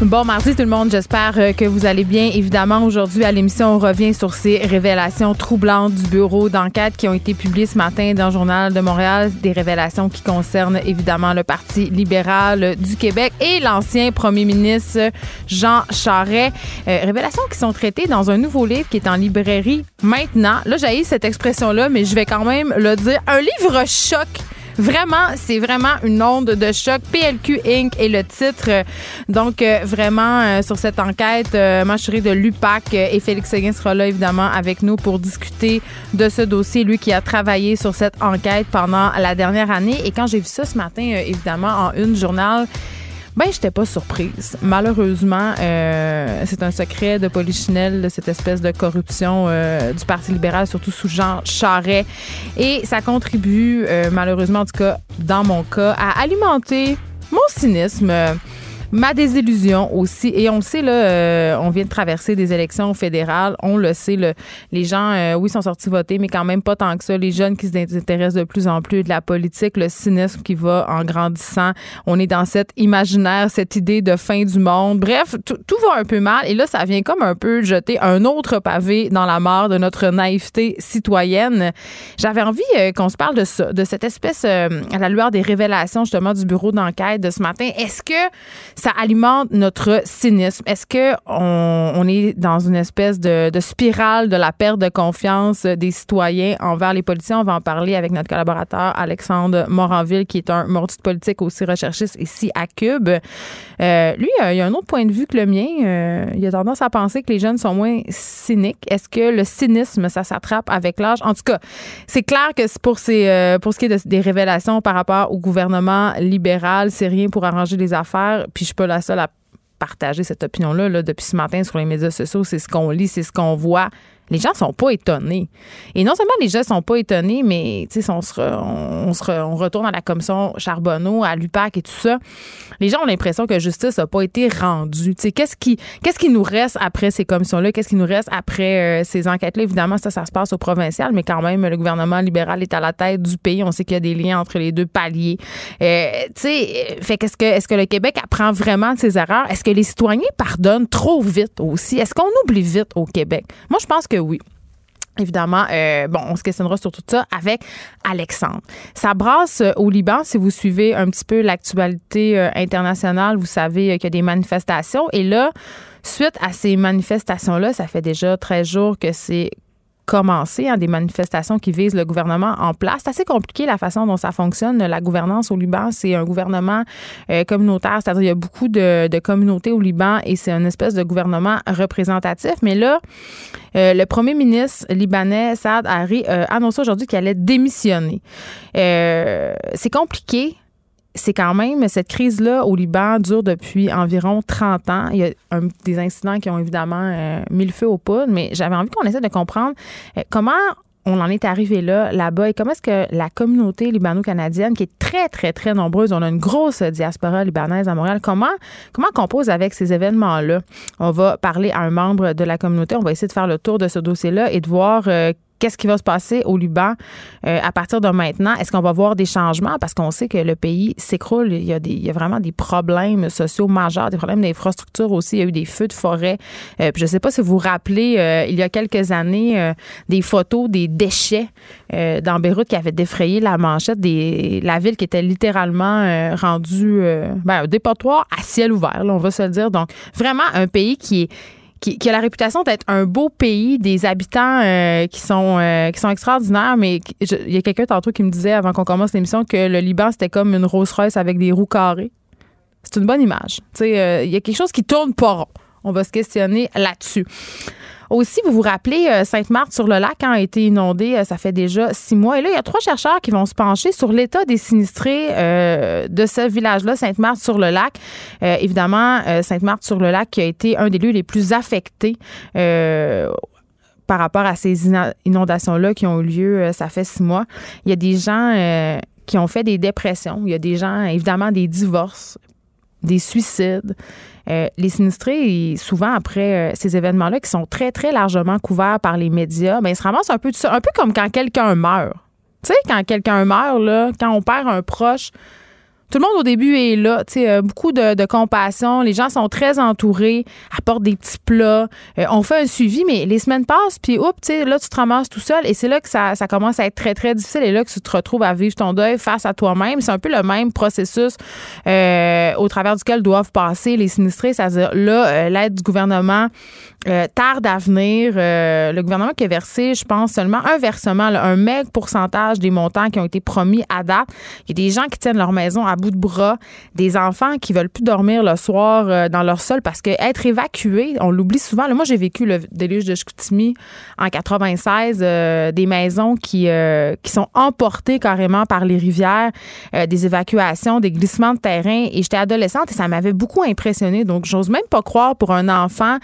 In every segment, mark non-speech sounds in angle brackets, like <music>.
Bon mardi tout le monde, j'espère euh, que vous allez bien. Évidemment, aujourd'hui à l'émission, on revient sur ces révélations troublantes du bureau d'enquête qui ont été publiées ce matin dans le journal de Montréal, des révélations qui concernent évidemment le Parti libéral du Québec et l'ancien premier ministre Jean Charest. Euh, révélations qui sont traitées dans un nouveau livre qui est en librairie maintenant. Là, j'ai cette expression-là, mais je vais quand même le dire. Un livre choc Vraiment, c'est vraiment une onde de choc. PLQ Inc. est le titre. Donc, euh, vraiment, euh, sur cette enquête, euh, de l'UPAC et Félix Seguin sera là, évidemment, avec nous pour discuter de ce dossier. Lui qui a travaillé sur cette enquête pendant la dernière année. Et quand j'ai vu ça ce matin, évidemment, en une journal, ben, j'étais pas surprise. Malheureusement, euh, c'est un secret de Polichinelle, cette espèce de corruption euh, du Parti libéral, surtout sous Jean Charret. Et ça contribue, euh, malheureusement, en tout cas, dans mon cas, à alimenter mon cynisme ma désillusion aussi. Et on le sait, là, euh, on vient de traverser des élections fédérales. On le sait, les gens, euh, oui, sont sortis voter, mais quand même pas tant que ça. Les jeunes qui s'intéressent de plus en plus de la politique, le cynisme qui va en grandissant. On est dans cet imaginaire, cette idée de fin du monde. Bref, tout va un peu mal. Et là, ça vient comme un peu jeter un autre pavé dans la mare de notre naïveté citoyenne. J'avais envie euh, qu'on se parle de ça, de cette espèce, à la lueur des révélations justement du bureau d'enquête de ce matin. Est-ce que ça alimente notre cynisme. Est-ce que on, est dans une espèce de, spirale de la perte de confiance des citoyens envers les politiciens? On va en parler avec notre collaborateur Alexandre Moranville, qui est un mordu de politique aussi recherchiste ici à Cube. Euh, lui, euh, il a un autre point de vue que le mien. Euh, il a tendance à penser que les jeunes sont moins cyniques. Est-ce que le cynisme, ça s'attrape avec l'âge? En tout cas, c'est clair que pour, ces, pour ce qui est des révélations par rapport au gouvernement libéral, c'est rien pour arranger les affaires. Puis je suis pas la seule à partager cette opinion-là là, depuis ce matin sur les médias sociaux. C'est ce qu'on lit, c'est ce qu'on voit les gens sont pas étonnés. Et non seulement les gens sont pas étonnés, mais si on, on, on retourne à la commission Charbonneau, à l'UPAC et tout ça, les gens ont l'impression que justice n'a pas été rendue. Qu'est-ce qui, qu'est-ce qui nous reste après ces commissions-là? Qu'est-ce qui nous reste après euh, ces enquêtes-là? Évidemment, ça, ça se passe au provincial, mais quand même, le gouvernement libéral est à la tête du pays. On sait qu'il y a des liens entre les deux paliers. Euh, fait qu'est-ce que, est-ce que le Québec apprend vraiment de ses erreurs? Est-ce que les citoyens pardonnent trop vite aussi? Est-ce qu'on oublie vite au Québec? Moi, je pense que oui. Évidemment, euh, bon, on se questionnera sur tout ça avec Alexandre. Ça brasse euh, au Liban. Si vous suivez un petit peu l'actualité euh, internationale, vous savez qu'il y a des manifestations. Et là, suite à ces manifestations-là, ça fait déjà 13 jours que c'est commencé, hein, des manifestations qui visent le gouvernement en place. C'est assez compliqué la façon dont ça fonctionne. La gouvernance au Liban, c'est un gouvernement euh, communautaire, c'est-à-dire il y a beaucoup de, communautés au Liban et c'est une espèce de gouvernement représentatif. Mais là, euh, le premier ministre libanais, Saad Harry, a annoncé aujourd'hui qu'il allait démissionner. Euh, c'est compliqué c'est quand même, cette crise-là au Liban dure depuis environ 30 ans. Il y a des incidents qui ont évidemment euh, mis le feu aux poudres, mais j'avais envie qu'on essaie de comprendre euh, comment on en est arrivé là, là-bas, et comment est-ce que la communauté libano-canadienne, qui est très, très, très nombreuse, on a une grosse diaspora libanaise à Montréal, comment, comment compose avec ces événements-là? On va parler à un membre de la communauté, on va essayer de faire le tour de ce dossier-là et de voir euh, qu'est-ce qui va se passer au Liban euh, à partir de maintenant? Est-ce qu'on va voir des changements? Parce qu'on sait que le pays s'écroule. Il y, a des, il y a vraiment des problèmes sociaux majeurs, des problèmes d'infrastructure aussi. Il y a eu des feux de forêt. Euh, je ne sais pas si vous vous rappelez, euh, il y a quelques années, des photos des déchets dans Beyrouth qui avaient défrayé la manchette. Des, la ville qui était littéralement rendue ben, un dépotoir à ciel ouvert, on va se le dire. Donc, vraiment un pays qui est qui, a la réputation d'être un beau pays, des habitants euh, qui sont euh, qui sont extraordinaires, mais il y a quelqu'un tantôt qui me disait avant qu'on commence l'émission que le Liban c'était comme une Rolls-Royce avec des roues carrées. C'est une bonne image. Euh, il y a quelque chose qui tourne pas rond. On va se questionner là-dessus. Aussi, vous vous rappelez, euh, Sainte-Marthe-sur-le-Lac a été inondée, euh, ça fait déjà six mois. Et là, il y a trois chercheurs qui vont se pencher sur l'état des sinistrés euh, de ce village-là, Sainte-Marthe-sur-le-Lac. évidemment, Sainte-Marthe-sur-le-Lac qui a été un des lieux les plus affectés par rapport à ces inondations-là qui ont eu lieu, ça fait six mois. Il y a des gens qui ont fait des dépressions. Il y a des gens, évidemment, des divorces, des suicides. Euh, les sinistrés, souvent après euh, ces événements-là, qui sont très, très largement couverts par les médias, ben, ils se ramassent un peu de ça, un peu comme quand quelqu'un meurt. Tu sais, quand quelqu'un meurt, là, quand on perd un proche, tout le monde au début est là, tu sais, euh, beaucoup de, compassion. Les gens sont très entourés, apportent des petits plats. Euh, on fait un suivi, mais les semaines passent, puis oups, tu sais, là, tu te ramasses tout seul. Et c'est là que ça, commence à être très, très difficile. Et là que tu te retrouves à vivre ton deuil face à toi-même. C'est un peu le même processus euh, au travers duquel doivent passer les sinistrés. C'est-à-dire, là, l'aide du gouvernement tarde à venir. le gouvernement qui a versé, je pense, seulement un versement, un maigre pourcentage des montants qui ont été promis à date. Il y a des gens qui tiennent leur maison à bout de bras, des enfants qui veulent plus dormir le soir euh, dans leur sol parce que être évacué, on l'oublie souvent. moi, j'ai vécu le déluge de Chicoutimi en 96, euh, des maisons qui, euh, qui sont emportées carrément par les rivières, des évacuations, des glissements de terrain. Et j'étais adolescente et ça m'avait beaucoup impressionné. Donc, j'ose même pas croire pour un enfant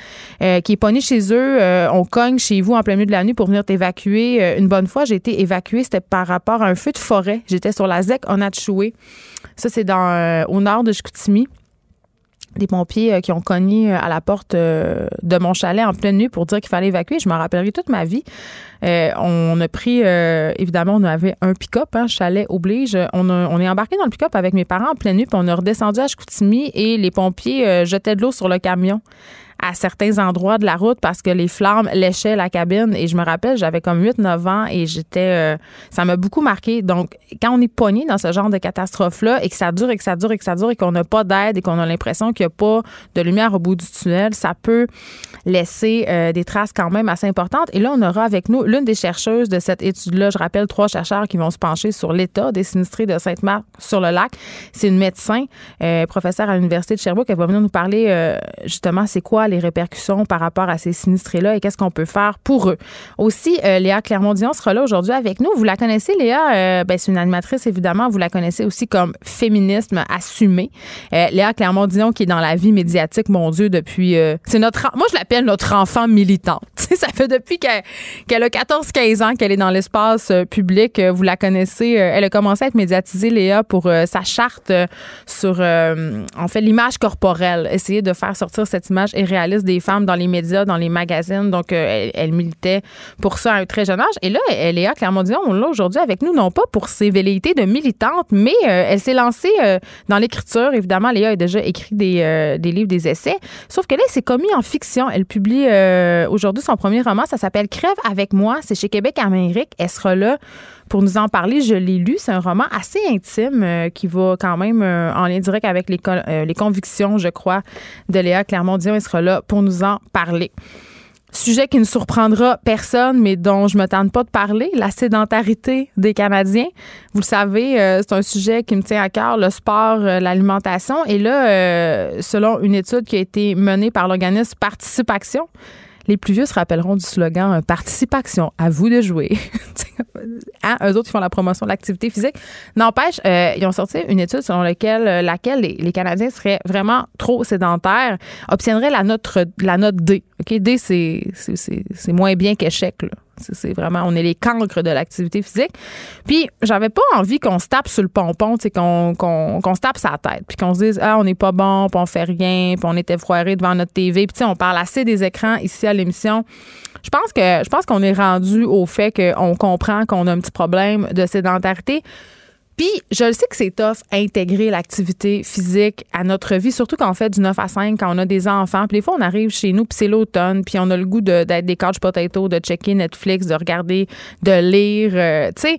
qui est chez eux, on cogne chez vous en plein milieu de la nuit pour venir t'évacuer. une bonne fois, j'ai été évacuée, c'était par rapport à un feu de forêt. J'étais sur la ZEC Onatchoué. Ça, c'est dans euh, au nord de Chicoutimi des pompiers euh, qui ont cogné euh, à la porte de mon chalet en pleine nuit pour dire qu'il fallait évacuer. Je m'en rappellerai toute ma vie. on a pris, évidemment, on avait un pick-up, hein, chalet oblige. On, on est embarqué dans le pick-up avec mes parents en pleine nuit, puis on a redescendu à Chicoutimi et les pompiers jetaient de l'eau sur le camion à certains endroits de la route parce que les flammes léchaient la cabine. Et je me rappelle, j'avais comme 8-9 ans et j'étais. Euh, ça m'a beaucoup marqué. Donc, quand on est pogné dans ce genre de catastrophe-là et que ça dure et que ça dure et que ça dure et qu'on n'a pas d'aide et qu'on a l'impression qu'il n'y a pas de lumière au bout du tunnel, ça peut laisser euh, des traces quand même assez importantes. Et là, on aura avec nous l'une des chercheuses de cette étude-là. Je rappelle trois chercheurs qui vont se pencher sur l'état des sinistrés de Sainte-Marthe sur le lac. C'est une médecin, euh, professeure à l'Université de Sherbrooke. Elle va venir nous parler justement c'est quoi les répercussions par rapport à ces sinistrés-là et qu'est-ce qu'on peut faire pour eux. Aussi, euh, Léa Clermont-Dion sera là aujourd'hui avec nous. Vous la connaissez, Léa? Euh, ben, c'est une animatrice, évidemment. Vous la connaissez aussi comme féminisme assumé. Euh, Léa Clermont-Dion qui est dans la vie médiatique, mon Dieu, depuis... c'est notre... Moi, je l'appelle notre enfant militante. <laughs> ça fait depuis qu'elle a 14-15 ans qu'elle est dans l'espace public. Vous la connaissez. Elle a commencé à être médiatisée, Léa, pour sa charte sur, en fait, l'image corporelle. Essayer de faire sortir cette image et des femmes dans les médias, dans les magazines. Donc, euh, elle, militait pour ça à un très jeune âge. Et là, Léa Clermont-Dion, on l'a aujourd'hui avec nous, non pas pour ses velléités de militante, mais euh, elle s'est lancée euh, dans l'écriture. Évidemment, Léa a déjà écrit des, des, livres, des essais. Sauf que là, elle s'est commis en fiction. Elle publie aujourd'hui son premier roman. Ça s'appelle Crève avec moi. C'est chez Québec Amérique. Elle sera là pour nous en parler. Je l'ai lu. C'est un roman assez intime euh, qui va quand même euh, en lien direct avec les, euh, les convictions, je crois, de Léa Clermont-Dion. Elle sera là pour nous en parler. Sujet qui ne surprendra personne, mais dont je me tente pas de parler, la sédentarité des Canadiens. Vous le savez, c'est un sujet qui me tient à cœur, le sport, l'alimentation. Et là, selon une étude qui a été menée par l'organisme Participation, les plus vieux se rappelleront du slogan Participation, à vous de jouer. <laughs> hein, eux autres, ils font la promotion de l'activité physique. N'empêche, euh, ils ont sorti une étude selon laquelle, euh, les, Canadiens seraient vraiment trop sédentaires, obtiendraient la note, la note D. D, c'est moins bien qu'échec. C'est vraiment, on est les cancres de l'activité physique. Puis, j'avais pas envie qu'on se tape sur le pompon, qu'on qu'on se tape sa tête, puis qu'on se dise, ah, on n'est pas bon, puis on fait rien, puis on est effroiré devant notre TV. Puis, on parle assez des écrans ici à l'émission. Je pense que je pense qu'on est rendu au fait qu'on comprend qu'on a un petit problème de sédentarité. Puis, je le sais que c'est tough intégrer l'activité physique à notre vie, surtout quand on fait du 9 à 5, quand on a des enfants. Puis des fois, on arrive chez nous, puis c'est l'automne, puis on a le goût d'être des couch potatoes, de checker Netflix, de regarder, de lire, euh, tu sais.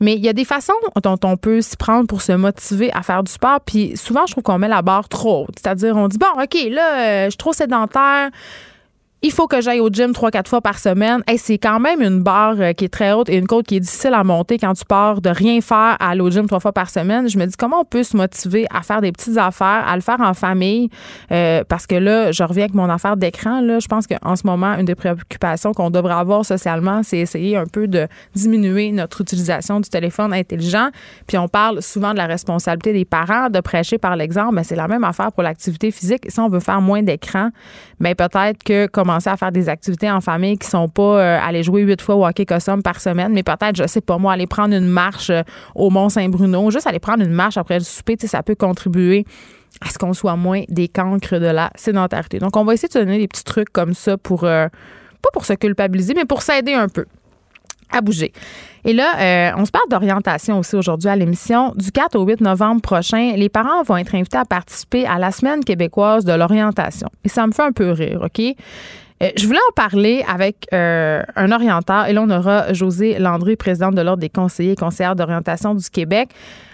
Mais il y a des façons dont on peut s'y prendre pour se motiver à faire du sport. Puis souvent, je trouve qu'on met la barre trop haute. C'est-à-dire, on dit, bon, OK, là, euh, je suis trop sédentaire il faut que j'aille au gym trois, quatre fois par semaine. et c'est quand même une barre euh, qui est très haute et une côte qui est difficile à monter quand tu pars de rien faire à aller au gym trois fois par semaine. Je me dis comment on peut se motiver à faire des petites affaires, à le faire en famille? Euh, parce que là, je reviens avec mon affaire d'écran. Je pense qu'en ce moment, une des préoccupations qu'on devrait avoir socialement, c'est essayer un peu de diminuer notre utilisation du téléphone intelligent. Puis on parle souvent de la responsabilité des parents de prêcher par l'exemple. Mais c'est la même affaire pour l'activité physique. Si on veut faire moins d'écran, mais ben peut-être que comme commencer à faire des activités en famille qui sont pas euh, aller jouer huit fois au hockey custom par semaine, mais peut-être, je sais pas moi, aller prendre une marche euh, au Mont-Saint-Bruno, juste aller prendre une marche après le souper, ça peut contribuer à ce qu'on soit moins des cancres de la sédentarité. Donc, on va essayer de donner des petits trucs comme ça pour, euh, pas pour se culpabiliser, mais pour s'aider un peu à bouger. Et là, euh, on se parle d'orientation aussi aujourd'hui à l'émission. Du 4 au 8 novembre prochain, les parents vont être invités à participer à la Semaine québécoise de l'orientation. Et ça me fait un peu rire, OK? Euh, je voulais en parler avec euh, un orienteur et là, on aura José Landry, présidente de l'Ordre des conseillers et conseillères d'orientation du Québec.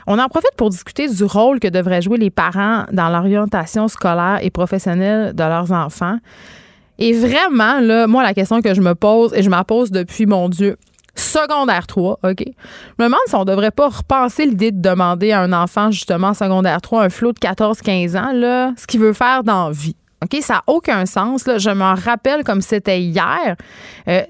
On en profite pour discuter du rôle que devraient jouer les parents dans l'orientation scolaire et professionnelle de leurs enfants. Et vraiment, là, moi, la question que je me pose, et je m'en pose depuis, mon Dieu, secondaire 3, OK? Je me demande si on devrait pas repenser l'idée de demander à un enfant, justement, secondaire 3, un flot de 14-15 ans, là, ce qu'il veut faire dans la vie. OK, ça n'a aucun sens. Là. Je m'en rappelle comme c'était hier. Euh,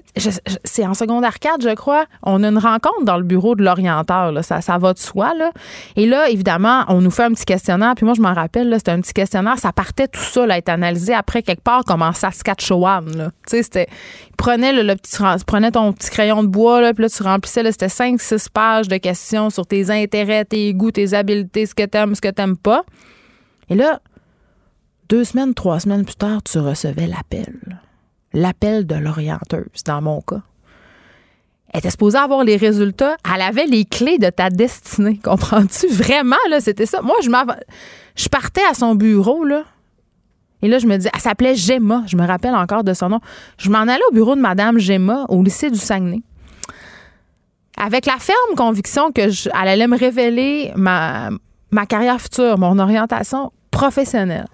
c'est en secondaire 4, je crois. On a une rencontre dans le bureau de l'orienteur. Ça, ça va de soi. Là. Et là, évidemment, on nous fait un petit questionnaire. Puis moi, je m'en rappelle, c'était un petit questionnaire. Ça partait tout ça, là, être analysé après quelque part comme en Saskatchewan. Tu sais, c'était. Prenais le, petit, prenais ton petit crayon de bois, là, puis là, tu remplissais, c'était 5-6 pages de questions sur tes intérêts, tes goûts, tes habiletés, ce que t'aimes, ce que t'aimes pas. Et là, deux semaines, trois semaines plus tard, tu recevais l'appel. L'appel de l'orienteuse, dans mon cas. Elle était supposée avoir les résultats. Elle avait les clés de ta destinée. Comprends-tu? Vraiment, là, c'était ça. Moi, je, je partais à son bureau, là. Et là, je me dis, elle s'appelait Gemma. Je me rappelle encore de son nom. Je m'en allais au bureau de Madame Gemma au lycée du Saguenay. Avec la ferme conviction que je, elle allait me révéler ma, ma carrière future, mon orientation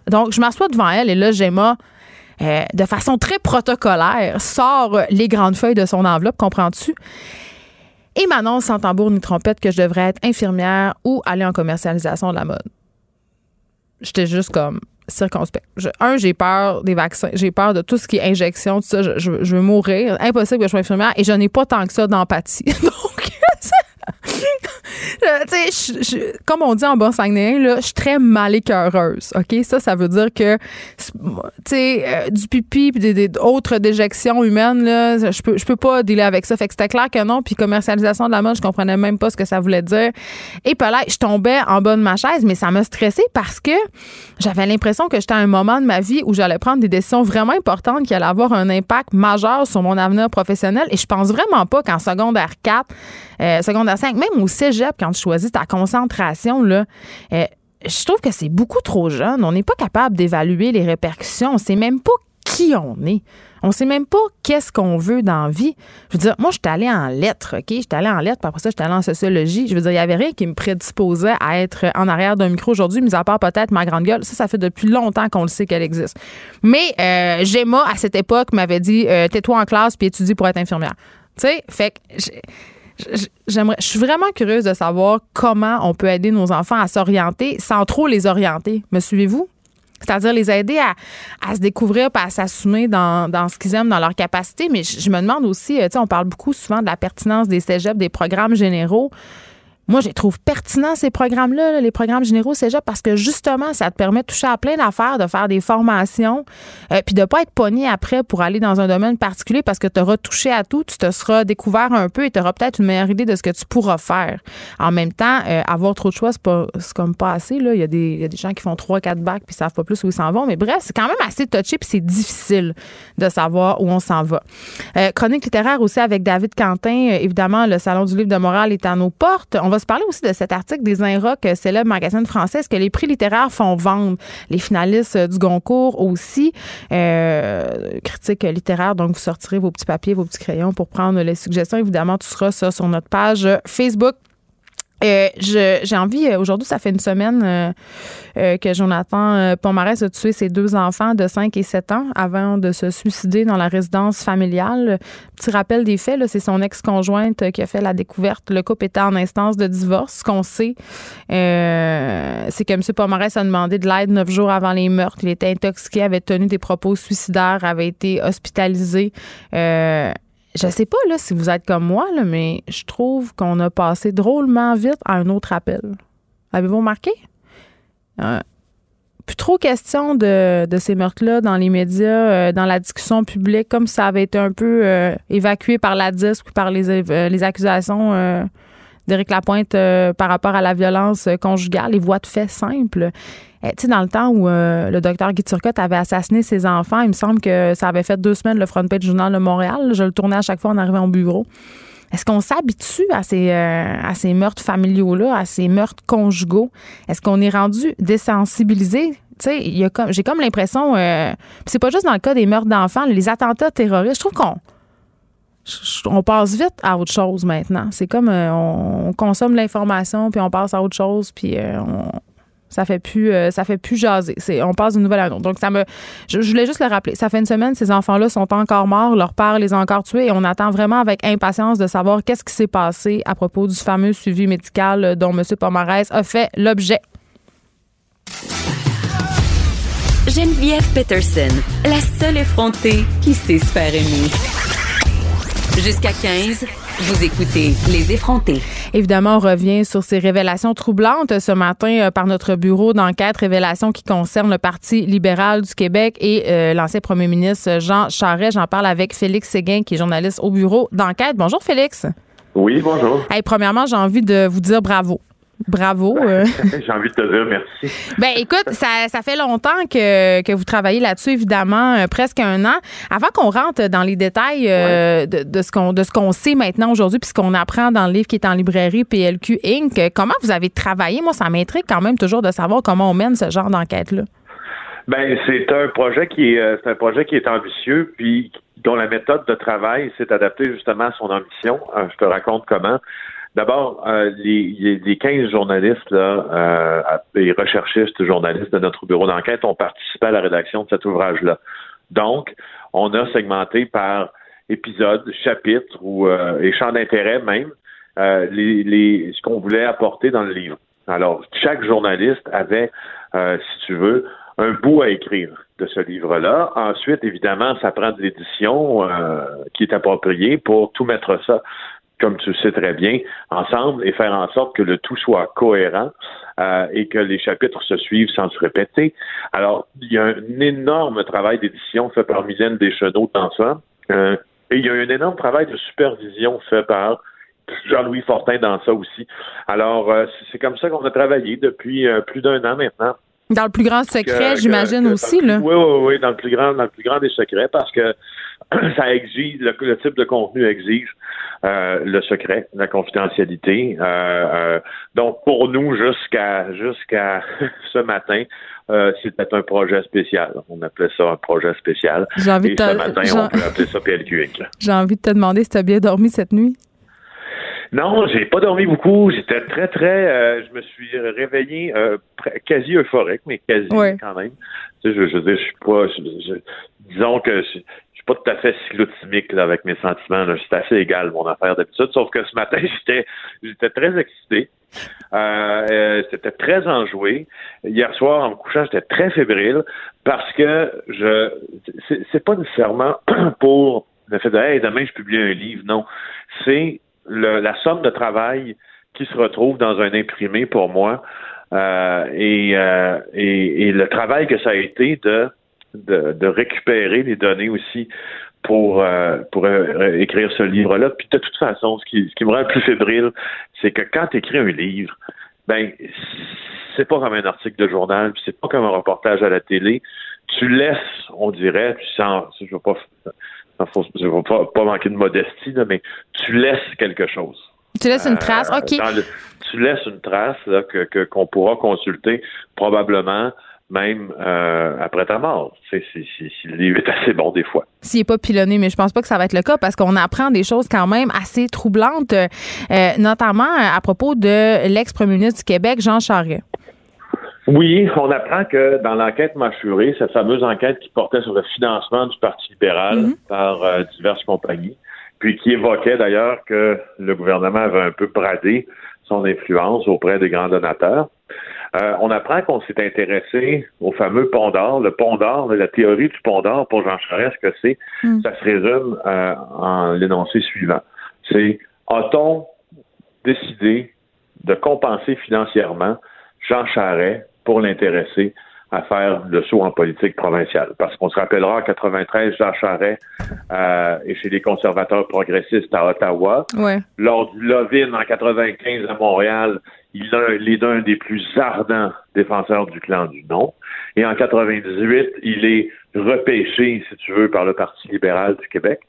Donc, je m'assois devant elle et là, Gemma, euh, de façon très protocolaire, sort les grandes feuilles de son enveloppe, comprends-tu? Et m'annonce sans tambour ni trompette que je devrais être infirmière ou aller en commercialisation de la mode. J'étais juste comme circonspect. un, j'ai peur des vaccins, j'ai peur de tout ce qui est injection, tout ça, je, veux mourir. Impossible que je sois infirmière et je n'ai pas tant que ça d'empathie. <laughs> <laughs> Euh, comme on dit en bon sanguin, là, je suis très malécœureuse. OK? Ça, ça veut dire que, tu sais, euh, du pipi puis d'autres déjections humaines, là, je peux, je peux pas dealer avec ça. Fait que c'était clair que non. Puis commercialisation de la mode, je comprenais même pas ce que ça voulait dire. Et puis là, je tombais en bas de ma chaise, mais ça m'a stressée parce que j'avais l'impression que j'étais à un moment de ma vie où j'allais prendre des décisions vraiment importantes qui allaient avoir un impact majeur sur mon avenir professionnel. Et je pense vraiment pas qu'en secondaire 4, euh, secondaire 5, même au cégep, quand tu choisis ta concentration, là, euh, je trouve que c'est beaucoup trop jeune. On n'est pas capable d'évaluer les répercussions. On sait même pas qui on est. On sait même pas qu'est-ce qu'on veut dans la vie. Je veux dire, moi, j'étais allée en lettres, OK? J'étais allée en lettres, puis après ça, j'étais allée en sociologie. Je veux dire, il y avait rien qui me prédisposait à être en arrière d'un micro aujourd'hui, mis à part peut-être ma grande gueule. Ça, ça fait depuis longtemps qu'on le sait qu'elle existe. Mais euh, Gemma, à cette époque, m'avait dit euh, tais-toi en classe puis étudie pour être infirmière. Tu sais, fait que j'aimerais, je suis vraiment curieuse de savoir comment on peut aider nos enfants à s'orienter sans trop les orienter. Me suivez-vous? C'est-à-dire les aider à, se découvrir et à s'assumer dans, ce qu'ils aiment, dans leur capacité. Mais je, je me demande aussi, euh, tu sais, on parle beaucoup souvent de la pertinence des cégeps, des programmes généraux. Moi, je trouve pertinents ces programmes-là, les programmes généraux cégep, parce que justement, ça te permet de toucher à plein d'affaires, de faire des formations, euh, puis de pas être pogné après pour aller dans un domaine particulier parce que tu auras touché à tout, tu te seras découvert un peu et tu auras peut-être une meilleure idée de ce que tu pourras faire. En même temps, euh, avoir trop de choix, c'est pas comme pas assez. Là. Il, y a des, il y a des gens qui font trois, quatre bacs puis savent pas plus où ils s'en vont. Mais bref, c'est quand même assez touché puis c'est difficile de savoir où on s'en va. Euh, chronique littéraire aussi avec David Quentin. évidemment, le Salon du livre de morale est à nos portes. On va se parler aussi de cet article des Inrocks, célèbre magazine français, que les prix littéraires font vendre les finalistes du Goncourt aussi? Euh, critique littéraire, donc vous sortirez vos petits papiers, vos petits crayons pour prendre les suggestions. Évidemment, tout sera ça sur notre page Facebook. Euh, j'ai envie, euh, aujourd'hui, ça fait une semaine euh, euh que Jonathan euh, Pomarès a tué ses deux enfants de 5 et 7 ans avant de se suicider dans la résidence familiale. Petit rappel des faits, c'est son ex-conjointe qui a fait la découverte. Le couple était en instance de divorce. Ce qu'on sait, c'est que M. Pomarès a demandé de l'aide neuf jours avant les meurtres. Il était intoxiqué, avait tenu des propos suicidaires, avait été hospitalisé je sais pas là, si vous êtes comme moi, mais je trouve qu'on a passé drôlement vite à un autre appel. Avez-vous remarqué? Euh, plus trop question de, ces meurtres-là dans les médias, dans la discussion publique, comme ça avait été un peu évacué par la DISC ou par les, les accusations d'Éric Lapointe par rapport à la violence conjugale, les voies de fait simples. Eh, dans le temps où euh, le docteur Guy Turcotte avait assassiné ses enfants, il me semble que ça avait fait deux semaines le front page du Journal de Montréal. Je le tournais à chaque fois en arrivant au bureau. Est-ce qu'on s'habitue à ces, euh, à ces meurtres familiaux-là, à ces meurtres conjugaux? Est-ce qu'on est rendu désensibilisé? J'ai comme l'impression, euh, c'est pas juste dans le cas des meurtres d'enfants, les attentats terroristes, je trouve qu'on on passe vite à autre chose maintenant. C'est comme on, consomme l'information, puis on passe à autre chose, puis on, ça fait plus, euh, ça fait plus jaser. On passe d'une nouvelle annonce. Donc, ça me, je, voulais juste le rappeler. Ça fait une semaine, ces enfants-là sont encore morts, leur père les a encore tués et on attend vraiment avec impatience de savoir qu'est-ce qui s'est passé à propos du fameux suivi médical dont M. Pomarès a fait l'objet. Geneviève Peterson, la seule effrontée qui sait se faire aimer. Jusqu'à 15. Vous écoutez Les effrontés. Évidemment, on revient sur ces révélations troublantes ce matin euh, par notre bureau d'enquête, révélations qui concernent le Parti libéral du Québec et euh, l'ancien premier ministre Jean Charest. J'en parle avec Félix Séguin, qui est journaliste au bureau d'enquête. Bonjour, Félix. Oui, bonjour. premièrement, j'ai envie de vous dire bravo. Bravo. Euh. <laughs> J'ai envie de te dire merci. Ben écoute, ça, ça fait longtemps que, que vous travaillez là-dessus, évidemment, euh, presque un an. Avant qu'on rentre dans les détails euh, de, de, ce qu'on de ce qu'on sait maintenant aujourd'hui, puis ce qu'on apprend dans le livre qui est en librairie PLQ Inc., comment vous avez travaillé? Moi, ça m'intrigue quand même toujours de savoir comment on mène ce genre d'enquête-là. Ben, c'est un projet qui est c'est un projet qui est ambitieux, puis dont la méthode de travail s'est adaptée justement à son ambition. je te raconte comment. D'abord, euh, les, les 15 journalistes là, euh, et recherchistes journalistes de notre bureau d'enquête ont participé à la rédaction de cet ouvrage-là. Donc, on a segmenté par épisode, chapitre ou euh, et champ d'intérêt même euh, ce qu'on voulait apporter dans le livre. Alors, chaque journaliste avait, euh, si tu veux, un bout à écrire de ce livre-là. Ensuite, évidemment, ça prend de l'édition qui est appropriée pour tout mettre ça comme tu le sais très bien, ensemble et faire en sorte que le tout soit cohérent euh, et que les chapitres se suivent sans se répéter. Alors, il y a un énorme travail d'édition fait par Mylène Deschenaux dans ça. Euh, et il y a un énorme travail de supervision fait par Jean-Louis Fortin dans ça aussi. Alors, euh, c'est comme ça qu'on a travaillé depuis plus d'un an maintenant. Dans le plus grand secret, j'imagine aussi, là. Oui, oui, oui, dans le plus grand, dans le plus grand des secrets, parce que <clears throat> ça exige, le, type de contenu exige euh, le secret, la confidentialité. Euh, euh, donc, pour nous, jusqu'à jusqu'à <laughs> ce matin, c'était un projet spécial. On appelait ça un projet spécial. J'ai envie Et ce matin, on peut appeler ça PLQ J'ai envie de te demander si tu as bien dormi cette nuit. Non, j'ai pas dormi beaucoup. J'étais très, très. je me suis réveillé quasi euphorique, mais quasi quand même. Tu sais, je, je, je, je suis pas. disons que pas tout à fait cyclotimique avec mes sentiments. C'est assez égal, mon affaire d'habitude. Sauf que ce matin, <laughs> j'étais j'étais très excité. Euh, euh, c'était très enjoué. Hier soir, en me couchant, j'étais très fébrile parce que je c'est pas nécessairement <clears throat> pour le fait de hey, demain je publie un livre. Non. C'est la somme de travail qui se retrouve dans un imprimé pour moi. Euh, et, le travail que ça a été de de, récupérer les données aussi pour euh, pour euh, écrire ce livre-là. Puis de toute façon, ce qui, ce qui me rend plus fébrile, c'est que quand tu écris un livre, ben c'est pas comme un article de journal, puis c'est pas comme un reportage à la télé. Tu laisses, on dirait, tu sens, je veux pas, je veux pas, pas manquer de modestie, mais tu laisses quelque chose. Tu laisses une trace, euh, ok. tu laisses une trace là, que qu'on pourra consulter probablement même euh, après ta mort, si, si, si, le livre est assez bon des fois. S'il n'est pas pilonné, mais je pense pas que ça va être le cas parce qu'on apprend des choses quand même assez troublantes, euh, notamment à propos de l'ex-premier ministre du Québec, Jean Charest. Oui, on apprend que dans l'enquête mâchurée, cette fameuse enquête qui portait sur le financement du Parti libéral mm-hmm. par euh, diverses compagnies, puis qui évoquait d'ailleurs que le gouvernement avait un peu bradé son influence auprès des grands donateurs. Euh, on apprend qu'on s'est intéressé au fameux pont d'or. Le pont d'or, la théorie du pont d'or pour Jean Charest, ce que c'est, hmm. ça se résume euh, en l'énoncé suivant. C'est a-t-on décidé de compenser financièrement Jean Charest pour l'intéresser à faire le saut en politique provinciale? Parce qu'on se rappellera, en 93, Jean Charest euh, est chez les conservateurs progressistes à Ottawa. Lors du Lovin en 95 à Montréal, il est l'un des plus ardents défenseurs du clan du non. Et en 98, il est repêché, si tu veux, par le Parti libéral du Québec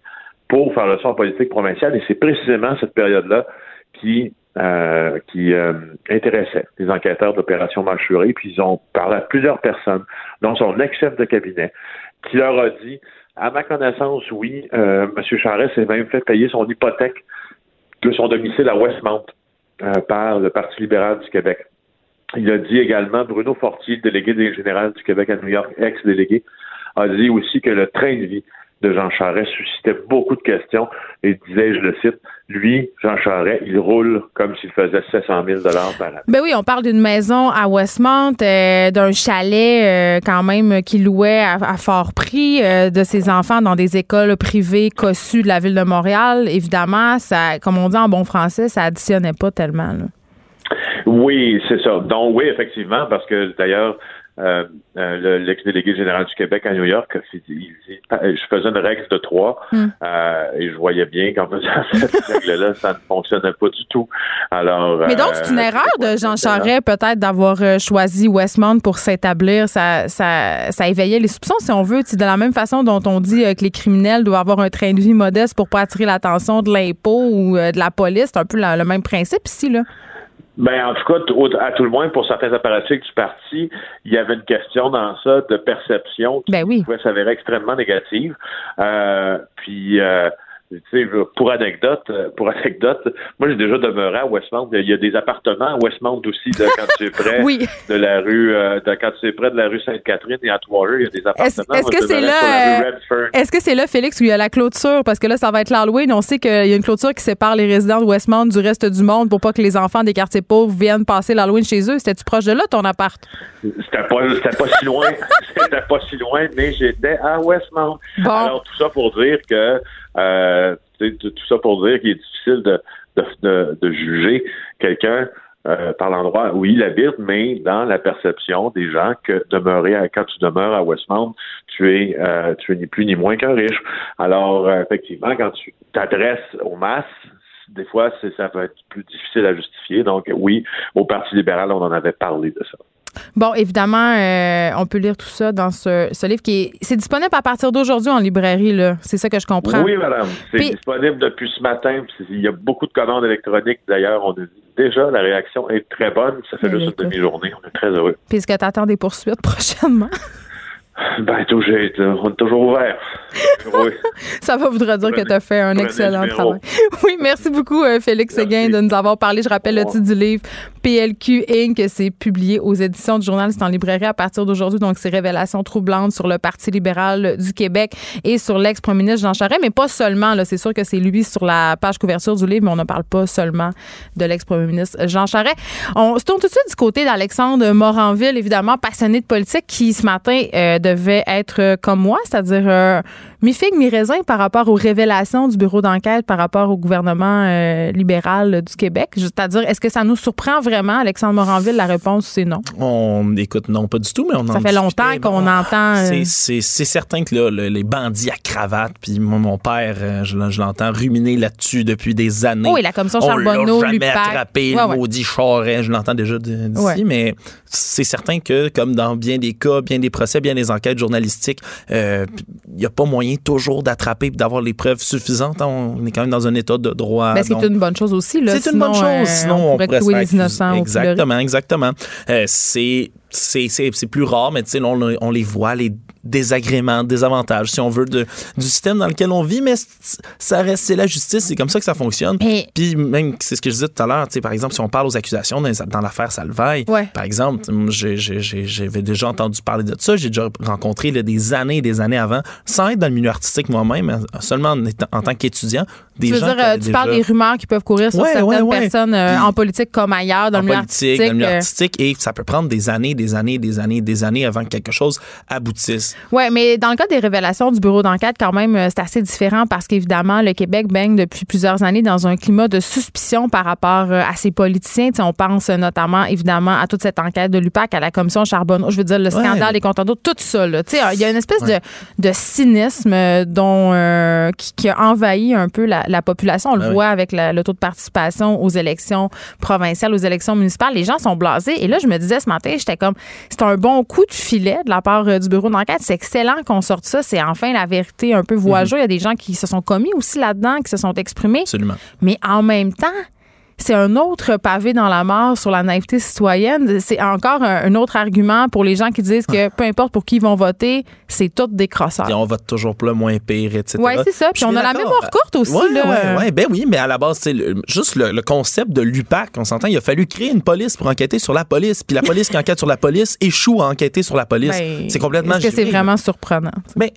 pour faire le en politique provinciale. Et c'est précisément cette période-là qui euh, qui euh, intéressait les enquêteurs d'opération Mâchurée, puis ils ont parlé à plusieurs personnes, dont son ex-chef de cabinet, qui leur a dit, à ma connaissance, oui, euh, M. Charest s'est même fait payer son hypothèque de son domicile à Westmount par le Parti libéral du Québec. Il a dit également, Bruno Fortier, délégué général du Québec à New York, ex-délégué, a dit aussi que le train de vie de Jean Charest suscitait beaucoup de questions et disait, je le cite, lui, Jean Charest, il roule comme s'il faisait 700 000 par an. Ben oui, on parle d'une maison à Westmount, euh, d'un chalet euh, quand même qu'il louait à, fort prix, euh, de ses enfants dans des écoles privées cossues de la ville de Montréal. Évidemment, ça, comme on dit en bon français, ça additionnait pas tellement. Oui, c'est ça. Donc oui, effectivement, parce que d'ailleurs, euh, euh, l'ex-délégué général du Québec à New York, je faisais une règle de trois hmm. euh, et je voyais bien qu'en faisant <laughs> cette règle-là, ça ne fonctionnait pas du tout. Alors, Mais donc, c'est une erreur de Jean Charest peut-être d'avoir choisi Westmount pour s'établir. Ça, ça, ça éveillait les soupçons, si on veut. De la même façon dont on dit que les criminels doivent avoir un train de vie modeste pour pas attirer l'attention de l'impôt ou de la police, c'est un peu le même principe ici, là. Ben, en tout cas, à tout le moins, pour certains apparatchiks du parti, il y avait une question dans ça de perception qui ben pouvait s'avérer extrêmement négative. Euh, puis, euh, pour anecdote, euh, pour anecdote, moi j'ai déjà demeuré à Westmount. Il y a des appartements à Westmount aussi quand tu es près <laughs> de la rue, euh, quand tu es près de la rue Sainte-Catherine et à Trois il y a des appartements. Est-ce que c'est là, euh, est-ce que c'est là, Félix, où il y a la clôture? Parce que là ça va être l'Halloween. On sait qu'il y a une clôture qui sépare les résidents de Westmount du reste du monde pour pas que les enfants des quartiers pauvres viennent passer l'Halloween chez eux. C'était-tu proche de là ton appart? C'était pas, c'était pas si loin, <laughs> c'était pas si loin, mais j'étais à Westmount. Alors tout ça pour dire que euh, tout ça pour dire qu'il est difficile de, de, de, juger quelqu'un euh, par l'endroit où il habite, mais dans la perception des gens que demeurer à, quand tu demeures à Westmount, tu es euh, tu es ni plus ni moins qu'un riche. Alors euh, effectivement, quand tu t'adresses aux masses, des fois, ça peut être plus difficile à justifier. Donc oui, au Parti libéral, on en avait parlé de ça. Bon, évidemment, euh, on peut lire tout ça dans ce, livre qui est. C'est disponible à partir d'aujourd'hui en librairie, là. C'est ça que je comprends. Oui, madame. C'est disponible depuis ce matin. Il y a beaucoup de commandes électroniques. D'ailleurs, on a déjà la réaction est très bonne. Ça fait ben, juste une demi-journée. On est très heureux. Puis est-ce que tu attends des poursuites <laughs> prochainement? Ben, toujours, on est toujours ouvert. <laughs> ça va voudra dire que tu as fait un excellent travail. Oui, merci beaucoup, euh, Félix Seguin de nous avoir parlé. Je rappelle le titre du livre PLQ Inc. C'est publié aux éditions du journal. C'est en librairie à partir d'aujourd'hui. Donc, c'est révélations troublantes sur le Parti libéral du Québec et sur l'ex-premier ministre Jean Charest, mais pas seulement. C'est sûr que c'est lui sur la page couverture du livre, mais on ne parle pas seulement de l'ex-premier ministre Jean Charest. On se tourne tout de suite du côté d'Alexandre Moranville, évidemment, passionné de politique, qui ce matin euh, devait être comme moi, c'est-à-dire euh, mi-figue, mi-raisin par rapport aux révélations du bureau d'enquête par rapport au gouvernement euh, libéral du Québec. C'est-à-dire, est-ce que ça nous surprend vraiment, Alexandre Moranville? La réponse, c'est non. On écoute, non, pas du tout, mais on Ça fait longtemps qu'on entend. Euh, c'est certain que là, les bandits à cravate, puis mon père, euh, je, l'entends ruminer là-dessus depuis des années. Oui, la commission Charbonneau, on jamais attrapé, le maudit Charest, je l'entends déjà d'ici, mais c'est certain que, comme dans bien des cas, bien des procès, bien des enquêtes journalistiques, il n'y a pas moyen toujours d'attraper et d'avoir les preuves suffisantes. On est quand même dans un état de droit. Ben, c'est une bonne chose aussi. C'est une bonne chose. Euh, sinon, on, pourrait tuer les innocents. Exactement, exactement. Euh, c'est c'est plus rare, mais on, on, les voit, les désagréments, désavantages, si on veut, de, du système dans lequel on vit, mais ça reste, c'est la justice, c'est comme ça que ça fonctionne. Puis même, c'est ce que je disais tout à l'heure, tu sais, par exemple, si on parle aux accusations dans, dans l'affaire Salvaille, par exemple, j'avais déjà entendu parler de ça, j'ai déjà rencontré des années et des années avant, sans être dans le milieu artistique moi-même, seulement en, en tant qu'étudiant, des tu veux dire, euh, tu parles des rumeurs qui peuvent courir sur certaines personnes euh, en politique comme ailleurs, dans le milieu artistique. Dans le milieu artistique, et ça peut prendre des années, des années, des années, des années avant que quelque chose aboutisse. Oui, mais dans le cas des révélations du bureau d'enquête, quand même, euh, c'est assez différent parce qu'évidemment, le Québec baigne depuis plusieurs années dans un climat de suspicion par rapport euh, à ses politiciens. on pense notamment, évidemment, à toute cette enquête de l'UPAC, à la commission Charbonneau, je veux dire, le scandale des comptes d'eau, tout ça. Il y a une espèce de, de, cynisme euh, dont, qui, a envahi un peu la, population. On le ben voit avec le taux de participation aux élections provinciales, aux élections municipales. Les gens sont blasés. Et là, je me disais ce matin, j'étais comme, c'est un bon coup de filet de la part du bureau d'enquête. C'est excellent qu'on sorte ça. C'est enfin la vérité un peu voyageuse. Il y a des gens qui se sont commis aussi là-dedans, qui se sont exprimés. Absolument. Mais en même temps, c'est un autre pavé dans la mort sur la naïveté citoyenne. C'est encore un, autre argument pour les gens qui disent que peu importe pour qui ils vont voter, c'est tout des crosseurs. Et on vote toujours pour le moins pire, etc. Oui, c'est ça. Puis on a la mémoire courte aussi. Oui, ouais, ben oui, mais à la base, c'est juste le, concept de l'UPAC, on s'entend, il a fallu créer une police pour enquêter sur la police. Puis la police qui enquête sur la police échoue à enquêter sur la police. Ben, c'est complètement Est-ce que c'est vraiment surprenant? Mais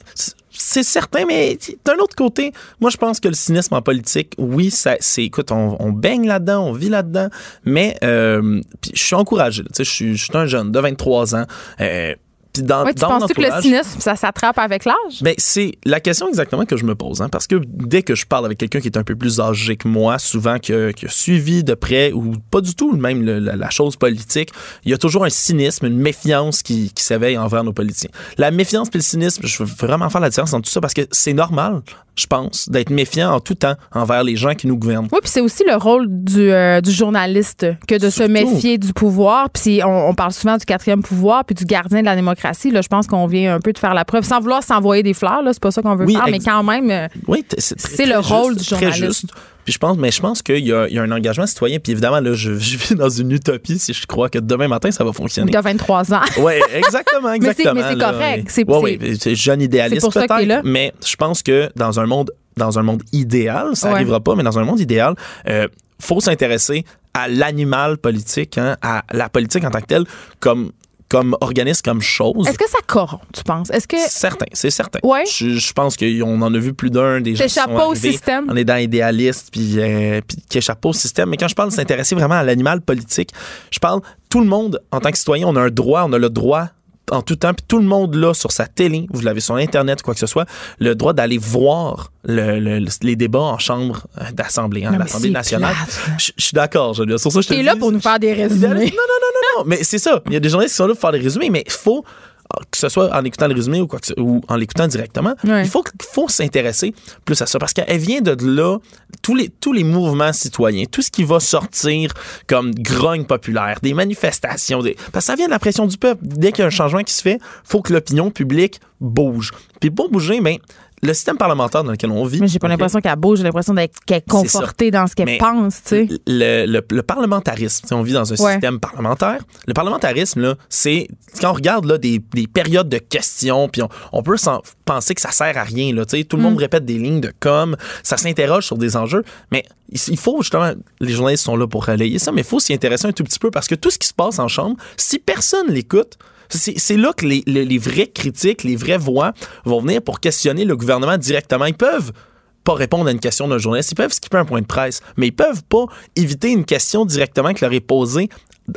c'est certain, mais d'un autre côté, moi, je pense que le cynisme en politique, oui, ça, c'est, écoute, on, baigne là-dedans, on vit là-dedans, mais euh, je suis encouragé. Je suis, je suis un jeune de 23 ans. Euh, dans, tu penses que le cynisme, ça s'attrape avec l'âge? Ben, c'est la question exactement que je me pose. Hein, parce que dès que je parle avec quelqu'un qui est un peu plus âgé que moi, souvent qui a, suivi de près ou pas du tout même la, chose politique, il y a toujours un cynisme, une méfiance qui, qui s'éveille envers nos politiciens. La méfiance et le cynisme, je veux vraiment faire la différence entre tout ça parce que c'est normal je pense, d'être méfiant en tout temps envers les gens qui nous gouvernent. Oui, puis c'est aussi le rôle du, euh, du journaliste que de se méfier du pouvoir. Puis on, on, parle souvent du quatrième pouvoir puis du gardien de la démocratie. Là, je pense qu'on vient un peu de faire la preuve, sans vouloir s'envoyer des fleurs. Là, c'est pas ça qu'on veut faire, mais quand même, euh, oui, c'est le rôle du journaliste. Très juste. Puis je pense, mais je pense qu'il y, a un engagement citoyen. Puis évidemment, là, je, vis dans une utopie si je crois que demain matin, ça va fonctionner. Tu as 23 ans. <laughs> oui, exactement, exactement. mais c'est correct. C'est ouais, ouais, jeune idéaliste peut-être. Mais je pense que dans un monde dans un monde idéal, ça n'arrivera pas, mais dans un monde idéal, euh, faut s'intéresser à l'animal politique, hein, à la politique en tant que telle, comme comme organisme, comme chose. Est-ce que ça corrompt, tu penses? Est-ce que... Certain, c'est certain. Ouais. Je, je pense qu'on en a vu plus d'un des gens qui sont pas au système. On est dans idéaliste puis, euh, puis qui échappe pas au système. Mais quand je parle de s'intéresser vraiment à l'animal politique, je parle tout le monde, en tant que citoyen, on a un droit, on a le droit en tout temps, puis tout le monde là sur sa télé, vous l'avez sur Internet, quoi que ce soit, le droit d'aller voir les débats en chambre euh, d'Assemblée, hein, l'Assemblée nationale. Je suis d'accord, je Sur ça, je te là pour nous faire des résumés. Non, non, non, non, non, mais c'est ça. Il y a des journalistes qui sont là pour faire des résumés, mais il faut que ce soit en écoutant le résumé ou, quoi ou en l'écoutant directement, il faut, faut s'intéresser plus à ça parce qu'elle vient de là, tous les, tous les mouvements citoyens, tout ce qui va sortir comme grogne populaire, des manifestations, des, parce que ça vient de la pression du peuple. Dès qu'il y a un changement qui se fait, faut que l'opinion publique bouge. Puis pour bouger, mais le système parlementaire dans lequel on vit. Mais j'ai pas l'impression qu'elle bouge, j'ai l'impression d'être qu'elle est confortée dans ce qu'elle pense, tu sais. Le, le, parlementarisme, on vit dans un système parlementaire. Le parlementarisme, là, c'est quand on regarde là, des, des périodes de questions, puis on, peut penser que ça sert à rien. Là, tout le monde mm. répète des lignes de com, ça s'interroge sur des enjeux, mais il faut justement, les journalistes sont là pour relayer ça, mais il faut s'y intéresser un tout petit peu parce que tout ce qui se passe en chambre, si personne l'écoute, c'est là que les, les, vrais critiques, les vraies voix vont venir pour questionner le gouvernement directement. Ils peuvent pas répondre à une question d'un journaliste. Ils peuvent skipper un point de presse, mais ils peuvent pas éviter une question directement qui leur est posée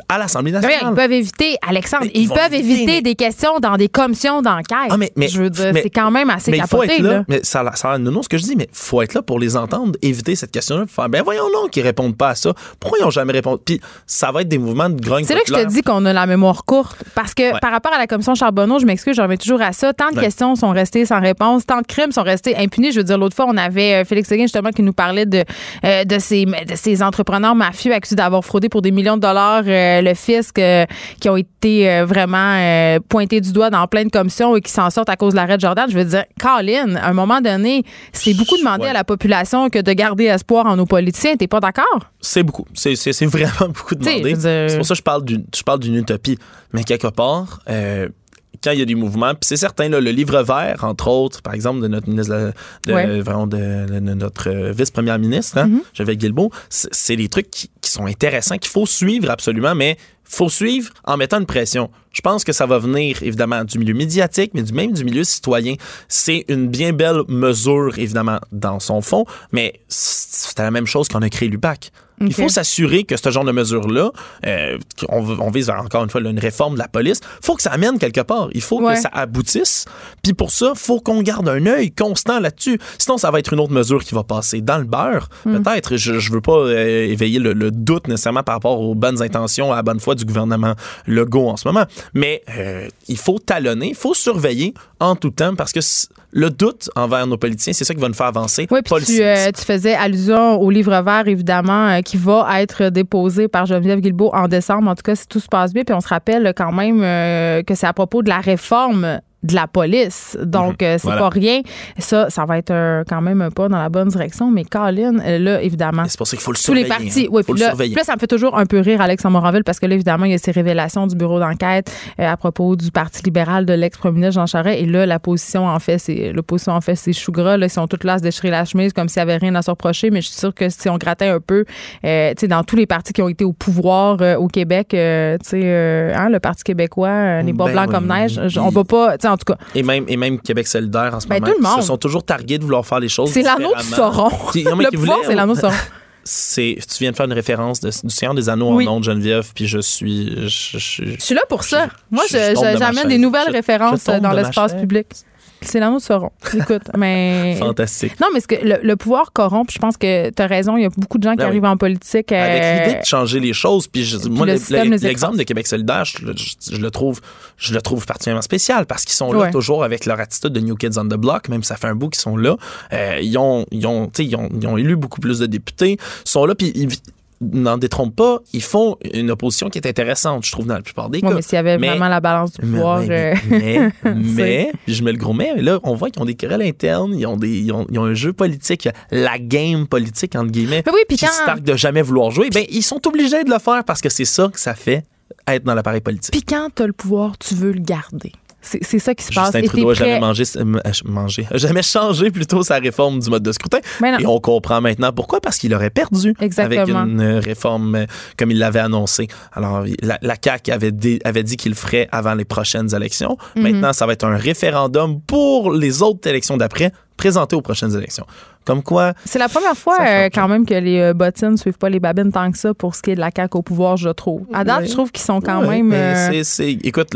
à l'Assemblée nationale. ils peuvent éviter, Alexandre, ils, peuvent éviter, des questions dans des commissions d'enquête. Ah, mais, je veux dire, c'est quand même assez mais capoté. Faut être là, Mais ça, ça non, non, ce que je dis, mais faut être là pour les entendre, éviter cette question-là, faire, ben voyons non qu'ils répondent pas à ça. Pourquoi ils n'ont jamais répondu? Puis ça va être des mouvements de grogne C'est là que je te dis qu'on a la mémoire courte. Parce que par rapport à la commission Charbonneau, je m'excuse, je reviens toujours à ça. Tant de questions sont restées sans réponse, tant de crimes sont restés impunis. Je veux dire, l'autre fois, on avait euh, Félix Seguin, justement, qui nous parlait de, euh, de, ces, de ces entrepreneurs mafieux accusés d'avoir fraudé pour des millions de dollars euh, le fisc qui ont été euh, vraiment euh, pointés du doigt dans plein de commissions et qui s'en sortent à cause de l'arrêt de Jordan. Je veux dire, Colin, à un moment donné, c'est beaucoup demandé à la population que de garder espoir en nos politiciens. T'es pas d'accord? C'est beaucoup. C'est <laughs> vraiment beaucoup demandé. C'est pour ça que je parle d'une utopie. Mais quelque part, euh, quand il y a des mouvements. Puis c'est certain, le livre vert, entre autres, par exemple, de notre ministre de, notre vice-première ministre, hein, mm-hmm. Guilbeault, c'est des trucs qui, sont intéressants, qu'il faut suivre absolument, mais faut suivre en mettant une pression. Je pense que ça va venir évidemment du milieu médiatique, mais du même du milieu citoyen. C'est une bien belle mesure évidemment dans son fond, mais c'est la même chose qu'on a créé Il faut s'assurer que ce genre de mesures-là, euh, on, vise encore une fois une réforme de la police, faut que ça amène quelque part. Il faut que ça aboutisse. Puis pour ça, faut qu'on garde un œil constant là-dessus. Sinon, ça va être une autre mesure qui va passer dans le beurre. Hmm. Peut-être, je, ne veux pas euh, éveiller le, doute nécessairement par rapport aux bonnes intentions, à la bonne foi du gouvernement Legault en ce moment. Mais euh, il faut talonner, il faut surveiller en tout temps parce que le doute envers nos politiciens, c'est ça qui va nous faire avancer. Oui, puis tu, euh, tu, faisais allusion au livre vert, évidemment, qui va être déposé par Geneviève Guilbeault en décembre, en tout cas, si tout se passe bien. Puis on se rappelle quand même euh, que c'est à propos de la réforme de la police. Donc, euh, c'est pas rien. Ça, ça va être quand même un pas dans la bonne direction. Mais Colin, euh, là, évidemment. C'est pour ça qu'il faut le surveiller. Tous les partis. Hein. Oui, puis là, là, ça me fait toujours un peu rire, Alex Moranville, parce que là, évidemment, il y a ces révélations du bureau d'enquête euh, à propos du Parti libéral de l'ex-premier ministre Jean Charest. Et là, la position, en fait, c'est l'opposition, en fait, c'est Chougra. Là, ils sont toutes là à se déchirer la chemise comme s'il n'y avait rien à se reprocher. Mais je suis sûre que si on grattait un peu, tu sais, dans tous les partis qui ont été au pouvoir au Québec, tu sais, hein, le Parti québécois, les ben blancs comme neige, on va pas, en tout cas. Et même, et même Québec solidaire en ce ben, moment. Tout le monde. Ils se sont toujours targués de vouloir faire les choses C'est l'anneau du Sauron. <laughs> le pouvoir, c'est l'anneau du Sauron. <laughs> c'est tu viens de faire une référence de, du Seigneur des Anneaux en nom de Geneviève puis je suis je, je, suis là pour ça moi j'amène des nouvelles références dans l'espace public c'est l'anneau Sauron. Écoute, <laughs> mais. Fantastique. Non, mais ce que le, pouvoir corrompt, je pense que tu as raison, il y a beaucoup de gens qui ben arrivent en politique. Avec euh, l'idée de changer les choses, puis, moi, l'exemple de Québec solidaire, je, le trouve, je le trouve particulièrement spécial parce qu'ils sont là toujours avec leur attitude de New Kids on the Block, même ça fait un bout qu'ils sont là. Euh, ils, ont, ils, ont, ils, ont, ils ont élu beaucoup plus de députés, ils sont là, puis ils, n'en détrompe pas, ils font une opposition qui est intéressante, je trouve, dans la plupart des cas. mais s'il y avait vraiment la balance du pouvoir. Mais, mais, <laughs> mais, je mets le gros mais, là, on voit qu'ils ont des querelles internes, ils ont, des, ils ont, un jeu politique, la game politique, entre guillemets, oui, puis qui quand... de jamais vouloir jouer. Ben, ils sont obligés de le faire parce que c'est ça que ça fait être dans l'appareil politique. Puis quand tu as le pouvoir, tu veux le garder. C'est ça qui se passe. Justin Trudeau n'a jamais mangé, mangé, jamais changé plutôt sa réforme du mode de scrutin. Et on comprend maintenant pourquoi, parce qu'il aurait perdu avec une réforme euh, comme il l'avait annoncé. Alors, la, la CAQ avait, avait dit qu'il le ferait avant les prochaines élections. Mhm. Maintenant, ça va être un référendum pour les autres élections d'après, présenté aux prochaines élections. Comme quoi. C'est la première fois euh, quand même que les euh, bottines ne suivent pas les babines tant que ça pour ce qui est de la CAQ au pouvoir, je trouve. À date, je trouve qu'ils sont quand même. Euh, écoute,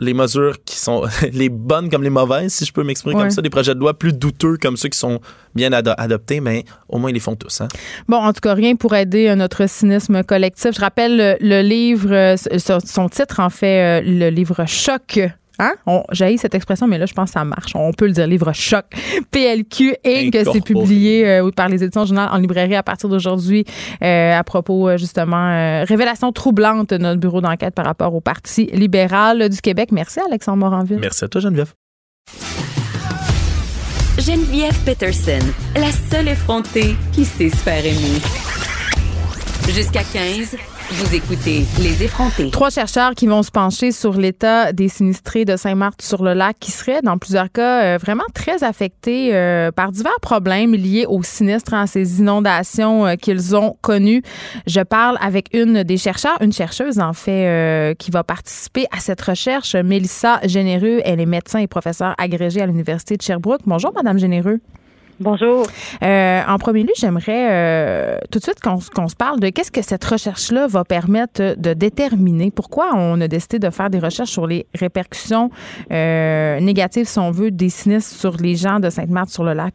les mesures qui sont <laughs> les bonnes comme les mauvaises, si je peux m'exprimer comme ça, des projets de loi plus douteux comme ceux qui sont bien adoptés, mais au moins ils les font tous. Hein. Bon, en tout cas, rien pour aider notre cynisme collectif. Je rappelle le livre, son titre en fait, le livre Choc Hein? J'ai cette expression, mais là, je pense que ça marche. On peut le dire, livre choc. PLQ et que c'est publié euh, par les éditions Journal en librairie à partir d'aujourd'hui euh, à propos, euh, justement, révélation troublante de notre bureau d'enquête par rapport au Parti libéral du Québec. Merci, Alexandre Moranville. Merci à toi, Geneviève. Geneviève Peterson, la seule effrontée qui sait se faire aimer. Jusqu'à 15. Vous écoutez Les effrontés. Trois chercheurs qui vont se pencher sur l'état des sinistrés de Saint-Marthe-sur-le-Lac qui seraient, dans plusieurs cas, euh, vraiment très affectés euh, par divers problèmes liés aux sinistres, à hein, ces inondations euh, qu'ils ont connues. Je parle avec une des chercheurs, une chercheuse en fait, qui va participer à cette recherche, Mélissa Généreux. Elle est médecin et professeure agrégée à l'Université de Sherbrooke. Bonjour, Madame Généreux. Bonjour. Euh, en premier lieu, j'aimerais euh, tout de suite qu'on se parle de qu'est-ce que cette recherche-là va permettre de déterminer. Pourquoi on a décidé de faire des recherches sur les répercussions euh, négatives, si on veut, des sinistres sur les gens de Sainte-Marthe-sur-le-Lac?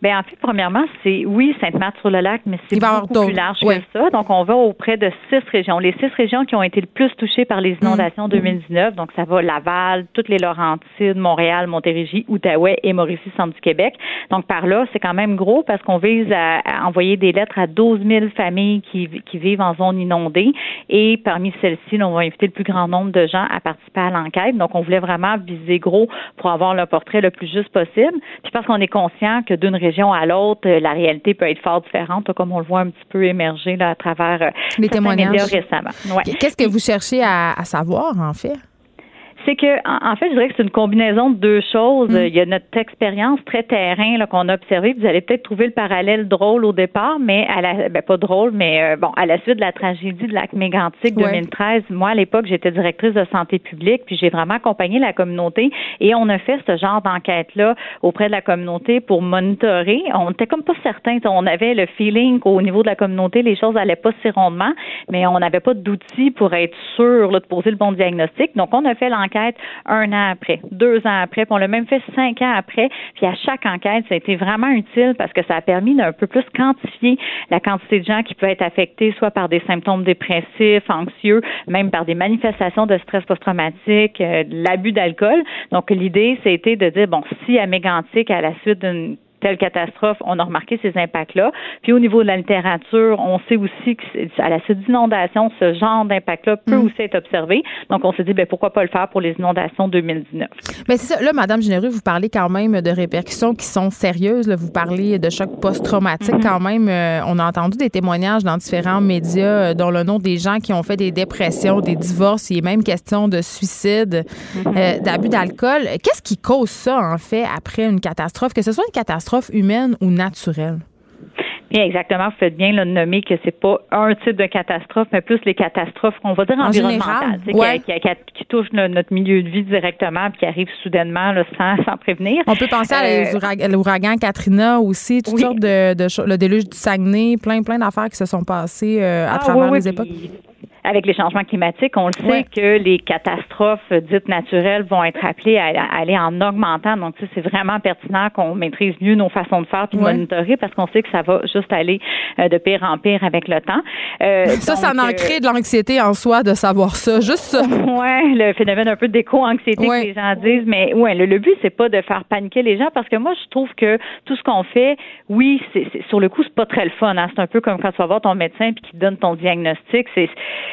Ben en fait, premièrement, c'est oui Sainte-Marthe-sur-le-Lac, mais c'est beaucoup plus large que ça. Donc, on va auprès de six régions. Les six régions qui ont été le plus touchées par les inondations en 2019. Donc, ça va Laval, toutes les Laurentides, Montréal, Montérégie, Outaouais et Mauricie, centre du Québec. Donc, par là, c'est quand même gros parce qu'on vise à, envoyer des lettres à 12 000 familles qui, qui vivent en zone inondée. Et parmi celles-ci, on va inviter le plus grand nombre de gens à participer à l'enquête. Donc, on voulait vraiment viser gros pour avoir le portrait le plus juste possible. Puis parce qu'on est conscient que d'une région à l'autre, euh, la réalité peut être fort différente, comme on le voit un petit peu émerger là, à travers euh, les témoignages récemment. Qu'est-ce que vous cherchez à, savoir, en fait? C'est que, en, fait, je dirais que c'est une combinaison de deux choses. Mm. Il y a notre expérience très terrain qu'on a observée. Vous allez peut-être trouver le parallèle drôle au départ, mais à la, ben, pas drôle, mais euh, bon, à la suite de la tragédie de lac mégantic 2013, moi, à l'époque, j'étais directrice de santé publique, puis j'ai vraiment accompagné la communauté et on a fait ce genre d'enquête-là auprès de la communauté pour monitorer. On était comme pas certains. On avait le feeling qu'au niveau de la communauté, les choses allaient pas si rondement, mais on n'avait pas d'outils pour être sûr de poser le bon diagnostic. Donc, on a fait l'enquête un an après, deux ans après, puis on l'a même fait cinq ans après. Puis à chaque enquête, ça a été vraiment utile parce que ça a permis d'un peu plus quantifier la quantité de gens qui peuvent être affectés soit par des symptômes dépressifs, anxieux, même par des manifestations de stress post-traumatique, euh, l'abus d'alcool. Donc, l'idée, c'était de dire, bon, si à Mégantic, à la suite d'une telle catastrophe, on a remarqué ces impacts-là. Puis au niveau de la littérature, on sait aussi qu'à la suite d'inondations, ce genre d'impact-là peut mm. aussi être observé. Donc on s'est dit, ben pourquoi pas le faire pour les inondations 2019. Mais c'est ça. Là, Madame Généreux, vous parlez quand même de répercussions qui sont sérieuses. Vous parlez de choc post-traumatique mm-hmm. quand même. Euh, on a entendu des témoignages dans différents médias, euh, dont le nom des gens qui ont fait des dépressions, des divorces. Il est même question de suicide, mm-hmm. euh, d'abus d'alcool. Qu'est-ce qui cause ça, en fait, après une catastrophe? Que ce soit une catastrophe humaine ou naturelle? Bien, exactement. Vous faites bien de nommer que c'est pas un type de catastrophe, mais plus les catastrophes qu'on va dire environnementales, qui, touchent notre milieu de vie directement, puis qui arrivent soudainement sans, <laughs> sans, prévenir. On peut penser à euh, l'ouragan Katrina aussi, toutes sortes de, de, le déluge du Saguenay, plein plein d'affaires qui se sont passées euh, à ah, travers les époques avec les changements climatiques, on le sait que les catastrophes dites naturelles vont être appelées à, aller en augmentant. Donc, c'est vraiment pertinent qu'on maîtrise mieux nos façons de faire puis de monitorer parce qu'on sait que ça va juste aller euh, de pire en pire avec le temps. Euh, ça, ça en crée de l'anxiété en soi de savoir ça, juste ça. <laughs> Oui, le phénomène un peu d'éco-anxiété que les gens disent, mais ouais, le, but, c'est pas de faire paniquer les gens parce que moi, je trouve que tout ce qu'on fait, oui, c'est sur le coup, c'est pas très le fun. Hein. C'est un peu comme quand tu vas voir ton médecin puis qui te donne ton diagnostic. C'est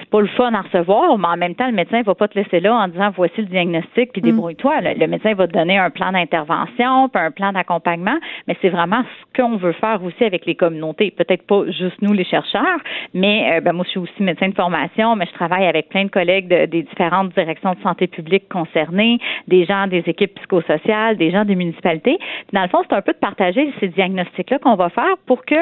c'est pas le fun à recevoir, mais en même temps, le médecin va pas te laisser là en disant voici le diagnostic, puis mm. débrouille-toi. Le, médecin va te donner un plan d'intervention, puis un plan d'accompagnement, mais c'est vraiment ce qu'on veut faire aussi avec les communautés. Peut-être pas juste nous, les chercheurs, mais euh, ben, moi, je suis aussi médecin de formation, mais je travaille avec plein de collègues des différentes directions de santé publique concernées, des gens des équipes psychosociales, des gens des municipalités. dans le fond, c'est un peu de partager ces diagnostics-là qu'on va faire pour que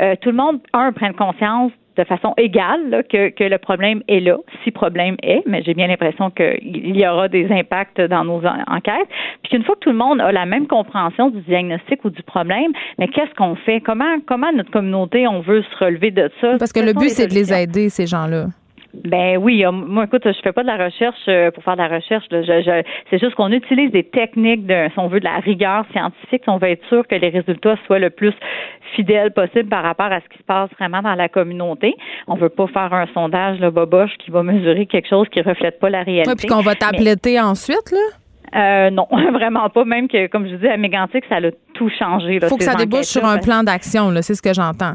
euh, tout le monde, un, prenne conscience de façon égale que, que, le problème est là, si problème est, mais j'ai bien l'impression qu'il y aura des impacts dans nos enquêtes. Puis qu'une fois que tout le monde a la même compréhension du diagnostic ou du problème, mais qu'est-ce qu'on fait? Comment, comment notre communauté, on veut se relever de ça? Parce que le but, c'est de les aider, ces gens-là. Ben oui, moi écoute, je fais pas de la recherche euh, pour faire de la recherche. Je, c'est juste qu'on utilise des techniques de, si on veut, de la rigueur scientifique, si on veut être sûr que les résultats soient le plus fidèles possible par rapport à ce qui se passe vraiment dans la communauté. On veut pas faire un sondage le boboche qui va mesurer quelque chose qui reflète pas la réalité. Oui, puis qu'on va tabletter ensuite, là? Euh, non, <laughs> vraiment pas. Même que, comme je dis, à Mégantic, ça a tout changé. Il faut que ça débouche sur un plan d'action, c'est ce que j'entends.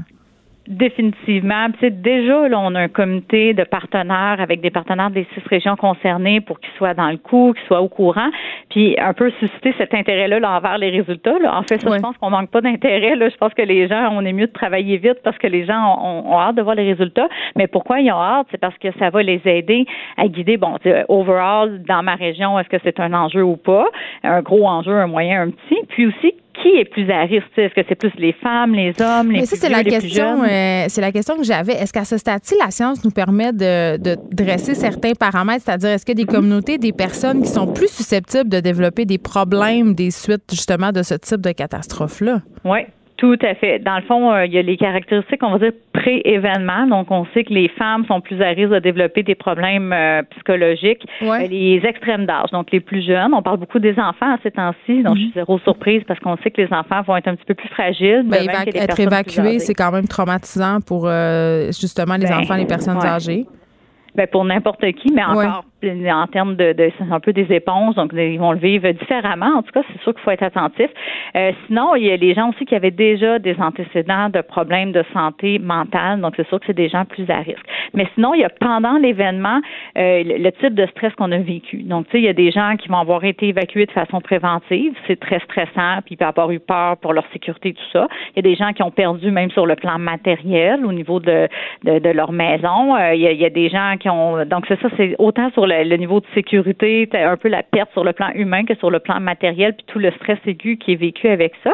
Définitivement. Puis, déjà, là, on a un comité de partenaires avec des partenaires des six régions concernées pour qu'ils soient dans le coup, qu'ils soient au courant, puis un peu susciter cet intérêt-là envers les résultats. Là. En fait, ça, je pense qu'on manque pas d'intérêt. Là. Je pense que les gens, on est mieux de travailler vite parce que les gens ont, hâte de voir les résultats. Mais pourquoi ils ont hâte? C'est parce que ça va les aider à guider, bon, overall, dans ma région, est-ce que c'est un enjeu ou pas? Un gros enjeu, un moyen, un petit. Puis aussi, qui est plus à risque? Est-ce que c'est plus les femmes, les hommes, les Mais ça, c'est la question. Euh, c'est la question que j'avais. Est-ce qu'à ce stade-ci, la science nous permet de, de, dresser certains paramètres, c'est-à-dire est-ce que des communautés, des personnes qui sont plus susceptibles de développer des problèmes des suites justement de ce type de catastrophe-là? Oui, tout à fait. Dans le fond, euh, il y a les caractéristiques, on va dire, pré-événement. Donc, on sait que les femmes sont plus à risque de développer des problèmes euh, psychologiques. Euh, les extrêmes d'âge, donc les plus jeunes. On parle beaucoup des enfants à ces temps-ci, donc je suis mhm. zéro surprise parce qu'on sait que les enfants vont être un petit peu plus fragiles. Ben, être évacués, c'est quand même traumatisant pour justement les ben, enfants, les personnes âgées. Ben pour n'importe qui, mais encore en termes de, c'est un peu des éponges, donc ils vont le vivre différemment. En tout cas, c'est sûr qu'il faut être attentif. Euh, sinon, il y a les gens aussi qui avaient déjà des antécédents de problèmes de santé mentale, donc c'est sûr que c'est des gens plus à risque. Mais sinon, il y a pendant l'événement euh, le, type de stress qu'on a vécu. Donc, tu sais, il y a des gens qui vont avoir été évacués de façon préventive, c'est très stressant, puis ils peuvent avoir eu peur pour leur sécurité, tout ça. Il y a des gens qui ont perdu même sur le plan matériel au niveau de, de, leur maison. Euh, il, y a, il y a des gens qui ont donc c'est ça, c'est autant sur le le, niveau de sécurité, un peu la perte sur le plan humain que sur le plan matériel, puis tout le stress aigu qui est vécu avec ça.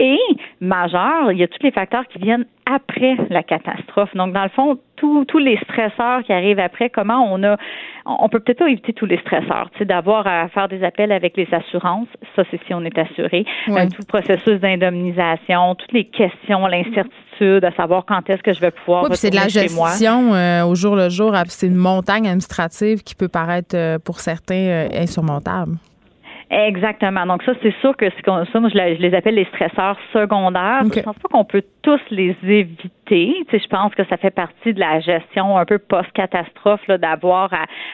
Et majeur, il y a tous les facteurs qui viennent après la catastrophe. Donc, dans le fond, tous les stresseurs qui arrivent après, comment on a, on peut peut-être pas éviter tous les stresseurs, tu sais, d'avoir à faire des appels avec les assurances, ça c'est si on est assuré, euh, tout le processus d'indemnisation, toutes les questions, l'incertitude, à savoir quand est-ce que je vais pouvoir oui, c'est de la gestion euh, au jour le jour, c'est une montagne administrative qui peut paraître euh, pour certains insurmontable. Exactement. Donc ça, c'est sûr que ça, moi, je, les appelle les stresseurs secondaires. Je pense pas qu'on peut tous les éviter. Tu sais, je pense que ça fait partie de la gestion un peu post-catastrophe d'avoir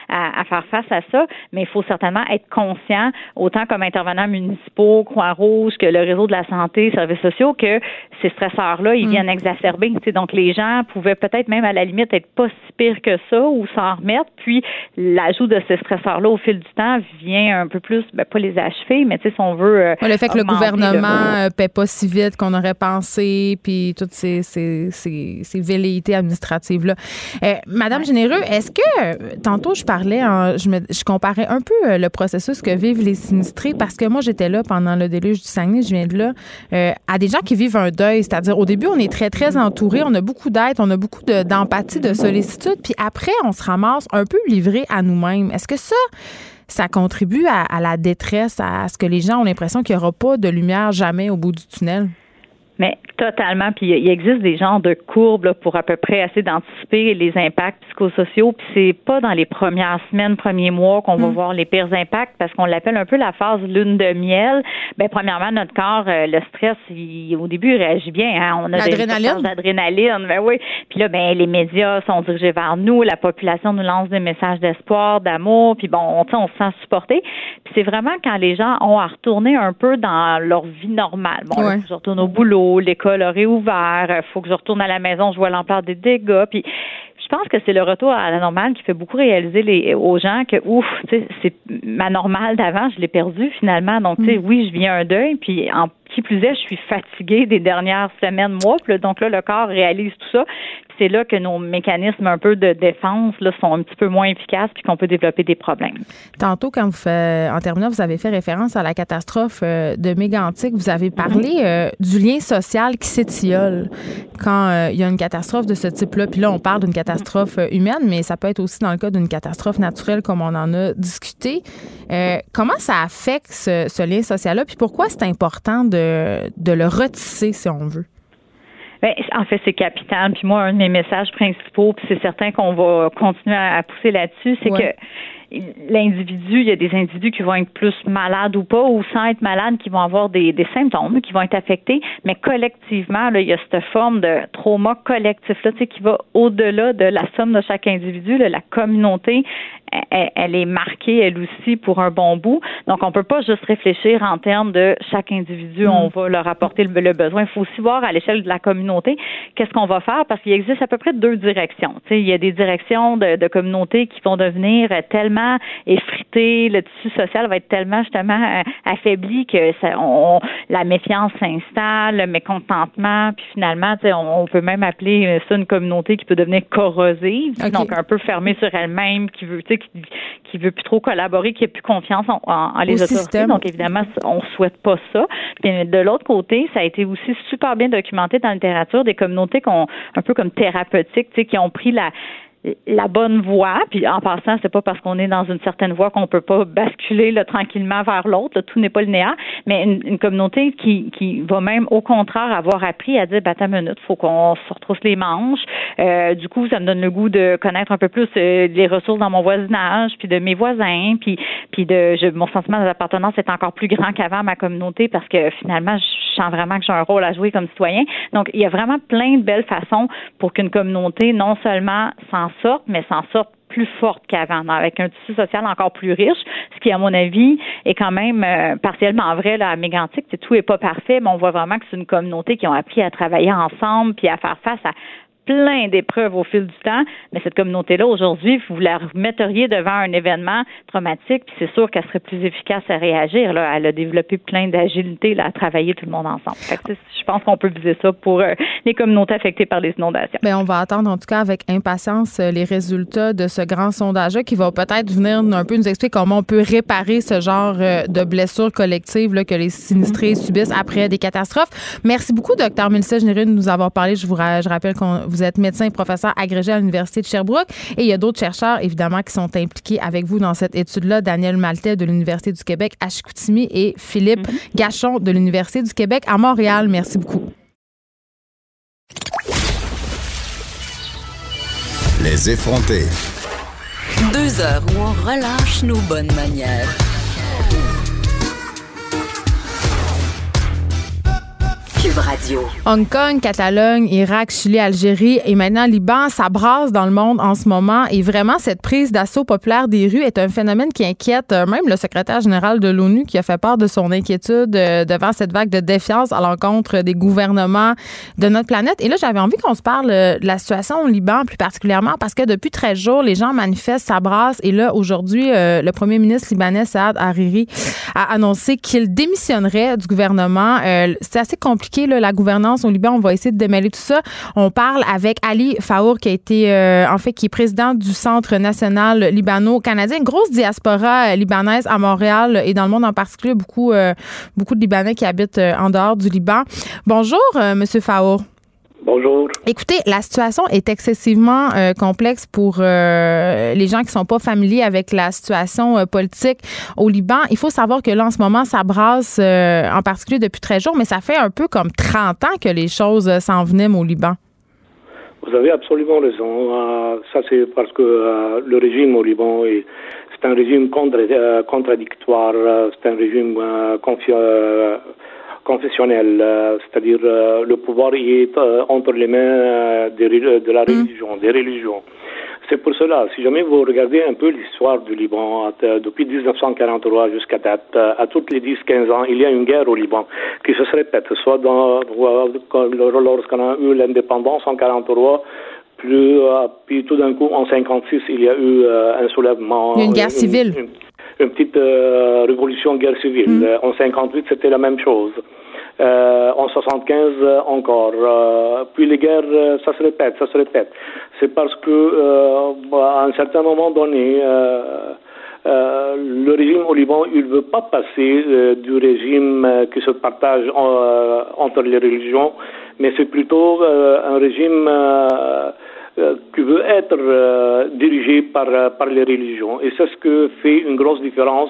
à, à, faire face à ça. Mais il faut certainement être conscient, autant comme intervenants municipaux, Croix-Rouge, que le réseau de la santé, services sociaux, que ces stresseurs-là, ils mm. viennent exacerber. Tu sais, donc les gens pouvaient peut-être même à la limite être pas si pire que ça ou s'en remettre. Puis l'ajout de ces stresseurs-là au fil du temps vient un peu plus, ben, pas les achever, mais tu sais, si on veut. Euh, le fait que le gouvernement ne euh, paie pas si vite qu'on aurait pensé, puis toutes ces, ces, ces, ces velléités administratives-là. Euh, Madame Généreux, est-ce que, tantôt, je parlais, je, me, je comparais un peu le processus que vivent les sinistrés, parce que moi, j'étais là pendant le déluge du Saguenay, je viens de là, à des gens qui vivent un deuil. C'est-à-dire, au début, on est très, très entouré, on a beaucoup d'aide, on a beaucoup d'empathie, de, de sollicitude, puis après, on se ramasse un peu livré à nous-mêmes. Est-ce que ça, ça contribue à, la détresse, à ce que les gens ont l'impression qu'il n'y aura pas de lumière jamais au bout du tunnel? Mais totalement. Puis il existe des genres de courbes pour à peu près assez d'anticiper les impacts psychosociaux. Puis c'est pas dans les premières semaines, premiers mois qu'on va mm. voir les pires impacts parce qu'on l'appelle un peu la phase lune de miel. Ben premièrement, notre corps, euh, le stress, au début, il réagit bien. Hein? On a l'adrénaline. d'adrénaline. Ben oui. Puis là, ben les médias sont dirigés vers nous. La population nous lance des messages d'espoir, d'amour. Puis bon, on, on se sent supporté. Puis c'est vraiment quand les gens ont à retourner un peu dans leur vie normale. Bon, je retourne au boulot l'école a réouvert, il faut que je retourne à la maison, je vois l'ampleur des dégâts. Puis je pense que c'est le retour à la normale qui fait beaucoup réaliser les, aux gens que ouf, c'est ma normale d'avant, je l'ai perdue finalement. Donc, tu sais, mm. oui, je viens un deuil, puis en qui plus est, je suis fatiguée des dernières semaines, mois. donc là, le corps réalise tout ça c'est là que nos mécanismes un peu de défense là, sont un petit peu moins efficaces puis qu'on peut développer des problèmes. Tantôt, quand vous faites, en terminant, vous avez fait référence à la catastrophe euh, de Mégantic. Vous avez parlé euh, du lien social qui s'étiole quand euh, il y a une catastrophe de ce type-là. Puis là, on parle d'une catastrophe humaine, mais ça peut être aussi dans le cas d'une catastrophe naturelle comme on en a discuté. comment ça affecte ce, ce lien social-là? Puis pourquoi c'est important de, de le retisser, si on veut? Ben, en fait, c'est capital. Puis moi, un de mes messages principaux, puis c'est certain qu'on va continuer à, pousser là-dessus, c'est que l'individu, il y a des individus qui vont être plus malades ou pas, ou sans être malades, qui vont avoir des, des symptômes, qui vont être affectés, mais collectivement, là, il y a cette forme de trauma collectif là, qui va au-delà de la somme de chaque individu. la communauté, elle, est marquée, elle aussi, pour un bon bout. Donc, on peut pas juste réfléchir en termes de chaque individu, on mm. va leur apporter le, besoin. Il faut aussi voir à l'échelle de la communauté qu'est-ce qu'on va faire, parce qu'il existe à peu près deux directions. il y a des directions de, de communauté qui vont devenir tellement effrité, le tissu social va être tellement justement euh, affaibli que la méfiance s'installe, le mécontentement, puis finalement, on, on peut même appeler ça une communauté qui peut devenir corrosive, donc un peu fermée sur elle-même, qui veut, qui, qui veut plus trop collaborer, qui a plus confiance en, les autorités. Donc évidemment, on souhaite pas ça. Puis de l'autre côté, ça a été aussi super bien documenté dans la littérature des communautés qui ont un peu comme thérapeutiques, qui ont pris la la bonne voie. Puis en passant, c'est pas parce qu'on est dans une certaine voie qu'on peut pas basculer là, tranquillement vers l'autre. Tout n'est pas linéaire. Mais une, communauté qui, qui va même au contraire avoir appris à dire bah ta minute, faut qu'on se retrousse les manches. Euh, du coup, ça me donne le goût de connaître un peu plus euh, les ressources dans mon voisinage, puis de mes voisins, puis puis de je, mon sentiment d'appartenance est encore plus grand qu'avant ma communauté parce que finalement, je sens vraiment que j'ai un rôle à jouer comme citoyen. Donc, il y a vraiment plein de belles façons pour qu'une communauté non seulement s'en sorte, mais s'en sorte plus forte qu'avant, avec un tissu social encore plus riche, ce qui, à mon avis, est quand même euh, partiellement vrai là, à Mégantic. Tout est pas parfait, mais on voit vraiment que c'est une communauté qui ont appris à travailler ensemble puis à faire face à plein d'épreuves au fil du temps, mais cette communauté-là, aujourd'hui, vous la remetteriez devant un événement traumatique, puis c'est sûr qu'elle serait plus efficace à réagir. Là. Elle a développé plein d'agilité à travailler tout le monde ensemble. je pense qu'on peut viser ça pour euh, les communautés affectées par les inondations. Bien, on va attendre en tout cas avec impatience euh, les résultats de ce grand sondage-là qui va peut-être venir un peu nous expliquer comment on peut réparer ce genre euh, de blessures collectives là, que les sinistrés subissent après des catastrophes. Merci beaucoup, docteur Mélissa Généreux, de nous avoir parlé. Je vous rappelle que vous êtes médecin et professeur agrégé à l'Université de Sherbrooke. Et il y a d'autres chercheurs, évidemment, qui sont impliqués avec vous dans cette étude-là. Daniel Maltais de l'Université du Québec à Chicoutimi et Philippe mhm. Gachon de l'Université du Québec à Montréal. Merci beaucoup. Les effrontés. Deux heures où on relâche nos bonnes manières. Hong Kong, Catalogne, Irak, Chili, Algérie et maintenant Liban, ça brasse dans le monde en ce moment. Et vraiment, cette prise d'assaut populaire des rues est un phénomène qui inquiète euh, même le secrétaire général de l'ONU qui a fait part de son inquiétude euh, devant cette vague de défiance à l'encontre des gouvernements de notre planète. Et là, j'avais envie qu'on se parle euh, de la situation au Liban plus particulièrement parce que depuis 13 jours, les gens manifestent, ça. Et là, aujourd'hui, le premier ministre libanais, Saad Hariri, a annoncé qu'il démissionnerait du gouvernement. C'est assez compliqué la gouvernance au Liban. On va essayer de démêler tout ça. On parle avec Ali Faour, qui a été, euh, en fait, qui est président du Centre national libano-canadien. Grosse diaspora euh, libanaise à Montréal et dans le monde en particulier. Beaucoup, euh, beaucoup de Libanais qui habitent en dehors du Liban. Bonjour, Monsieur Faour. Bonjour. Écoutez, la situation est excessivement euh, complexe pour euh, les gens qui sont pas familiers avec la situation euh, politique au Liban. Il faut savoir que là, en ce moment, ça brasse en particulier depuis 13 jours, mais ça fait un peu comme 30 ans que les choses s'enveniment au Liban. Vous avez absolument raison. ça, c'est parce que le régime au Liban est c'est un régime contradictoire, c'est un régime confessionnel, euh, c'est-à-dire euh, le pouvoir est euh, entre les mains de la mm. religion, des religions. C'est pour cela, si jamais vous regardez un peu l'histoire du Liban, depuis 1943 jusqu'à date, à toutes les 10-15 ans, il y a une guerre au Liban qui se répète, soit dans, lorsqu'on a eu l'indépendance en 1943, plus, puis tout d'un coup, en 56, il y a eu un soulèvement. Une guerre civile une petite euh, révolution guerre civile. Mm. Euh, en 58, c'était la même chose. Euh, en 75 encore. puis les guerres, ça se répète, ça se répète. C'est parce que à un certain moment donné, le régime au Liban, il ne veut pas passer du régime qui se partage entre les religions, mais c'est plutôt un régime euh, qui veut être euh, dirigé par, euh, par les religions. Et c'est ce que fait une grosse différence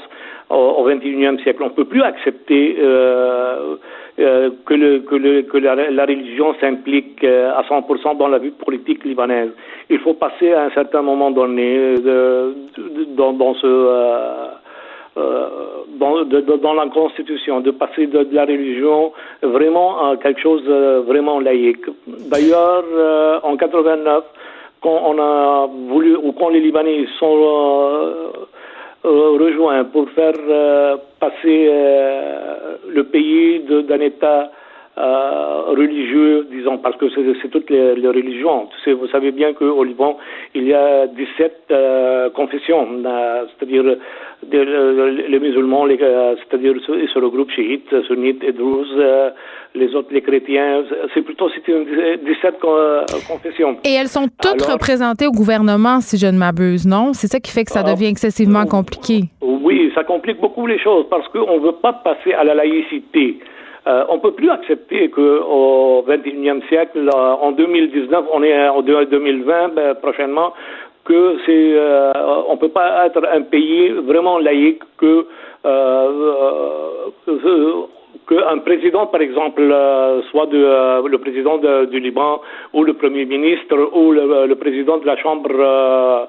au XXIe siècle. On ne peut plus accepter euh, que, le, que, le, que la, la, religion s'implique à 100% dans la vie politique libanaise. Il faut passer à un certain moment donné de, dans, dans ce euh, dans, de, dans, la Constitution, de passer de, la religion vraiment à quelque chose de vraiment laïque. D'ailleurs, euh, en 89, quand on a voulu, ou quand les Libanais sont euh, rejoints pour faire passer le pays d'un État religieux, disons, parce que c'est toutes les, les religions. Vous savez bien qu'au Liban, il y a 17 confessions, c'est-à-dire les musulmans, euh, c'est-à-dire ils se regroupent chiites, sunnites et druzes, euh, les autres, les chrétiens. C'est plutôt c'est une 17 euh, confessions. Et elles sont toutes représentées au gouvernement, si je ne m'abuse, non? C'est ça qui fait que ça devient excessivement compliqué. Oui, ça complique beaucoup les choses parce qu'on ne veut pas passer à la laïcité. On ne peut plus accepter qu'au XXIe siècle, en 2019, on est en 2020 ben, prochainement, que c'est, euh, on peut pas être un pays vraiment laïque que euh, euh qu'un président, par exemple, euh, soit de, le président du Liban ou le premier ministre ou le, président de la Chambre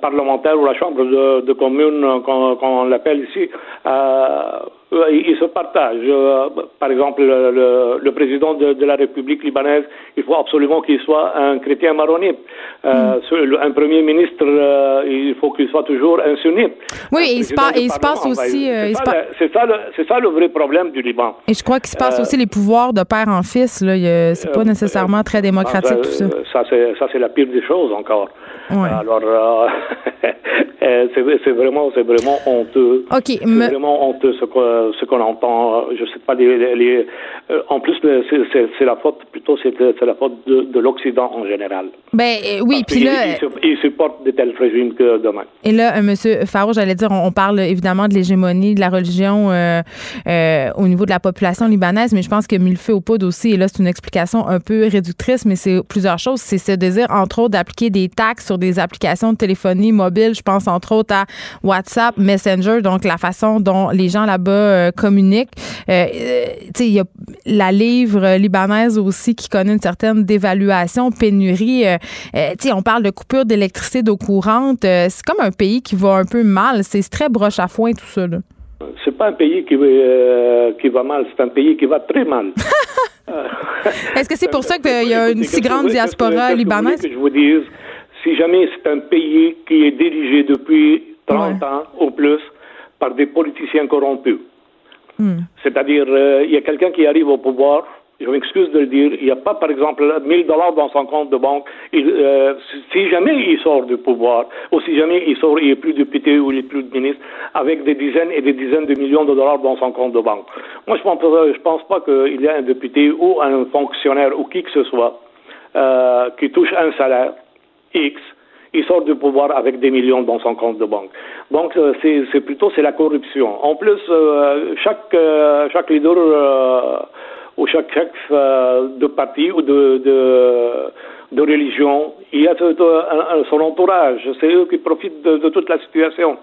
parlementaire ou la chambre de, de commune, qu'on l'appelle ici, euh, ils se partagent. Euh, par exemple, le, le président de, de, la République libanaise, il faut absolument qu'il soit un chrétien maronite. Euh, mm. Un premier ministre, euh, il faut qu'il soit toujours un sunnite. Oui, et il, se, il se passe aussi. c'est ça, ça, ça, le vrai problème du Liban. Et je crois qu'il se passe aussi les pouvoirs de père en fils. C'est pas nécessairement très démocratique tout ça. Ça, c'est la pire des choses encore. Alors, <laughs> c'est vraiment, c'est vraiment honteux. Ok. C'est vraiment honteux ce qu'on entend, je sais pas, les, euh, en plus, c'est la faute, plutôt, c'est la faute de, l'Occident en général. Ben euh, oui, puis là. Ils, supportent de tels régimes que demain. Et là, euh, M. Faro, j'allais dire, on, parle évidemment de l'hégémonie de la religion au niveau de la population libanaise, mais je pense que mille feu au poudre aussi, et là, c'est une explication un peu réductrice, mais c'est plusieurs choses. C'est ce désir, entre autres, d'appliquer des taxes sur des applications de téléphonie mobile. Je pense, entre autres, à WhatsApp, Messenger, donc la façon dont les gens là-bas euh, communique. Euh, euh, il y a la livre libanaise aussi qui connaît une certaine dévaluation, pénurie. on parle de coupure d'électricité, d'eau courante. c'est comme un pays qui va un peu mal. C'est très broche à foin, tout ça. Là. C'est pas un pays qui, qui va mal, c'est un pays qui va très mal. <laughs> Est-ce que c'est pour ça qu'il y a <laughs> une si grande diaspora libanaise? Que je vous dise, si jamais c'est un pays qui est dirigé depuis 30 ans ou plus par des politiciens corrompus, Hmm. C'est-à-dire, euh, il y a quelqu'un qui arrive au pouvoir, je m'excuse de le dire, il n'y a pas, par exemple, 1000 dollars dans son compte de banque. Euh, si jamais il sort du pouvoir, ou si jamais il sort, il n'est plus député ou il n'est plus de ministre, avec des dizaines et des dizaines de millions de dollars dans son compte de banque. Moi, je pense, je pense pas qu'il y ait un député ou un fonctionnaire ou qui que ce soit euh, qui touche un salaire X il sort du pouvoir avec des millions dans son compte de banque. Donc euh, c'est plutôt c'est la corruption. En plus, euh, chaque euh, chaque leader ou chaque chef de parti ou de, de, de religion, il y a son entourage. C'est eux qui profitent de, toute la situation.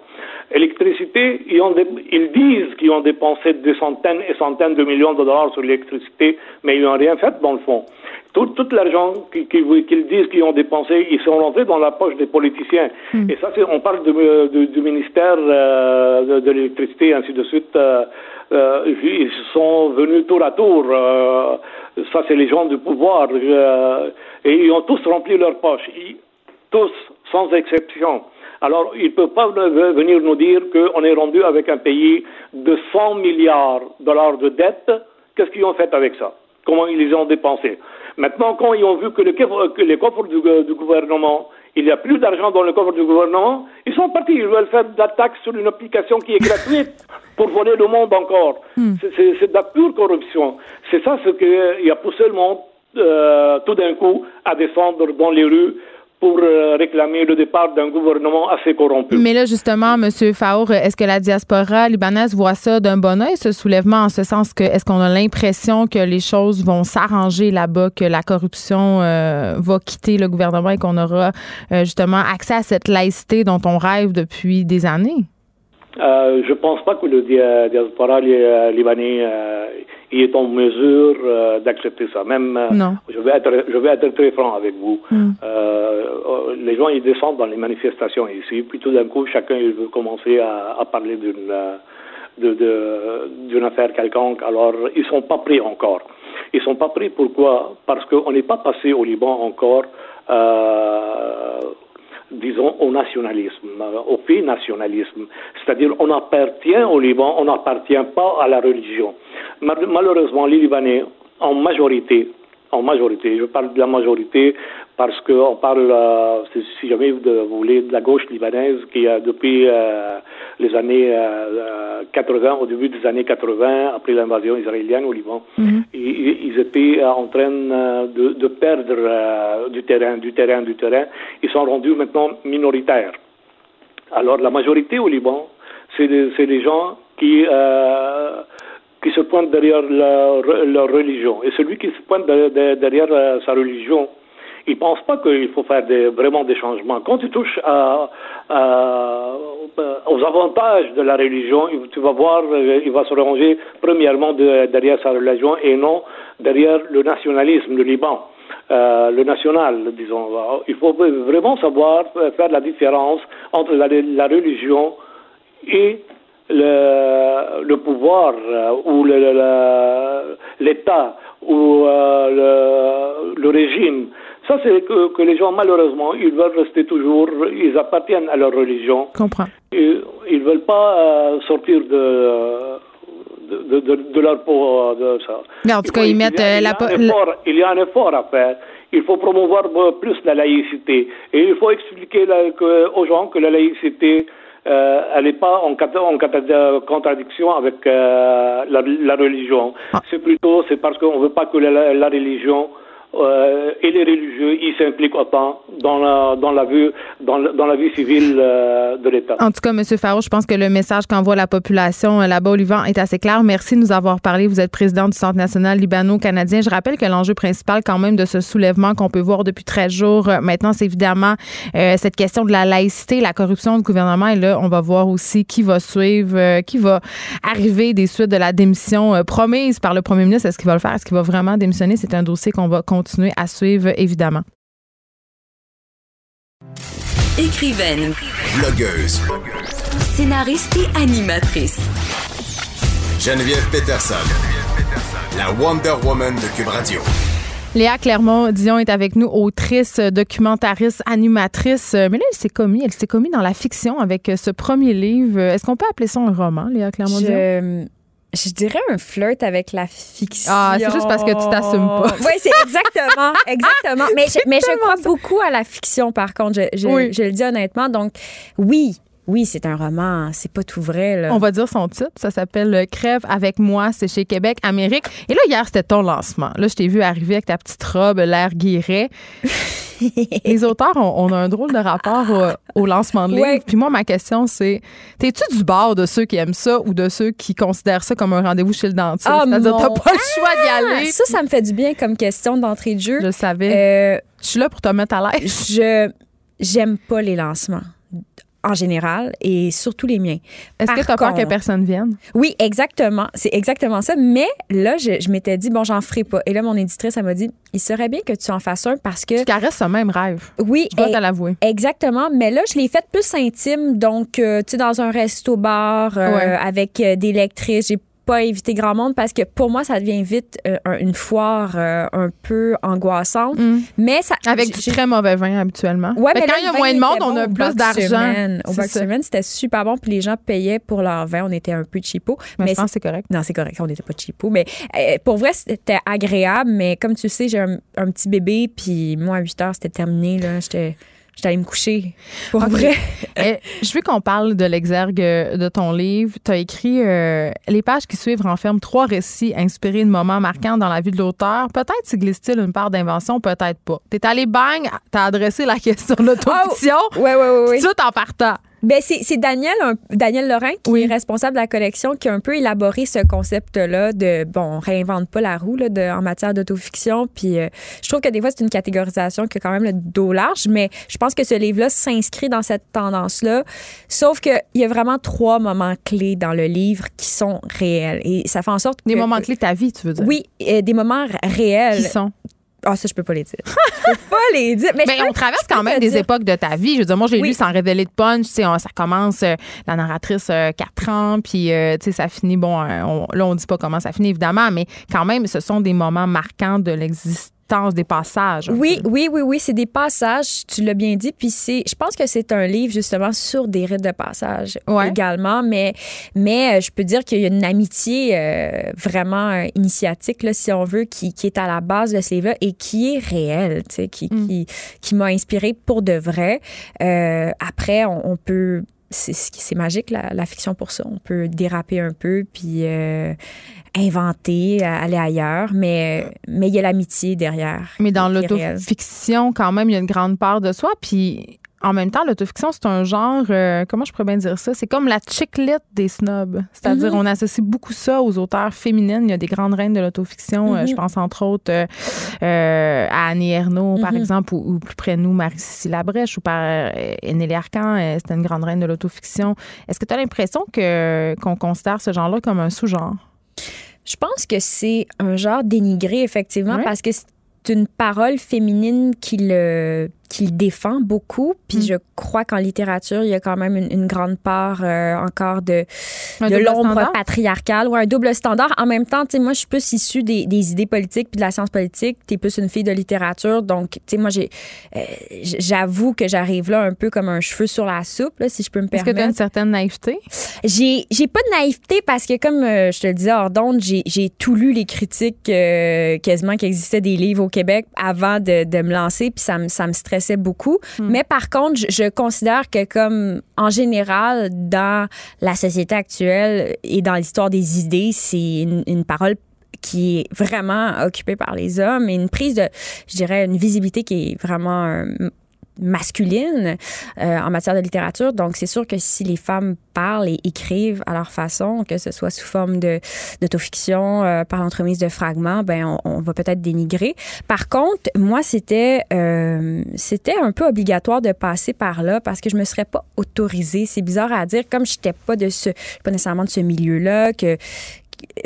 Électricité, ils, ont ils disent qu'ils ont dépensé des centaines et centaines de millions de dollars sur l'électricité, mais ils n'ont rien fait dans le fond. Tout, tout l'argent qu'ils disent qu'ils ont dépensé, ils sont rentrés dans la poche des politiciens. Hmm. Et ça, on parle de, du ministère euh, de, l'électricité, ainsi de suite. Euh, euh, ils sont venus tour à tour. ça, c'est les gens du pouvoir. et ils ont tous rempli leur poche. tous, sans exception. Alors, ils ne peuvent pas venir nous dire qu'on est rendu avec un pays de 100 milliards de dollars de dette. Qu'est-ce qu'ils ont fait avec ça? Comment ils les ont dépensés? Maintenant, quand ils ont vu que, les coffres du, gouvernement, il n'y a plus d'argent dans le coffre du gouvernement, ils sont partis. Ils veulent faire de la taxe sur une application qui est gratuite <laughs> pour voler le monde encore. Hmm. C'est de la pure corruption. C'est ça ce qui a poussé le monde euh, tout d'un coup à descendre dans les rues pour euh, réclamer le départ d'un gouvernement assez corrompu. Mais là, justement, M. Faour, est-ce que la diaspora libanaise voit ça d'un bon oeil, ce soulèvement, en ce sens que est-ce qu'on a l'impression que les choses vont s'arranger là-bas, que la corruption euh, va quitter le gouvernement et qu'on aura euh, justement accès à cette laïcité dont on rêve depuis des années? Euh, je pense pas que le diaspora libanais il est en mesure euh, d'accepter ça. Même, euh, non. je vais être, je vais être très franc avec vous. Hmm. Euh, les gens ils descendent dans les manifestations ici, puis tout d'un coup chacun il veut commencer à, à parler d'une de, d'une affaire quelconque. Alors ils sont pas pris encore. Ils sont pas pris pourquoi? Parce qu'on n'est pas passé au Liban encore. Euh, disons, au nationalisme, au pays nationalisme. C'est-à-dire, on appartient au Liban, on n'appartient pas à la religion. Malheureusement, les Libanais, en majorité, en majorité, je parle de la majorité parce qu'on parle, euh, si jamais vous voulez, de la gauche libanaise qui, a depuis euh, les années 80, euh, au début des années 80, après l'invasion israélienne au Liban, mhm. ils, étaient en train de, de perdre du terrain, du terrain, du terrain. Ils sont rendus maintenant minoritaires. Alors la majorité au Liban, c'est des, gens qui qui se pointent derrière leur, religion. Et celui qui se pointe derrière, euh, sa religion, il ne pense pas qu'il faut faire vraiment des changements. Quand tu touches à, aux avantages de la religion, tu vas voir, euh, il va se ranger premièrement derrière sa religion et non derrière le nationalisme, le Liban. euh, le national, disons. Il faut vraiment savoir faire la différence entre la religion et le, le pouvoir euh, ou l'État ou euh, le, le, régime. Ça, c'est que, que, les gens, malheureusement, ils veulent rester toujours, ils appartiennent à leur religion. Comprends. Ils ne veulent pas euh, sortir de, de, de, de, leur peau de ça. Mais en tout cas, ils mettent il la... il y a un effort à faire. Il faut promouvoir plus la laïcité. Et il faut expliquer aux gens que la laïcité euh, elle n'est pas en, en, contradiction avec euh, la, la, religion. Ah. C'est plutôt c'est parce qu'on ne veut pas que la, la religion euh, et les religieux, ils s'impliquent autant dans la, dans la, vie, dans, dans la vie civile euh, de l'État. En tout cas, M. Faro, je pense que le message qu'envoie la population euh, là-bas au Liban est assez clair. Merci de nous avoir parlé. Vous êtes président du Centre national libano-canadien. Je rappelle que l'enjeu principal quand même de ce soulèvement qu'on peut voir depuis 13 jours maintenant, c'est évidemment cette question de la laïcité, la corruption du gouvernement. Et là, on va voir aussi qui va suivre, qui va arriver des suites de la démission promise par le premier ministre. Est-ce qu'il va le faire? Est-ce qu'il va vraiment démissionner? C'est un dossier qu'on va continuer à suivre, évidemment. Écrivaine. Blogueuse. Scénariste et animatrice. Geneviève Peterson. La Wonder Woman de Cube Radio. Léa Clermont-Dion est avec nous, autrice, documentariste, animatrice. Mais là, elle s'est commis, elle s'est commis dans la fiction avec ce premier livre. Est-ce qu'on peut appeler ça un roman, Léa Clermont-Dion? je dirais un flirt avec la fiction. Ah, c'est juste parce que tu t'assumes pas. Oui, c'est exactement, <laughs> exactement. Mais, je, mais je crois beaucoup à la fiction, par contre. Je, je, je le dis honnêtement. Donc, oui, oui, c'est un roman, c'est pas tout vrai. Là. On va dire son titre, ça s'appelle Crève avec moi, c'est chez Québec, Amérique. Et là, hier, c'était ton lancement. Là, je t'ai vu arriver avec ta petite robe, l'air guiré. <laughs> les auteurs, on, a un drôle de rapport au, lancement de livre. Puis moi, ma question, c'est t'es-tu du bord de ceux qui aiment ça ou de ceux qui considèrent ça comme un rendez-vous chez le dentiste? Oh C'est-à-dire, t'as pas le choix d'y ah! aller. Ça, ça me fait du bien comme question d'entrée de jeu. Je savais. Euh, je suis là pour te mettre à l'aise. Je j'aime pas les lancements en général et surtout les miens. Est-ce que tu as peur que personne vienne? Oui, exactement. C'est exactement ça. Mais là, je, m'étais dit, bon, j'en ferai pas. Et là, mon éditrice, elle m'a dit, il serait bien que tu en fasses un parce que. Tu caresses ce même rêve. Oui. Je dois te l'avouer. Exactement. Mais là, je l'ai fait plus intime. Donc, euh, tu sais, dans un resto-bar euh, avec euh, des lectrices. J'ai pas éviter grand monde parce que pour moi, ça devient vite euh, une foire euh, un peu angoissante. Mm. Mais ça, Avec du très mauvais vin habituellement. Ouais, mais quand il y a moins de monde, on a plus d'argent. Au bac semaine, c'était super bon. Puis les gens payaient pour leur vin. On était un peu cheapo. Mais, je pense que c'est correct. Non, c'est correct. On n'était pas cheapo. Mais euh, pour vrai, c'était agréable. Mais comme tu sais, j'ai un, un, petit bébé. Puis moi, à 8 heures, c'était terminé. Là, j'étais J'étais me coucher. Pour vrai. <laughs> Eh, je veux qu'on parle de l'exergue de ton livre. Tu as écrit euh, Les pages qui suivent renferment trois récits inspirés de moments marquants dans la vie de l'auteur. Peut-être s'y glisse-t-il une part d'invention, peut-être pas. T'es allé bang, t'as adressé la question de l'autofiction. Oh, ouais, ouais, ouais, ouais. Tout en partant. Ben c'est Daniel Daniel Lorrain qui est responsable de la collection qui a un peu élaboré ce concept là de bon on réinvente pas la roue là, de, en matière d'autofiction. Puis euh, je trouve que des fois c'est une catégorisation qui a quand même le dos large mais je pense que ce livre là s'inscrit dans cette tendance là sauf que il y a vraiment trois moments clés dans le livre qui sont réels. Et ça fait en sorte que des moments clés de ta vie tu veux dire? Oui euh, des moments réels. Qui sont? Ah, ça, je peux pas les dire. je peux pas les dire. Mais, on traverse quand même des époques de ta vie. Je veux dire, moi, j'ai lu sans révéler de punch. Tu sais, ça commence, euh, la narratrice, 4 euh, ans, puis, euh, tu sais, ça finit, bon, on, là, on dit pas comment ça finit, évidemment, mais quand même, ce sont des moments marquants de l'existence des passages. Oui, oui, oui, oui, c'est des passages, tu l'as bien dit. Puis c'est, je pense que c'est un livre justement sur des rites de passage également. Mais, mais euh, je peux dire qu'il y a une amitié euh, vraiment euh, initiatique, là, si on veut, qui, qui, est à la base de ce livre et qui est réelle, tu sais, qui, mm. qui, qui m'a inspiré pour de vrai. après, on, peut c'est magique la, la, fiction pour ça. On peut déraper un peu puis inventer, aller ailleurs, mais mais il y a l'amitié derrière. Mais dans l'autofiction, quand même, il y a une grande part de soi. Puis en même temps, l'autofiction, c'est un genre, euh, comment je pourrais bien dire ça? C'est comme la chiclette des snobs. C'est-à-dire, mm-hmm. on associe beaucoup ça aux auteurs féminines. Il y a des grandes reines de l'autofiction. Euh, je mm-hmm. pense entre autres euh, à Annie Ernaux, par mm-hmm. exemple, ou, plus près de nous, Marie-Cécile Labrèche, ou par Nelly Arcan. C'était une grande reine de l'autofiction. Est-ce que tu as l'impression que qu'on considère ce genre-là comme un sous-genre? Je pense que c'est un genre dénigré, effectivement, parce que c'est une parole féminine qui le qu'il défend beaucoup. Puis mm. je crois qu'en littérature, il y a quand même une, grande part euh, encore de, de l'ombre patriarcale ou un double standard. En même temps, tu sais, moi, je suis plus issue des, des, idées politiques puis de la science politique. Tu es plus une fille de littérature. Donc, tu sais, moi, j'ai, euh, j'avoue que j'arrive là un peu comme un cheveu sur la soupe, là, si je peux me permettre. Est-ce que tu as une certaine naïveté? J'ai, j'ai pas de naïveté parce que, comme euh, je te le disais hors d'onde, j'ai, j'ai tout lu les critiques quasiment qui existaient des livres au Québec avant de, de me lancer. Puis ça me, ça me beaucoup. Hmm. Mais par contre, je, considère que comme en général, dans la société actuelle et dans l'histoire des idées, c'est une, parole qui est vraiment occupée par les hommes et une prise de, je dirais, une visibilité qui est vraiment euh, masculine euh, en matière de littérature. Donc, c'est sûr que si les femmes parlent et écrivent à leur façon, que ce soit sous forme de d'autofiction, euh, par l'entremise de fragments, ben on, va peut-être dénigrer. Par contre, moi, c'était euh, c'était un peu obligatoire de passer par là parce que je me serais pas autorisée. C'est bizarre à dire, comme je n'étais pas de ce, pas nécessairement de ce milieu-là, que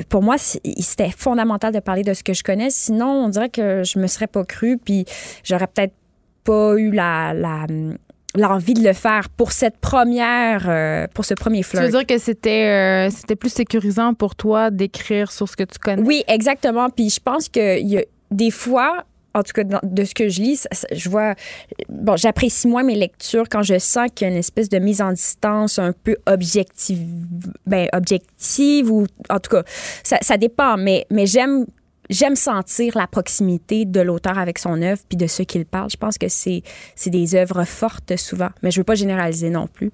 pour moi, c'était fondamental de parler de ce que je connais. Sinon, on dirait que je me serais pas cru, puis j'aurais peut-être pas eu la, l'envie de le faire pour cette première euh, pour ce premier flirt. Tu veux dire que c'était euh, c'était plus sécurisant pour toi d'écrire sur ce que tu connais? Oui, exactement. Puis je pense que y a des fois en tout cas, de ce que je lis, je vois. Bon, j'apprécie moins mes lectures quand je sens qu'il y a une espèce de mise en distance un peu objective, ben, objective ou en tout cas, ça, ça dépend. Mais, mais j'aime j'aime sentir la proximité de l'auteur avec son œuvre puis de ce qu'il parle. Je pense que c'est des œuvres fortes souvent, mais je veux pas généraliser non plus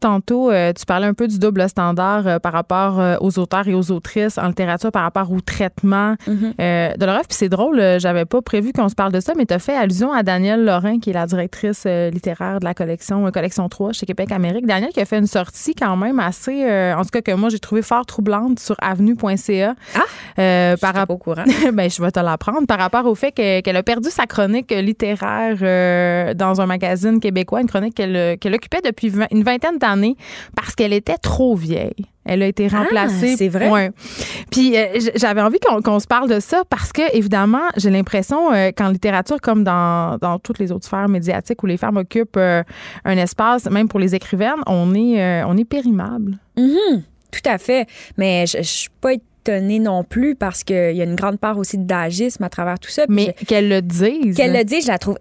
tantôt, euh, tu parlais un peu du double standard euh, par rapport euh, aux auteurs et aux autrices en littérature, par rapport au traitement de leur œuvre. Puis c'est drôle, j'avais pas prévu qu'on se parle de ça, mais tu as fait allusion à Danielle Lorrain, qui est la directrice littéraire de la collection Collection 3 chez Québec Amérique. Danielle qui a fait une sortie quand même assez, en tout cas que moi j'ai trouvé fort troublante sur avenue.ca. Ah! par rapport au courant. <laughs> ben, je vais te l'apprendre. Par rapport au fait qu'elle a perdu sa chronique littéraire dans un magazine québécois, une chronique qu'elle occupait depuis une vingtaine d'années parce qu'elle était trop vieille. Elle a été ah, remplacée. c'est vrai. Puis euh, j'avais envie qu'on se parle de ça parce que, évidemment, j'ai l'impression euh, qu'en littérature, comme dans, toutes les autres sphères médiatiques où les femmes occupent euh, un espace, même pour les écrivaines, on est, on est périmable. Mm-hmm. Tout à fait. Mais je, ne suis pas étonnée non plus parce qu'il y a une grande part aussi d'agisme à travers tout ça. Mais qu'elle le dise. Qu'elle le dise, je la trouve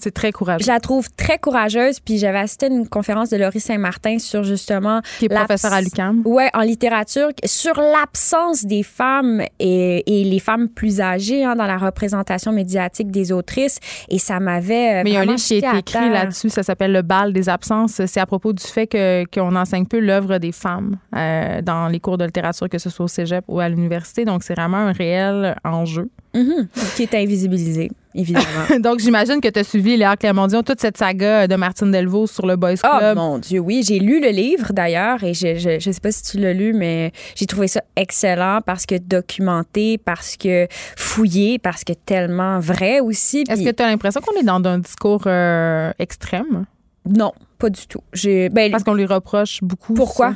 c'est très courageux. Je la trouve très courageuse. Puis j'avais assisté à une conférence de Laurie Saint-Martin sur justement. Qui est professeur à l'UQAM. Ouais, en littérature, sur l'absence des femmes et, les femmes plus âgées hein, dans la représentation médiatique des autrices. Et ça m'avait. Euh, Mais il y a un livre qui a été écrit là-dessus. Ça s'appelle Le bal des absences. C'est à propos du fait que, qu'on enseigne peu l'œuvre des femmes euh, dans les cours de littérature, que ce soit au cégep ou à l'université. Donc, c'est vraiment un réel enjeu. Mm-hmm. Qui est invisibilisé évidemment. <laughs> Donc, j'imagine que tu as suivi Léa Clermont-Dion, toute cette saga de Martine Delvaux sur le Boys oh, Club. Oh mon Dieu, oui. J'ai lu le livre d'ailleurs et je, je, je, sais pas si tu l'as lu, mais j'ai trouvé ça excellent parce que documenté, parce que fouillé, parce que tellement vrai aussi. Est-ce que tu as l'impression qu'on est dans un discours euh, extrême? Non, pas du tout. Ben, parce qu'on lui reproche beaucoup. Pourquoi?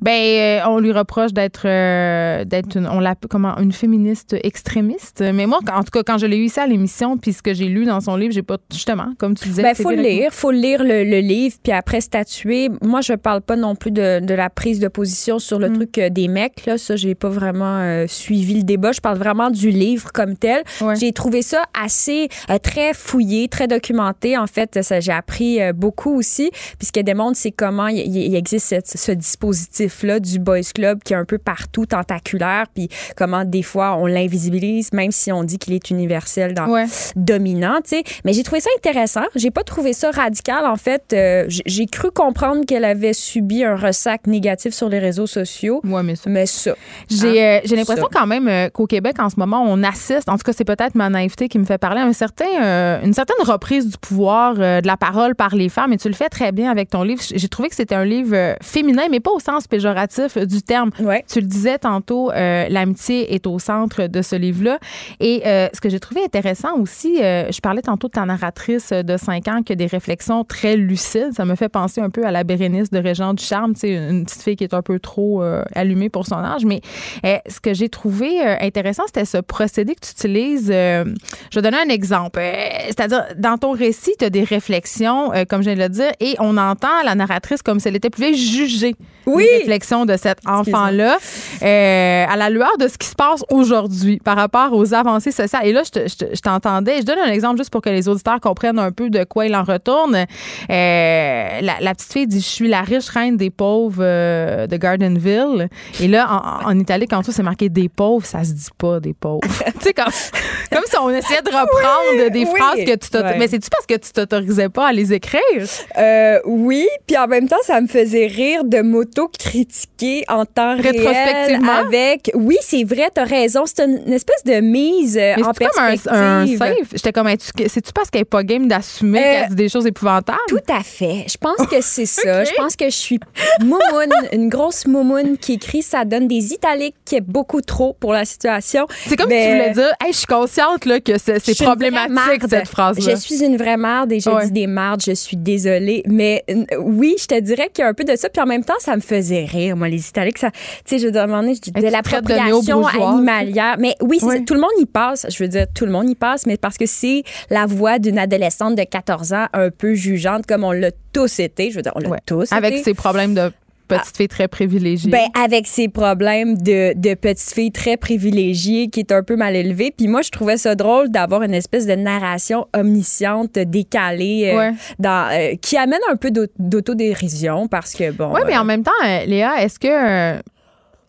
Ben, euh, on lui reproche d'être euh, d'être une, on comment une féministe extrémiste. Mais moi, en tout cas, quand je l'ai eu ici à l'émission, puis ce que j'ai lu dans son livre, j'ai pas justement, comme tu disais. Ben, faut le lire, faut lire le, livre, puis après statuer. Moi, je parle pas non plus de, de la prise de position sur le mm. truc euh, des mecs. Là, ça, j'ai pas vraiment suivi le débat. Je parle vraiment du livre comme tel. J'ai trouvé ça assez très fouillé, très documenté. En fait, ça, j'ai appris beaucoup aussi. Puis ce qu'elle démontre, c'est comment il, existe ce dispositif là du Boys Club qui est un peu partout, tentaculaire, puis comment des fois on l'invisibilise, même si on dit qu'il est universel, dans, dominant, tu sais. Mais j'ai trouvé ça intéressant. J'ai pas trouvé ça radical. En fait, euh, j'ai cru comprendre qu'elle avait subi un ressac négatif sur les réseaux sociaux. Ouais, mais ça. Mais ça. J'ai hein, euh, l'impression quand même euh, qu'au Québec, en ce moment, on assiste, en tout cas, c'est peut-être ma naïveté qui me fait parler, à un certain, une certaine reprise du pouvoir de la parole par les femmes. Et tu le fais très bien avec ton livre. J'ai trouvé que c'était un livre féminin, mais pas au sens péjoratif du terme. Ouais. Tu le disais tantôt, l'amitié est au centre de ce livre-là. Et ce que j'ai trouvé intéressant aussi, je parlais tantôt de ta narratrice de 5 ans qui a des réflexions très lucides. Ça me fait penser un peu à la Bérénice de Régent du Charme, une petite fille qui est un peu trop allumée pour son âge. Mais ce que j'ai trouvé intéressant, c'était ce procédé que tu utilises. je vais donner un exemple. C'est-à-dire, dans ton récit, tu as des réflexions, comme je viens de le dire, et on entend la narratrice comme si elle était plus juger oui. De cet enfant-là euh, à la lueur de ce qui se passe aujourd'hui par rapport aux avancées sociales. Et là, je t'entendais, je donne un exemple juste pour que les auditeurs comprennent un peu de quoi il en retourne. Euh, la, petite fille dit Je suis la riche reine des pauvres euh, de Gardenville. Et là, en, en Italie, quand tout c'est marqué des pauvres, ça se dit pas des pauvres. <laughs> tu sais, comme, comme si on essayait de reprendre des phrases que tu t'autorises. Mais c'est-tu parce que tu t'autorisais pas à les écrire? oui, puis en même temps, ça me faisait rire de m'auto-critiquer en temps réel avec... Oui, c'est vrai, t'as raison. C'est une, espèce de mise euh, en perspective. comme un, un safe? J'étais comme, c'est-tu parce qu'elle est pas game d'assumer euh, qu'elle dit des choses épouvantables? Tout à fait. Je pense que <laughs> c'est ça. Je pense que je suis moumoune, une grosse moumoune qui écrit, ça donne des italiques qui est beaucoup trop pour la situation. C'est comme si tu voulais dire, hey, je suis consciente là, que c'est problématique, cette phrase-là. Je suis une vraie merde et je dis des mardes, je suis désolée. Mais oui, je te dirais qu'il y a un peu de ça. Puis en même temps, ça me faisait rire, moi, les Italiens. Tu sais, je demandais, je dis de l'appropriation animalière. Mais oui, tout le monde y passe. Je veux dire, tout le monde y passe, mais parce que c'est la voix d'une adolescente de 14 ans un peu jugeante, comme on l'a tous été. Je veux dire, on l'a tous Avec ses problèmes de petite fille très privilégiée. Ben, avec ses problèmes de, de petite fille très privilégiée qui est un peu mal élevée. Puis moi, je trouvais ça drôle d'avoir une espèce de narration omnisciente, décalée, euh, dans, euh, qui amène un peu d'autodérision parce que, bon. Oui, mais en euh, même temps, Léa, est-ce que.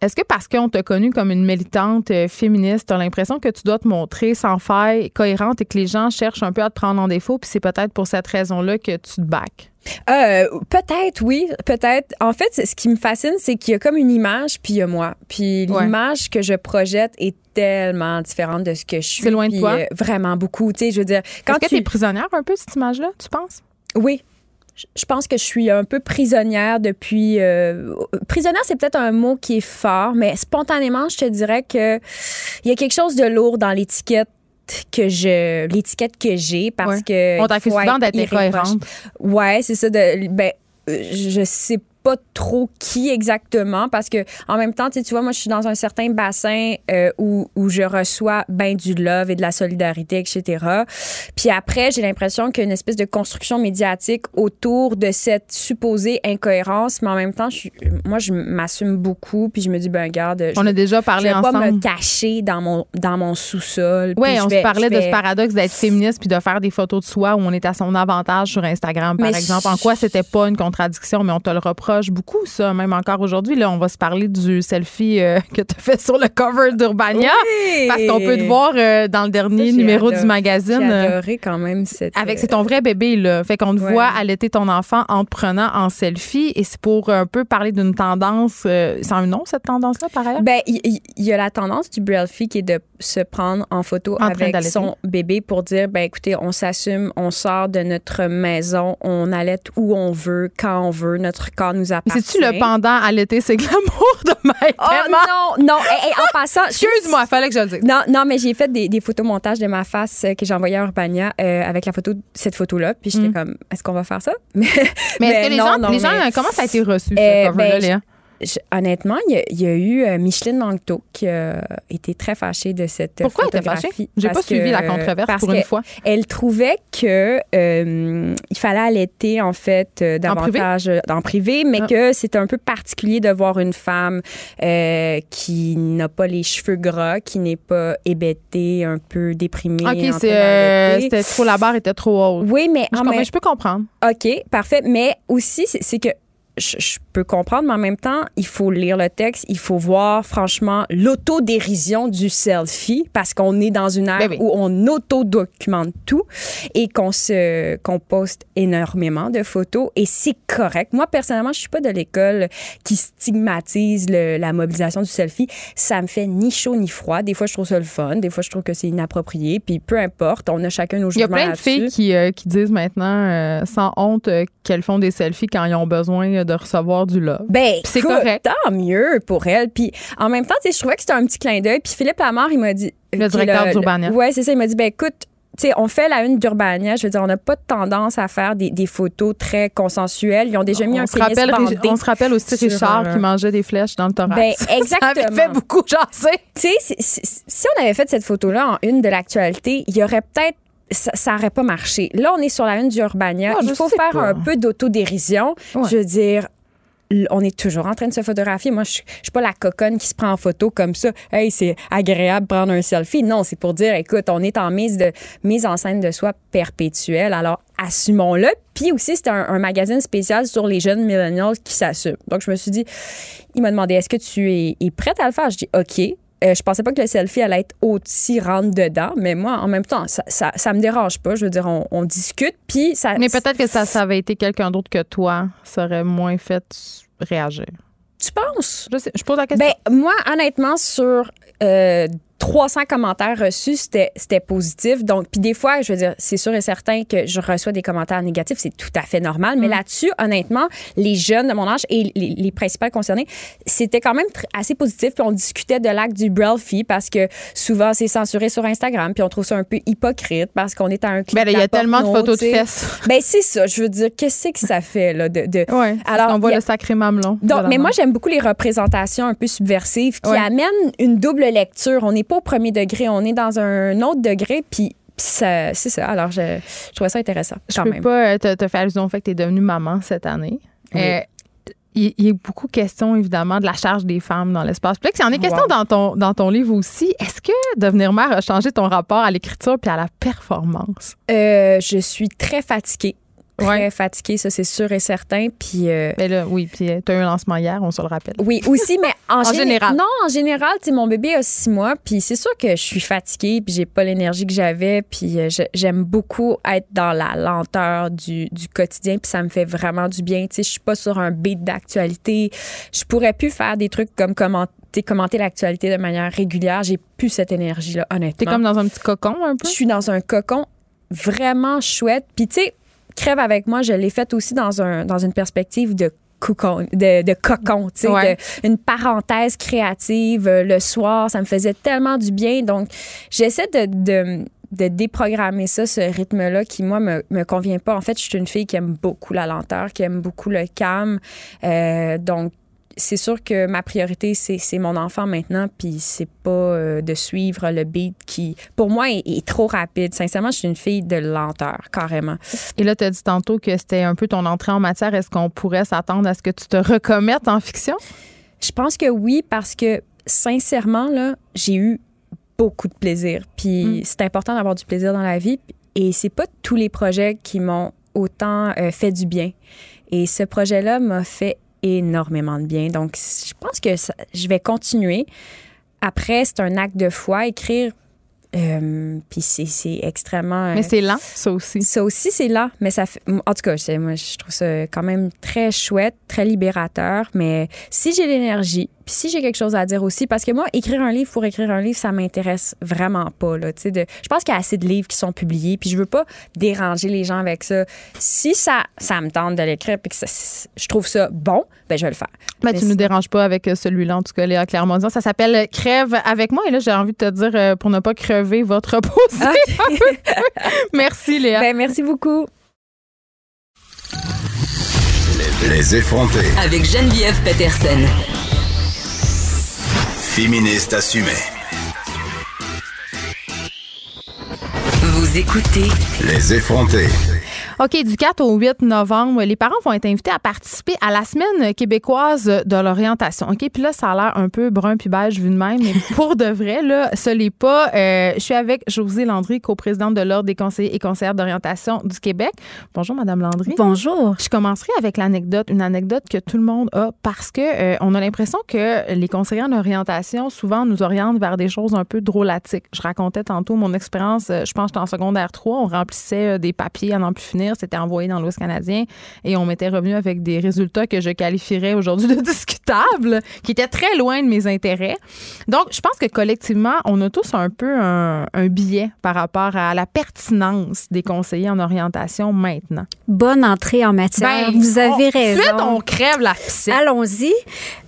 Est-ce que parce qu'on t'a connue comme une militante féministe, tu as l'impression que tu dois te montrer sans faille, cohérente et que les gens cherchent un peu à te prendre en défaut, puis c'est peut-être pour cette raison-là que tu te bacs? Euh, peut-être, oui, peut-être. En fait, ce qui me fascine, c'est qu'il y a comme une image, puis il y a moi. Puis l'image que je projette est tellement différente de ce que je suis. C'est loin de toi? Euh, vraiment beaucoup. Tu sais, je veux dire, quand Est-ce tu... que es prisonnière un peu, cette image-là, tu penses? Oui, je pense que je suis un peu prisonnière depuis. Euh, prisonnière, c'est peut-être un mot qui est fort, mais spontanément, je te dirais que il y a quelque chose de lourd dans l'étiquette que je l'étiquette que j'ai parce que on fait souvent d'être incohérente. Ouais, c'est ça de ben je sais pas trop qui exactement parce que en même temps, tu vois, moi, je suis dans un certain bassin euh, où, où je reçois ben du love et de la solidarité, etc. Puis après, j'ai l'impression qu'il y a une espèce de construction médiatique autour de cette supposée incohérence, mais en même temps, je moi, je m'assume beaucoup, puis je me dis, ben regarde, on a déjà parlé je vais pas me cacher dans mon dans mon sous-sol. Oui, on se parlait de ce paradoxe d'être féministe puis de faire des photos de soi où on est à son avantage sur Instagram, par exemple. En quoi c'était pas une contradiction, mais on te le reproche beaucoup, ça même encore aujourd'hui. Là, on va se parler du selfie euh, <laughs> que tu as fait sur le cover d'Urbania. Parce qu'on peut te voir euh, dans le dernier numéro du magazine. J'ai euh, adoré quand même cette. Avec, c'est ton vrai bébé, là. Fait qu'on te voit allaiter ton enfant en te prenant en selfie. Et c'est pour un peu parler d'une tendance. c'est un nom, cette tendance-là, par ailleurs? Ben, il y, a la tendance du Braille qui est de se prendre en photo avec son bébé pour dire, ben, écoutez, on s'assume, on sort de notre maison, on allait où on veut, quand on veut, notre corps nous appartient. C'est-tu le pendant l'été, c'est glamour de Maï Oh non, non. en passant. <laughs> Excuse-moi, fallait que je le dise. Non, non, mais j'ai fait des, des photomontages de ma face euh, que j'ai envoyé à Urbania euh, avec la photo, cette photo-là. Puis j'étais mm. comme, est-ce qu'on va faire ça? <laughs> mais, est-ce que les gens, les gens comment ça a été reçu, ce cover-là, ben, Honnêtement, il y, a, eu euh, Micheline Langto qui a été très fâchée de cette Pourquoi elle était fâchée? J'ai pas suivi la controverse pour une fois. Elle trouvait que euh, il fallait allaiter en fait euh, davantage en privé, mais ah. que c'était un peu particulier de voir une femme qui n'a pas les cheveux gras, qui n'est pas hébétée, un peu déprimée. Ok, c'était trop la barre était trop haute. Oui, mais je, je peux comprendre. Ok, parfait. Mais aussi, c'est que je, peux comprendre, mais en même temps, il faut lire le texte, il faut voir franchement l'autodérision du selfie parce qu'on est dans une ère ben où on auto-documente tout et qu'on se qu'on poste énormément de photos et c'est correct. Moi personnellement, je suis pas de l'école qui stigmatise la mobilisation du selfie. Ça me fait ni chaud ni froid. Des fois, je trouve ça le fun, des fois, je trouve que c'est inapproprié. Puis peu importe, on a chacun nos jugements Il y a plein de filles qui, euh, qui disent maintenant euh, sans honte euh, qu'elles font des selfies quand ils ont besoin de recevoir avoir du love. Ben, c'est correct. Tant mieux pour elle. Puis en même temps, je trouvais que c'était un petit clin d'œil. Puis Philippe Lamar, il m'a dit. Le directeur d'Urbania. Oui, c'est ça. Il m'a dit, ben écoute, sais, on fait la une d'Urbania. Je veux dire, on n'a pas de tendance à faire des, photos très consensuelles. Ils ont déjà mis un se rappelle, On se rappelle aussi Richard qui mangeait des flèches dans le thorax. Ben, exactement. <laughs> Ça avait fait beaucoup jaser. Tu sais, si on avait fait cette photo-là en une de l'actualité, il y aurait peut-être ça n'aurait pas marché. Là, on est sur la une d'Urbania. Ah, il faut faire un peu d'autodérision. Je veux dire, on est toujours en train de se photographier. Moi, je, suis pas la coconne qui se prend en photo comme ça. Hey, c'est agréable prendre un selfie. Non, c'est pour dire, écoute, on est en mise de mise en scène de soi perpétuelle. Alors, assumons-le. Puis aussi, c'est un, magazine spécial sur les jeunes millennials qui s'assument. Donc, je me suis dit, il m'a demandé, est-ce que tu es prête à le faire? Je dis, OK. Euh, je pensais pas que le selfie allait être aussi rentre dedans, mais moi, en même temps, ça, ça, me dérange pas. Je veux dire, on, discute, puis ça. Mais peut-être que ça, ça avait été quelqu'un d'autre que toi, ça aurait moins fait réagir. Tu penses? Je, sais, je pose la question. Ben, moi, honnêtement, sur euh, 300 commentaires reçus, c'était positif. Donc, puis des fois, je veux dire, c'est sûr et certain que je reçois des commentaires négatifs, c'est tout à fait normal. Mais mm. là-dessus, honnêtement, les jeunes de mon âge et les, les principaux concernés, c'était quand même assez positif. Puis on discutait de l'acte du Brelfie parce que souvent, c'est censuré sur Instagram. Puis on trouve ça un peu hypocrite parce qu'on est à un clip. Ben, il y a tellement de photos de fesses. Ben, c'est ça. Je veux dire, qu'est-ce que ça fait, là? De, de... Alors, on voit le sacré mamelon. Donc, mais moi, j'aime beaucoup les représentations un peu subversives qui amènent une double lecture. On n'est pas au premier degré, on est dans un autre degré, puis c'est ça. Alors, je, je trouvais ça intéressant. Je peux pas euh, te, te, faire allusion au fait que tu es devenue maman cette année. Euh, il y a beaucoup de questions, évidemment, de la charge des femmes dans l'espace public. Il y en a question dans ton, dans ton livre aussi. Est-ce que devenir mère a changé ton rapport à l'écriture puis à la performance? Euh, je suis très fatiguée très fatiguée, ça c'est sûr et certain. Puis euh, mais là, oui, puis euh, tu as eu un lancement hier, on se le rappelle. Oui, aussi, mais <laughs> en, général. Non, en général, tu mon bébé a six mois, puis c'est sûr que je suis fatiguée, puis j'ai pas l'énergie que j'avais, puis euh, j'aime beaucoup être dans la lenteur du, du quotidien, puis ça me fait vraiment du bien. Tu sais, je suis pas sur un beat d'actualité. Je pourrais plus faire des trucs comme commenter commenter l'actualité de manière régulière. J'ai plus cette énergie-là, honnêtement. T'es comme dans un petit cocon, un peu? Je suis dans un cocon vraiment chouette. Puis, tu sais, Crève avec moi, je l'ai faite aussi dans, un, dans une perspective de cocon, de, de cocon, tu sais, une parenthèse créative euh, le soir. Ça me faisait tellement du bien. Donc, j'essaie de, de, de, déprogrammer ça, ce rythme-là qui, moi, me, me convient pas. En fait, je suis une fille qui aime beaucoup la lenteur, qui aime beaucoup le calme. Euh, donc, c'est sûr que ma priorité, c'est mon enfant maintenant, puis c'est pas euh, de suivre le beat qui, pour moi, est, trop rapide. Sincèrement, je suis une fille de lenteur, carrément. Et là, tu as dit tantôt que c'était un peu ton entrée en matière. Est-ce qu'on pourrait s'attendre à ce que tu te recommettes en fiction? Je pense que oui, parce que sincèrement, là, j'ai eu beaucoup de plaisir. Puis mm. c'est important d'avoir du plaisir dans la vie. Et c'est pas tous les projets qui m'ont autant euh, fait du bien. Et ce projet-là m'a fait énormément de bien. Donc, je pense que je vais continuer. Après, c'est un acte de foi. Écrire, euh, puis c'est extrêmement. mais c'est lent, ça aussi. Ça aussi, c'est lent. Mais ça fait. En tout cas, moi, je trouve ça quand même très chouette, très libérateur. Mais si j'ai l'énergie, puis si j'ai quelque chose à dire aussi, parce que moi, écrire un livre pour écrire un livre, ça m'intéresse vraiment pas. Là, de, je pense qu'il y a assez de livres qui sont publiés, puis je veux pas déranger les gens avec ça. Si ça, ça me tente de l'écrire, puis que je trouve ça bon, ben je vais le faire. Ben, tu ne nous déranges pas avec euh, celui-là, en tout cas, Léa Clermont. Ça s'appelle Crève avec moi. Et là, j'ai envie de te dire, euh, pour ne pas crever votre posé. <laughs> merci, Léa. Ben, merci beaucoup. Les effrontés. Avec Geneviève Peterson. Féministe assumée. Vous écoutez Les effrontés. OK, du 4 au 8 novembre, les parents vont être invités à participer à la semaine québécoise de l'orientation. OK, puis là, ça a l'air un peu brun puis beige vu de même, mais <laughs> pour de vrai, là, ce n'est pas. Euh, je suis avec Josée Landry, coprésidente de l'Ordre des conseillers et conseillères d'orientation du Québec. Bonjour, Madame Landry. Bonjour. Je commencerai avec l'anecdote, une anecdote que tout le monde a parce que euh, on a l'impression que les conseillers d'orientation souvent nous orientent vers des choses un peu drôlatiques. Je racontais tantôt mon expérience, euh, je pense que en secondaire 3, on remplissait des papiers à n'en plus finir c'était envoyé dans l'Ouest canadien et on m'était revenu avec des résultats que je qualifierais aujourd'hui de <laughs> discutables, qui étaient très loin de mes intérêts. Donc, je pense que collectivement, on a tous un peu un, un biais par rapport à la pertinence des conseillers en orientation maintenant. Bonne entrée en matière. Ben, Vous avez raison. Suite, on crève la Allons-y.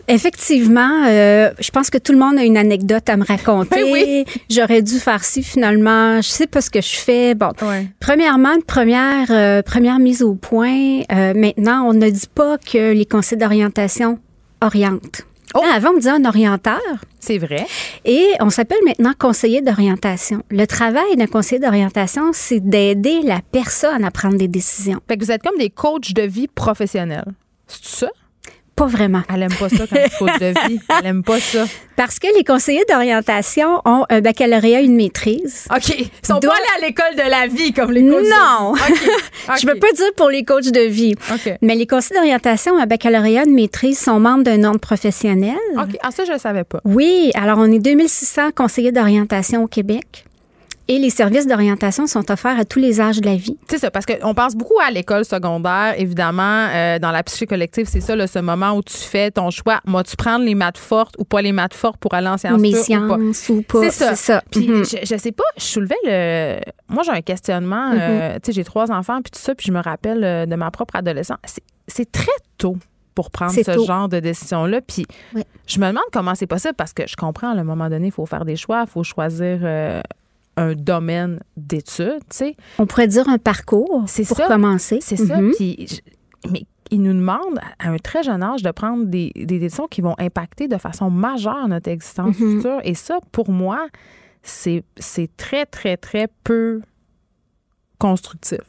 Effectivement, euh, je pense que tout le monde a une anecdote à me raconter. oui. <laughs> J'aurais dû faire ci finalement. Je sais pas ce que je fais. Bon, premièrement, une première euh, première mise au point. Euh, maintenant, on ne dit pas que les conseils d'orientation orientent. Oh. Avant, on disait un orienteur. C'est vrai. Et on s'appelle maintenant conseiller d'orientation. Le travail d'un conseiller d'orientation, c'est d'aider la personne à prendre des décisions. Fait que vous êtes comme des coachs de vie professionnels. C'est ça? Pas vraiment. Elle aime pas ça comme coach de vie. Elle aime pas ça. Parce que les conseillers d'orientation ont un baccalauréat, une maîtrise. OK. Ils sont pas allés à l'école de la vie comme les coachs. Non. De vie. <laughs> Je veux pas dire pour les coachs de vie. Mais les conseillers d'orientation ont un baccalauréat, une maîtrise, sont membres d'un ordre professionnel. OK. Ah, ça, je le savais pas. Oui. Alors, on est 2600 conseillers d'orientation au Québec. Et les services d'orientation sont offerts à tous les âges de la vie. C'est ça, parce qu'on pense beaucoup à l'école secondaire, évidemment. Euh, dans la psyché collective, c'est ça, là, ce moment où tu fais ton choix. Moi, tu prends les maths fortes ou pas les maths fortes pour aller en sciences Mes sciences ou pas. C'est ça. Puis, mhm. je, je, sais pas, je soulevais le. Moi, j'ai un questionnement. Euh, mhm. tu sais, j'ai trois enfants, puis tout ça, puis je me rappelle euh, de ma propre adolescence. C'est très tôt pour prendre ce genre de décision-là. Puis je me demande comment c'est possible parce que je comprends, à un moment donné, il faut faire des choix, il faut choisir un domaine d'études, tu sais. On pourrait dire un parcours pour commencer. C'est ça. Mhm. mais il nous demande à un très jeune âge de prendre des, décisions qui vont impacter de façon majeure notre existence mhm. future. Et ça, pour moi, c'est très, très, très peu constructif.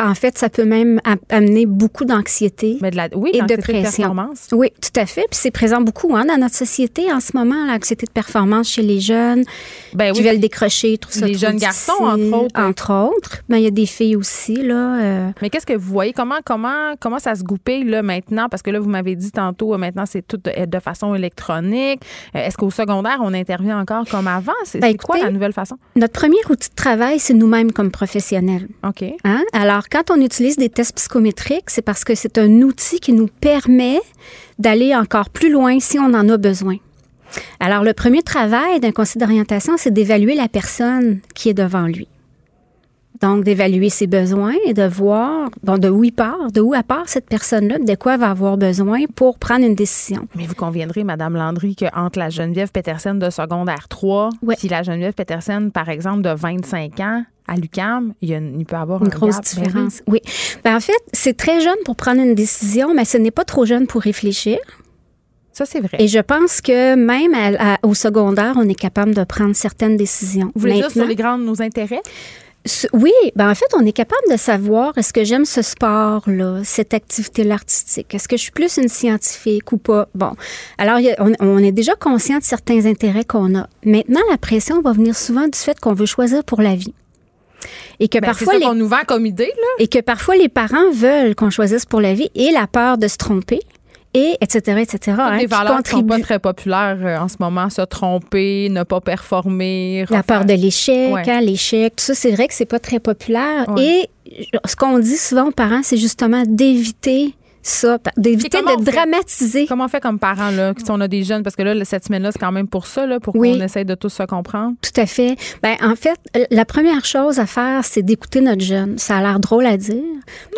En fait, ça peut même amener beaucoup d'anxiété oui, et de pression. De oui, tout à fait. Puis c'est présent beaucoup hein, dans notre société en ce moment, l'anxiété de performance chez les jeunes ben, qui veulent décrocher, tout ça. Les jeunes garçons, entre autres. Entre autres. Mais ben, il y a des filles aussi. Là, euh. Mais qu'est-ce que vous voyez? Comment, comment, comment ça se goupille là, maintenant? Parce que là, vous m'avez dit tantôt, euh, maintenant, c'est tout de, façon électronique. Euh, est-ce qu'au secondaire, on intervient encore comme avant? C'est ben, quoi la nouvelle façon? Notre premier outil de travail, c'est nous-mêmes comme professionnels. OK. Hein? Alors, quand on utilise des tests psychométriques, c'est parce que c'est un outil qui nous permet d'aller encore plus loin si on en a besoin. Alors, le premier travail d'un conseil d'orientation, c'est d'évaluer la personne qui est devant lui. Donc, d'évaluer ses besoins et de voir de où il part, de où elle part cette personne-là, de quoi elle va avoir besoin pour prendre une décision. Mais vous conviendrez, Madame Landry, qu'entre la Geneviève Petersen de secondaire 3 et la Geneviève Petersen, par exemple, de 25 ans, à l'UCAM, il, il, peut avoir une grosse différence. oui. Ben, en fait, c'est très jeune pour prendre une décision, mais ce n'est pas trop jeune pour réfléchir. Ça, c'est vrai. Et je pense que même au secondaire, on est capable de prendre certaines décisions. Vous voulez dire sur les grands nos intérêts? Oui, ben en fait, on est capable de savoir est-ce que j'aime ce sport-là, cette activité-là artistique? Est-ce que je suis plus une scientifique ou pas? Bon, alors on, est déjà conscient de certains intérêts qu'on a. Maintenant, la pression va venir souvent du fait qu'on veut choisir pour la vie. Et que ben, parfois ça les, nous vend comme idée là. Et que parfois les parents veulent qu'on choisisse pour la vie et la peur de se tromper et etc., etc. Hein, les valeurs qui sont pas très populaires euh, en ce moment, se tromper, ne pas performer. La peur de l'échec, hein, l'échec, tout ça, c'est vrai que c'est pas très populaire. Et ce qu'on dit souvent aux parents, c'est justement d'éviter ça, d'éviter de dramatiser. comment on fait comme parents, là, si on a des jeunes? Parce que là, cette semaine-là, c'est quand même pour ça, là, pour qu'on essaye de tous se comprendre. Tout à fait. Ben, en fait, la première chose à faire, c'est d'écouter notre jeune. Ça a l'air drôle à dire,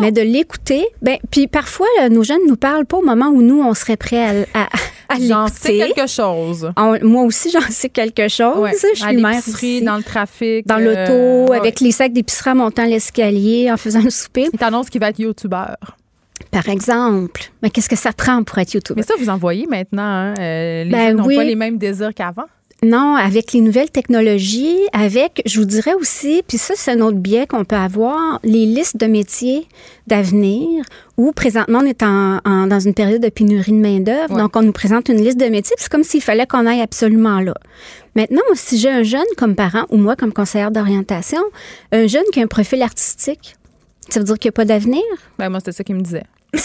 mais de l'écouter. Ben, puis parfois, nos jeunes nous parlent pas au moment où nous, on serait prêts à, à, l'écouter. J'en sais quelque chose. moi aussi, j'en sais quelque chose. Je suis mère dans le trafic. Dans l'auto, euh, avec les sacs d'épicerie en montant l'escalier, en faisant le souper. Il t'annonce qu'il va être youtubeur. Par exemple. Mais qu'est-ce que ça prend pour être YouTube? Mais ça, vous en voyez maintenant. Hein? Euh, les ben n'ont pas les mêmes désirs qu'avant? Non, avec les nouvelles technologies, avec, je vous dirais aussi, puis ça, c'est un autre biais qu'on peut avoir, les listes de métiers d'avenir, où présentement, on est en, dans une période de pénurie de main-d'œuvre. Donc, on nous présente une liste de métiers, c'est comme s'il fallait qu'on aille absolument là. Maintenant, si j'ai un jeune comme parent, ou moi comme conseillère d'orientation, un jeune qui a un profil artistique, ça veut dire qu'il n'y a pas d'avenir? Ben, moi, c'était ça qu'il me disait. <laughs>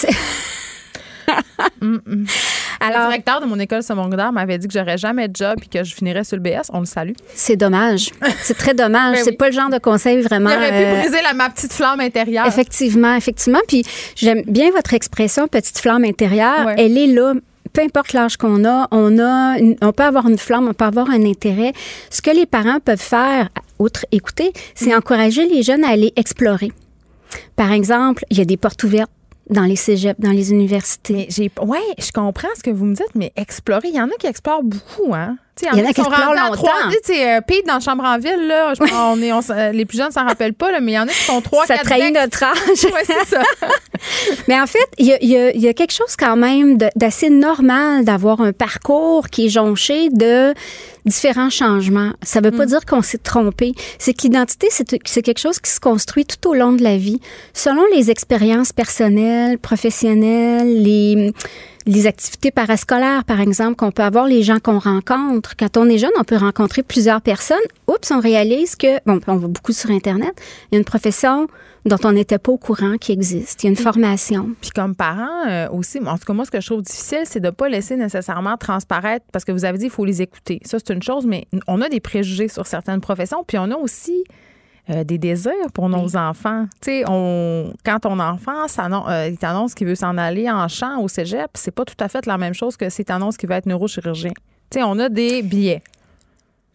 Alors, le directeur de mon école secondaire m'avait dit que j'aurais jamais de job et que je finirais sur le BS. On le salue. C'est dommage. C'est très dommage. <laughs> Ben c'est pas le genre de conseil vraiment. J'aurais pu euh, briser la, ma petite flamme intérieure. Effectivement, effectivement. Puis j'aime bien votre expression, petite flamme intérieure. Elle est là peu importe l'âge qu'on a, on a, on peut avoir une flamme, on peut avoir un intérêt. Ce que les parents peuvent faire, outre écouter, c'est mm. encourager les jeunes à aller explorer. Par exemple, il y a des portes ouvertes dans les cégeps, dans les universités. j'ai, ouais, je comprends ce que vous me dites, mais explorer, il y en a qui explorent beaucoup, hein? il y en a qui explorent longtemps. Euh, Pete dans Chambre en ville, là. Je, on est, euh, les plus jeunes s'en rappellent pas, là, mais il y en a qui sont trois, Ça trahit notre âge. <laughs> ouais, c'est ça. <laughs> mais en fait, il y a, y, y a, quelque chose quand même d'assez normal d'avoir un parcours qui est jonché de différents changements. Ça veut pas mm. dire qu'on s'est trompé. C'est que l'identité, c'est quelque chose qui se construit tout au long de la vie, selon les expériences personnelles, professionnelles, les les activités parascolaires, par exemple, qu'on peut avoir, les gens qu'on rencontre. Quand on est jeune, on peut rencontrer plusieurs personnes. Oups, on réalise que, bon, on va beaucoup sur Internet, il y a une profession dont on n'était pas au courant qui existe. Il y a une formation. Puis comme parent euh, aussi, en tout cas, moi, ce que je trouve difficile, c'est de ne pas laisser nécessairement transparaître, parce que vous avez dit, il faut les écouter. Ça, c'est une chose, mais on a des préjugés sur certaines professions, puis on a aussi euh, des désirs pour nos enfants. Tu sais, on, quand ton enfant euh, il t'annonce qu'il veut s'en aller en champ au cégep, c'est pas tout à fait la même chose que s'il t'annonce qu'il va être neurochirurgien. Tu sais, on a des billets.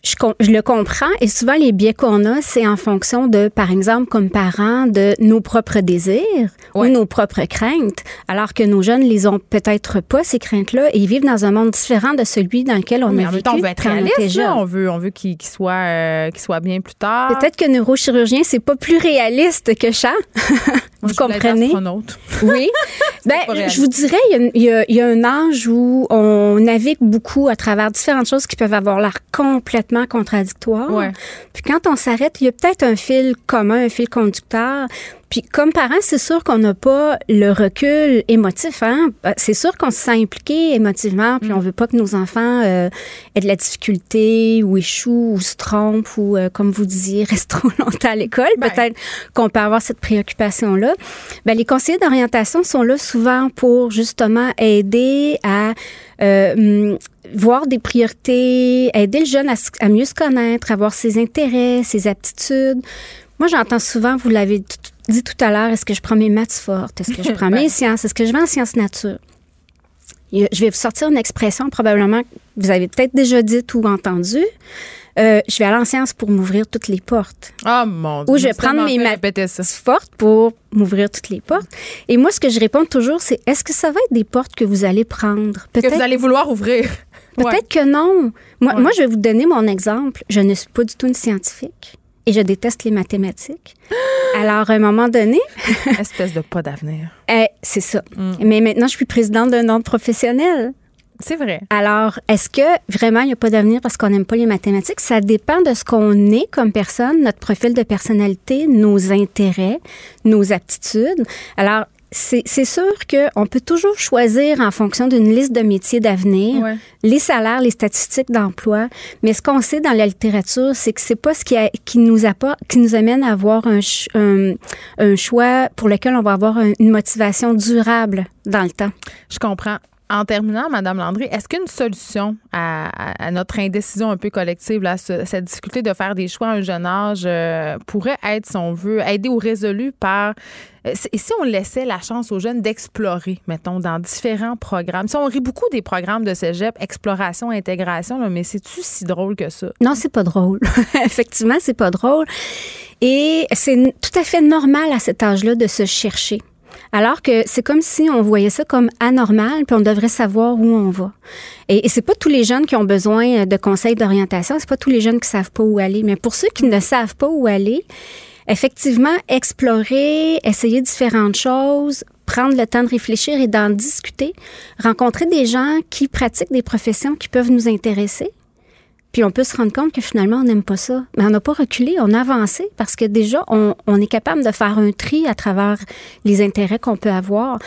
Je, je, le comprends et souvent les biais qu'on a, c'est en fonction de, par exemple, comme parents, de nos propres désirs ou nos propres craintes, alors que nos jeunes les ont peut-être pas ces craintes-là et ils vivent dans un monde différent de celui dans lequel on a vécu. on veut être réaliste, on veut, on veut qu'ils soient, euh, soit bien plus tard. Peut-être que neurochirurgien c'est pas plus réaliste que chat. <laughs> vous comprenez? <laughs> Oui. ben, je vous dirais, il y, a, il y a un âge où on navigue beaucoup à travers différentes choses qui peuvent avoir l'air complètement contradictoire. Puis quand on s'arrête, il y a peut-être un fil commun, un fil conducteur. Puis comme parents, c'est sûr qu'on n'a pas le recul émotif. Hein? Euh, c'est sûr qu'on se sent impliqué émotivement, puis mm. on veut pas que nos enfants euh, aient de la difficulté ou échouent ou se trompent ou, euh, comme vous disiez, <laughs> restent trop longtemps à l'école. Ben. Peut-être qu'on peut avoir cette préoccupation-là. Ben, les conseillers d'orientation sont là souvent pour justement aider à euh, voir des priorités, aider le jeune à, mieux se connaître, à voir ses intérêts, ses aptitudes. Moi, j'entends souvent, vous l'avez dit tout à l'heure, est-ce que je prends mes maths fortes? Est-ce que je prends <laughs> mes sciences? Est-ce que je vais en sciences nature? Je vais vous sortir une expression probablement que vous avez peut-être déjà dite ou entendue. Euh, je vais aller en sciences pour m'ouvrir toutes les portes. Ah, mon Dieu. Ou je vais prendre mes maths fortes pour m'ouvrir toutes les portes. Et moi, ce que je réponds toujours, c'est est-ce que ça va être des portes que vous allez prendre? Que vous allez vouloir ouvrir. <laughs> Peut-être que non. Moi, moi, je vais vous donner mon exemple. Je ne suis pas du tout une scientifique et je déteste les mathématiques. <gasps> Alors, à un moment donné. Espèce de pas d'avenir. <laughs> Eh, c'est ça. Mm. Mais maintenant, je suis présidente d'un ordre professionnel. C'est vrai. Alors, est-ce que vraiment il n'y a pas d'avenir parce qu'on n'aime pas les mathématiques? Ça dépend de ce qu'on est comme personne, notre profil de personnalité, nos intérêts, nos aptitudes. Alors, c'est sûr qu'on peut toujours choisir en fonction d'une liste de métiers d'avenir, les salaires, les statistiques d'emploi. Mais ce qu'on sait dans la littérature, c'est que c'est pas ce qui, qui nous apporte, qui nous amène à avoir un, un, choix pour lequel on va avoir une motivation durable dans le temps. Je comprends. En terminant, Madame Landry, est-ce qu'une solution à, notre indécision un peu collective, à cette difficulté de faire des choix à un jeune âge, euh, pourrait être, si on veut, aider ou résolu par et euh, si on laissait la chance aux jeunes d'explorer, mettons, dans différents programmes? Si on rit beaucoup des programmes de cégep, exploration, intégration, mais c'est-tu si drôle que ça? Non, c'est pas drôle. <laughs> Effectivement, c'est pas drôle. Et c'est tout à fait normal à cet âge-là de se chercher. Alors que c'est comme si on voyait ça comme anormal, puis on devrait savoir où on va. Et, et c'est pas tous les jeunes qui ont besoin de conseils d'orientation, c'est pas tous les jeunes qui savent pas où aller. Mais pour ceux qui ne savent pas où aller, effectivement, explorer, essayer différentes choses, prendre le temps de réfléchir et d'en discuter, rencontrer des gens qui pratiquent des professions qui peuvent nous intéresser, puis on peut se rendre compte que finalement, on n'aime pas ça. Mais on n'a pas reculé, on a avancé parce que déjà, on, est capable de faire un tri à travers les intérêts qu'on peut avoir.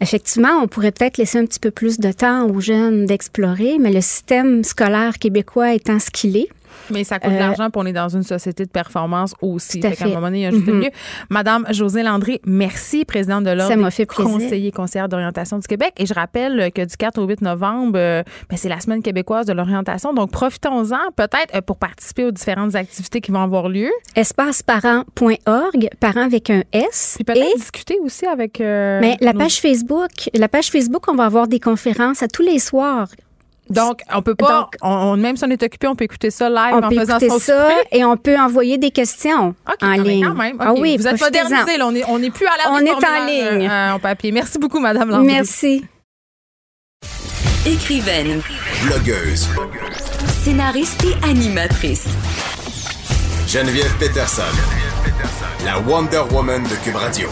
Effectivement, on pourrait peut-être laisser un petit peu plus de temps aux jeunes d'explorer, mais le système scolaire québécois étant ce qu'il est, Mais ça coûte de l'argent, pour on est dans une société de performance aussi. Fait qu'à un moment donné, il y a juste mieux. Madame José Landry, merci, présidente de l'Ordre conseiller conseillère d'orientation du Québec. Et je rappelle que du 4 au 8 novembre, ben, c'est la semaine québécoise de l'orientation. Donc, profitons-en peut-être pour participer aux différentes activités qui vont avoir lieu. Espaceparent.org, parents avec un S. Puis peut-être discuter aussi avec. mais la page Facebook, la page Facebook, on va avoir des conférences à tous les soirs. Donc, on peut pas, on, même si on est occupé, on peut écouter ça live on en peut faisant écouter ça et on peut envoyer des questions en ligne. Quand même, Ah oui, vous êtes modernisé, on n'est on est plus à la On est en ligne. Euh, en papier. Merci beaucoup, Madame Landry. Merci. Écrivaine. Blogueuse. Scénariste et animatrice. Geneviève Peterson. Geneviève Peterson. La Wonder Woman de Cube Radio.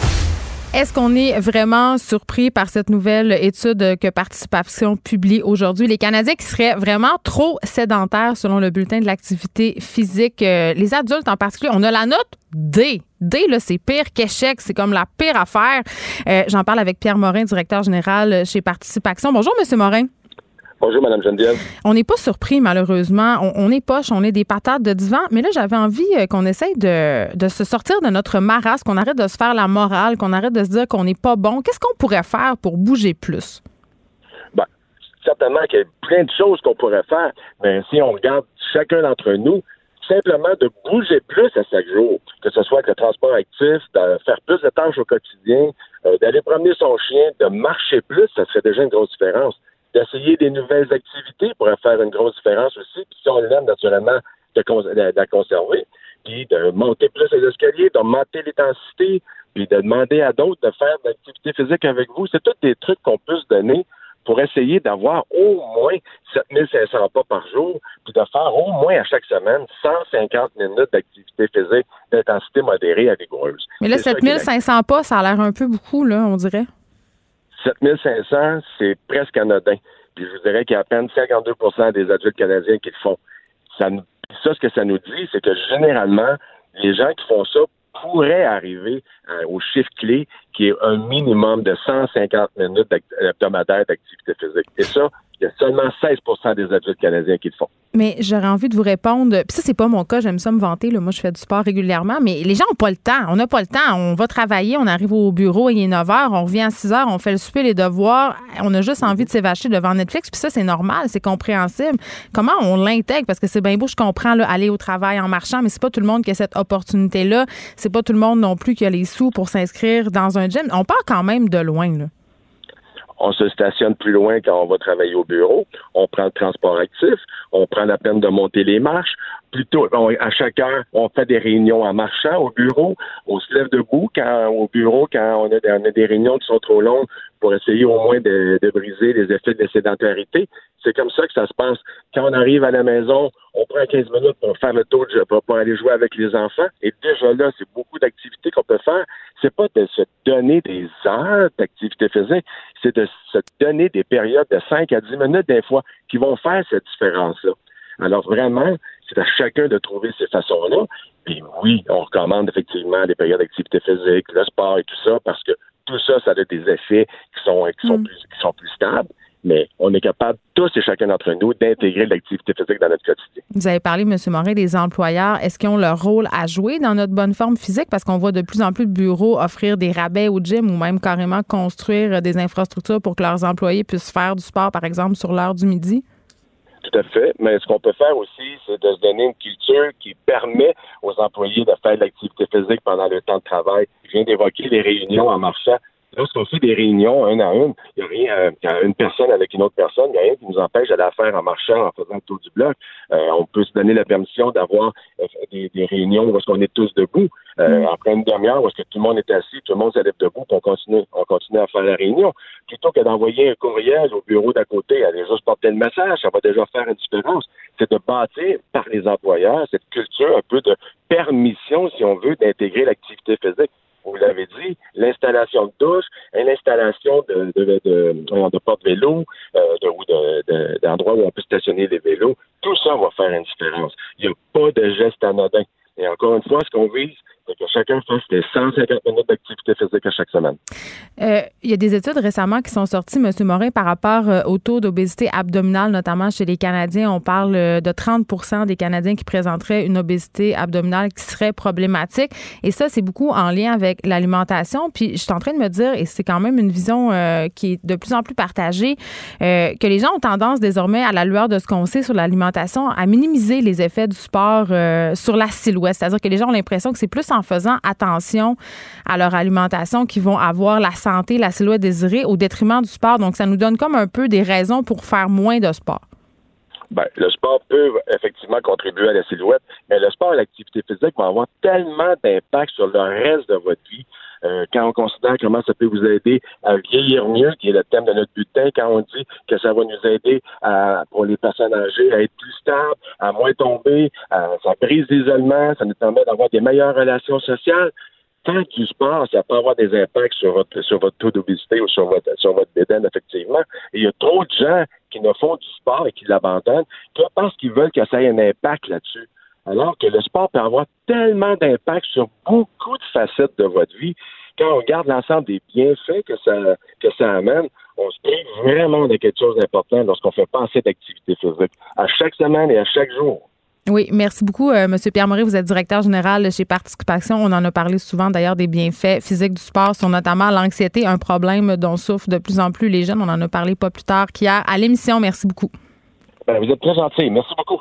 Est-ce qu'on est vraiment surpris par cette nouvelle étude que Participation publie aujourd'hui? Les Canadiens qui seraient vraiment trop sédentaires selon le bulletin de l'activité physique. Euh, les adultes en particulier, on a la note D. D, là, c'est pire qu'échec. C'est comme la pire affaire. Euh, j'en parle avec Pierre Morin, directeur général chez Participation. Bonjour, Monsieur Morin. Bonjour, Mme Geneviève. On n'est pas surpris, malheureusement. On, est poche, on est des patates de divan. Mais là, j'avais envie euh, qu'on essaye de, se sortir de notre maras, qu'on arrête de se faire la morale, qu'on arrête de se dire qu'on n'est pas bon. Qu'est-ce qu'on pourrait faire pour bouger plus? Ben, certainement qu'il y a plein de choses qu'on pourrait faire. Mais si on regarde chacun d'entre nous, simplement de bouger plus à chaque jour, que ce soit avec le transport actif, de faire plus de tâches au quotidien, euh, d'aller promener son chien, de marcher plus, ça serait déjà une grosse différence d'essayer des nouvelles activités pourrait faire une grosse différence aussi. Puis si on l'aime, naturellement, de, la conserver. Puis de monter plus les escaliers, d'augmenter l'intensité, puis de demander à d'autres de faire de l'activité physique avec vous. C'est tous des trucs qu'on peut se donner pour essayer d'avoir au moins 7500 pas par jour, puis de faire au moins à chaque semaine 150 minutes d'activité physique d'intensité modérée à vigoureuse. Mais là, 7500 pas, ça a l'air un peu beaucoup, là, on dirait. 7500, c'est presque anodin. Puis je vous dirais qu'il y a à peine 52% des adultes canadiens qui le font. Ça, ce que ça nous dit, c'est que généralement, les gens qui font ça pourraient arriver au chiffre clé qui est un minimum de 150 minutes hebdomadaires d'activité physique. Et ça, il y a seulement 16 des adultes canadiens qui le font. Mais j'aurais envie de vous répondre. Puis ça, c'est pas mon cas. J'aime ça me vanter. Moi, je fais du sport régulièrement. Mais les gens n'ont pas le temps. On n'a pas le temps. On va travailler. On arrive au bureau. Il est 9 h. On revient à 6 h. On fait le souper, les devoirs. On a juste envie de s'évacher devant Netflix. Puis ça, c'est normal. C'est compréhensible. Comment on l'intègre? Parce que c'est bien beau, je comprends, là, aller au travail en marchant. Mais c'est pas tout le monde qui a cette opportunité-là. C'est pas tout le monde non plus qui a les sous pour s'inscrire dans un gym. On part quand même de loin, là on se stationne plus loin quand on va travailler au bureau, on prend le transport actif, on prend la peine de monter les marches, plutôt à chaque heure, on fait des réunions en marchant au bureau, on se lève debout quand au bureau quand on a, des réunions qui sont trop longues pour essayer au moins de, briser les effets de la sédentarité. C'est comme ça que ça se passe. Quand on arrive à la maison, on prend 15 minutes pour faire le tour pour, pour aller jouer avec les enfants. Et déjà là, c'est beaucoup d'activités qu'on peut faire. C'est pas de se donner des heures d'activité physique, c'est de se donner des périodes de 5 à 10 minutes des fois qui vont faire cette différence-là. Alors vraiment, c'est à chacun de trouver ces façons-là. Puis oui, on recommande effectivement des périodes d'activité physique, le sport et tout ça, parce que tout ça, ça a des effets qui sont, qui sont, mm. plus, qui sont plus stables mais on est capable, tous et chacun d'entre nous, d'intégrer l'activité physique dans notre quotidien. Vous avez parlé, M. Morin, des employeurs. Est-ce qu'ils ont leur rôle à jouer dans notre bonne forme physique? Parce qu'on voit de plus en plus de bureaux offrir des rabais au gym ou même carrément construire des infrastructures pour que leurs employés puissent faire du sport, par exemple, sur l'heure du midi. Tout à fait. Mais ce qu'on peut faire aussi, c'est de se donner une culture qui permet aux employés de faire de l'activité physique pendant le temps de travail. Je viens d'évoquer les réunions en marchant. Lorsqu'on fait des réunions un à une, il n'y a rien, euh, une personne avec une autre personne, il n'y a rien qui nous empêche d'aller la faire en marchant, en faisant le tour du bloc. Euh, on peut se donner la permission d'avoir euh, des, réunions où est-ce est tous debout. Euh, mm. Après une demi-heure, où est-ce que tout le monde est assis, tout le monde s'élève debout, puis on continue, on continue à faire la réunion. Plutôt que d'envoyer un courriel au bureau d'à côté, aller juste porter le message, ça va déjà faire une différence. C'est de bâtir par les employeurs cette culture un peu de permission, si on veut, d'intégrer l'activité physique vous l'avez dit, l'installation de douche, l'installation de, de, de, de porte-vélo euh, ou d'endroits où on peut stationner les vélos, tout ça va faire une différence. Il n'y a pas de geste anodin. Et encore une fois, ce qu'on vise, que chacun fasse des 150 minutes d'activité physique à chaque semaine. Euh, il y a des études récemment qui sont sorties, M. Morin, par rapport euh, au taux d'obésité abdominale, notamment chez les Canadiens. On parle euh, de 30 des Canadiens qui présenteraient une obésité abdominale qui serait problématique. Et ça, c'est beaucoup en lien avec l'alimentation. Puis je suis en train de me dire, et c'est quand même une vision qui est de plus en plus partagée, que les gens ont tendance désormais, à la lueur de ce qu'on sait sur l'alimentation, à minimiser les effets du sport sur la silhouette. C'est-à-dire que les gens ont l'impression que c'est plus en faisant attention à leur alimentation qu'ils vont avoir la santé, la silhouette désirée au détriment du sport. Donc, ça nous donne comme un peu des raisons pour faire moins de sport. Ben, le sport peut effectivement contribuer à la silhouette, mais le sport et l'activité physique vont avoir tellement d'impact sur le reste de votre vie. Euh, quand on considère comment ça peut vous aider à vieillir mieux, qui est le thème de notre bulletin, quand on dit que ça va nous aider à, pour les personnes âgées à être plus stables, à moins tomber, ça brise l'isolement, ça nous permet d'avoir des meilleures relations sociales. Tant du sport, ça peut avoir des impacts sur votre, sur votre taux d'obésité ou sur votre, sur votre bédaine, effectivement. Et il y a trop de gens qui ne font du sport et qui l'abandonnent parce qu'ils veulent que ça ait un impact là-dessus. Alors que le sport peut avoir tellement d'impact sur beaucoup de facettes de votre vie. Quand on regarde l'ensemble des bienfaits que ça, que ça amène, on se prive vraiment de quelque chose d'important lorsqu'on fait passer d'activité physique à chaque semaine et à chaque jour. Oui, merci beaucoup, euh, M. Pierre-Marie. Vous êtes directeur général chez Participation. On en a parlé souvent, d'ailleurs, des bienfaits physiques du sport sur notamment l'anxiété, un problème dont souffrent de plus en plus les jeunes. On en a parlé pas plus tard qu'hier à l'émission. Merci beaucoup. Ben, vous êtes très gentil. Merci beaucoup.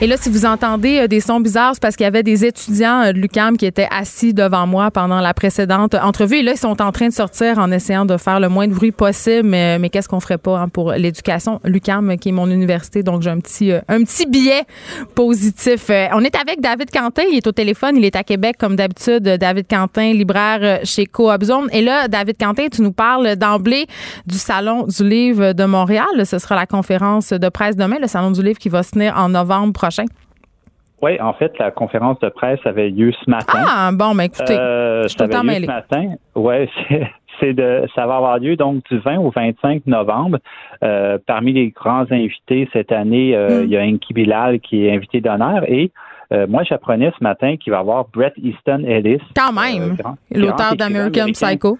Et là, si vous entendez euh, des sons bizarres, c'est parce qu'il y avait des étudiants euh, de l'UCAM qui étaient assis devant moi pendant la précédente entrevue. Et là, ils sont en train de sortir en essayant de faire le moins de bruit possible. Mais, mais qu'est-ce qu'on ferait pas hein, pour l'éducation? L'UCAM, qui est mon université, donc j'ai un petit, euh, un petit billet positif. on est avec David Quentin. Il est au téléphone. Il est à Québec, comme d'habitude. David Quentin, libraire chez Coop Zone. Et là, David Quentin, tu nous parles d'emblée du Salon du livre de Montréal. Ce sera la conférence de presse demain, le Salon du livre qui va se tenir en novembre prochain? Oui, en fait, la conférence de presse avait lieu ce matin. Ah, bon, mais écoutez, euh, je suis tout ce matin. Oui, <laughs> c'est de, ça va avoir lieu donc du 20 au 25 novembre. Euh, parmi les grands invités cette année, euh, hmm. il y a Inky Bilal qui est invité d'honneur et moi, j'apprenais ce matin qu'il va y avoir Brett Easton Ellis. Quand même, l'auteur d'American Psycho.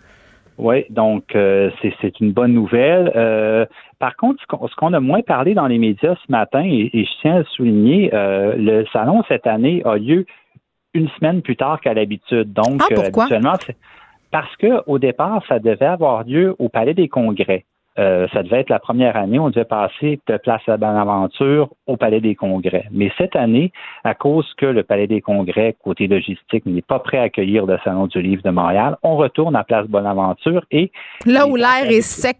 Oui, donc c'est une bonne nouvelle. Par contre, ce qu'on a moins parlé dans les médias ce matin, et, je tiens à le souligner, euh, le salon cette année a lieu une semaine plus tard qu'à l'habitude. Donc, ah, pourquoi? habituellement, parce qu'au départ, ça devait avoir lieu au Palais des Congrès. Euh, ça devait être la première année, on devait passer de Place à Bonaventure au Palais des Congrès. Mais cette année, à cause que le Palais des Congrès, côté logistique, n'est pas prêt à accueillir le Salon du Livre de Montréal, on retourne à Place Bonaventure et... Là où l'air est sec.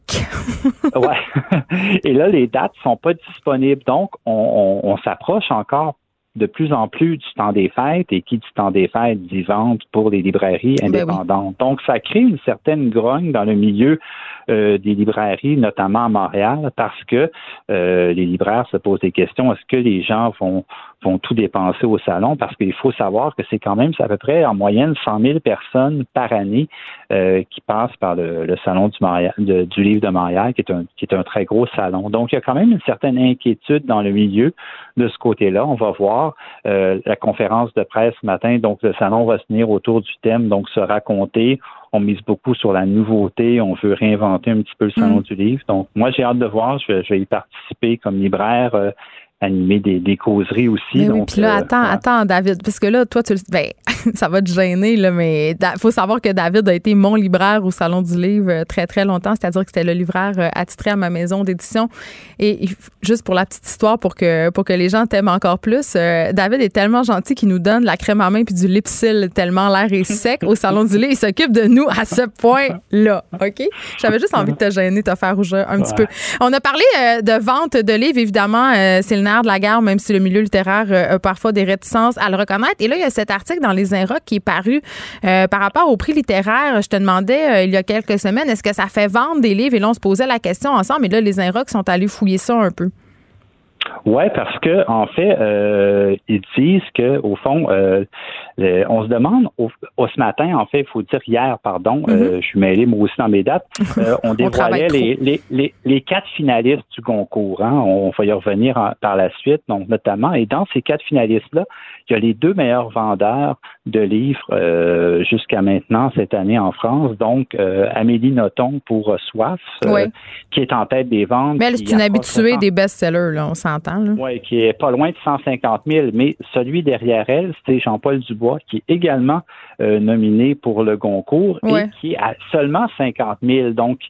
ouais. <laughs> Et là, les dates sont pas disponibles. Donc, on, on s'approche encore de plus en plus du temps des fêtes et qui du temps des fêtes dit vente pour les librairies ben indépendantes. Donc, ça crée une certaine grogne dans le milieu euh, des librairies, notamment à Montréal, parce que euh, les libraires se posent des questions. Est-ce que les gens vont vont tout dépenser au salon parce qu'il faut savoir que c'est quand même à peu près en moyenne 100 000 personnes par année euh, qui passent par le, salon du, du livre de Montréal, qui est, un, qui est un très gros salon. Donc, il y a quand même une certaine inquiétude dans le milieu de ce côté-là. On va voir euh, la conférence de presse ce matin. Donc, le salon va se tenir autour du thème, donc se raconter on mise beaucoup sur la nouveauté, on veut réinventer un petit peu le salon mm. du livre. Donc, moi, j'ai hâte de voir, je vais, y participer comme libraire. Euh, animer des, des causeries aussi. Mais oui, puis là, euh, attends, attends, David, parce que là, toi, tu ben, <laughs> ça va te gêner, là, mais il faut savoir que David a été mon libraire au Salon du Livre euh, très, très longtemps, c'est-à-dire que c'était le libraire euh, attitré à ma maison d'édition. Et juste pour la petite histoire, pour que, pour que les gens t'aiment encore plus, David est tellement gentil qu'il nous donne la crème à main puis du lipsil tellement l'air est sec au Salon du Livre. Il s'occupe de nous à ce point-là, OK? J'avais juste envie de te gêner, de te faire rougir un petit peu. On a parlé de vente de livres, évidemment, c'est le de la guerre, même si le milieu littéraire euh, a parfois des réticences à le reconnaître. Et là, il y a cet article dans Les Inrocks qui est paru euh, par rapport au prix littéraire. Je te demandais euh, il y a quelques semaines, est-ce que ça fait vendre des livres? Et là, on se posait la question ensemble. Et là, Les Inrocks sont allés fouiller ça un peu. Oui, parce que en fait, euh, ils disent que au fond, euh, on se demande au, ce matin, en fait, il faut dire hier, pardon, euh, mhm. je suis mêlé moi aussi dans mes dates. <laughs> on dévoilait les, les, les, quatre finalistes du concours. Hein, on va y revenir par la suite, donc notamment. Et dans ces quatre finalistes-là, il y a les deux meilleurs vendeurs de livres jusqu'à maintenant cette année en France. Donc Amélie Nothomb pour Soif, qui est en tête des ventes. Mais elle, c'est une habituée des best-sellers, là, on s'entend. Oui, qui est pas loin de 150 000, mais celui derrière elle, c'est Jean-Paul Dubois, qui est également euh, nominé pour le Goncourt et qui est à seulement 50 000. Donc,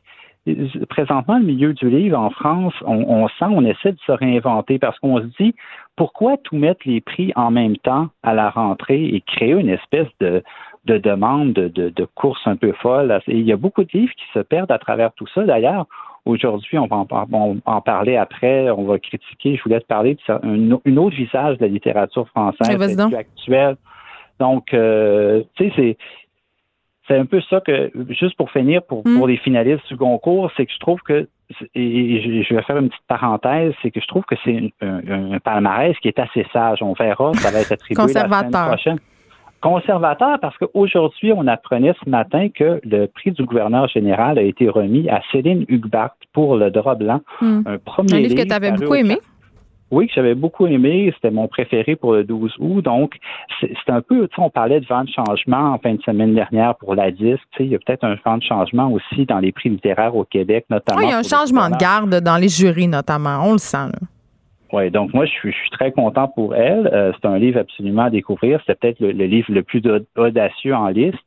présentement, le milieu du livre en France, on, sent, on essaie de se réinventer parce qu'on se dit pourquoi tout mettre les prix en même temps à la rentrée et créer une espèce de, demande de, de, course un peu folle? il y a beaucoup de livres qui se perdent à travers tout ça. D'ailleurs, Aujourd'hui, on va en, parler après, on va critiquer. Je voulais te parler d'un autre visage de la littérature française actuelle. Donc, euh, tu sais, c'est c'est un peu ça que, juste pour finir, pour, mm. pour les finalistes du concours, c'est que je trouve que, et je vais faire une petite parenthèse, c'est que je trouve que c'est un, palmarès qui est assez sage. On verra, ça va être attribué la semaine prochaine conservateur parce qu'aujourd'hui, on apprenait ce matin que le prix du gouverneur général a été remis à Céline Hugbart pour le drap blanc. Hmm. Un premier livre, que tu avais beaucoup aimé? Oui, que j'avais beaucoup aimé. C'était mon préféré pour le 12 août. Donc, c'est un peu, tu sais, on parlait de vent de changement en fin de semaine dernière pour la disque. Tu sais, il y a peut-être un vent de changement aussi dans les prix littéraires au Québec, notamment. Oui, il y a un changement de garde dans les jurys, notamment. On le sent, là. Oui, donc moi, je suis, très content pour elle. Euh, c'est un livre absolument à découvrir. C'est peut-être le, livre le plus audacieux en liste.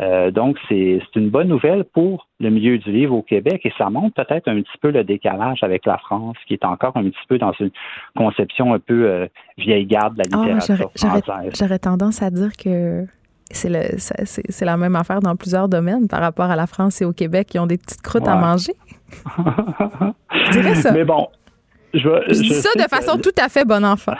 Euh, donc, c'est une bonne nouvelle pour le milieu du livre au Québec et ça montre peut-être un petit peu le décalage avec la France, qui est encore un petit peu dans une conception un peu euh, vieille garde de la ah, littérature française. J'aurais tendance à dire que c'est la même affaire dans plusieurs domaines par rapport à la France et au Québec qui ont des petites croûtes à manger. <laughs> je dirais ça. Mais bon, je, dis ça de façon tout à fait bon enfant.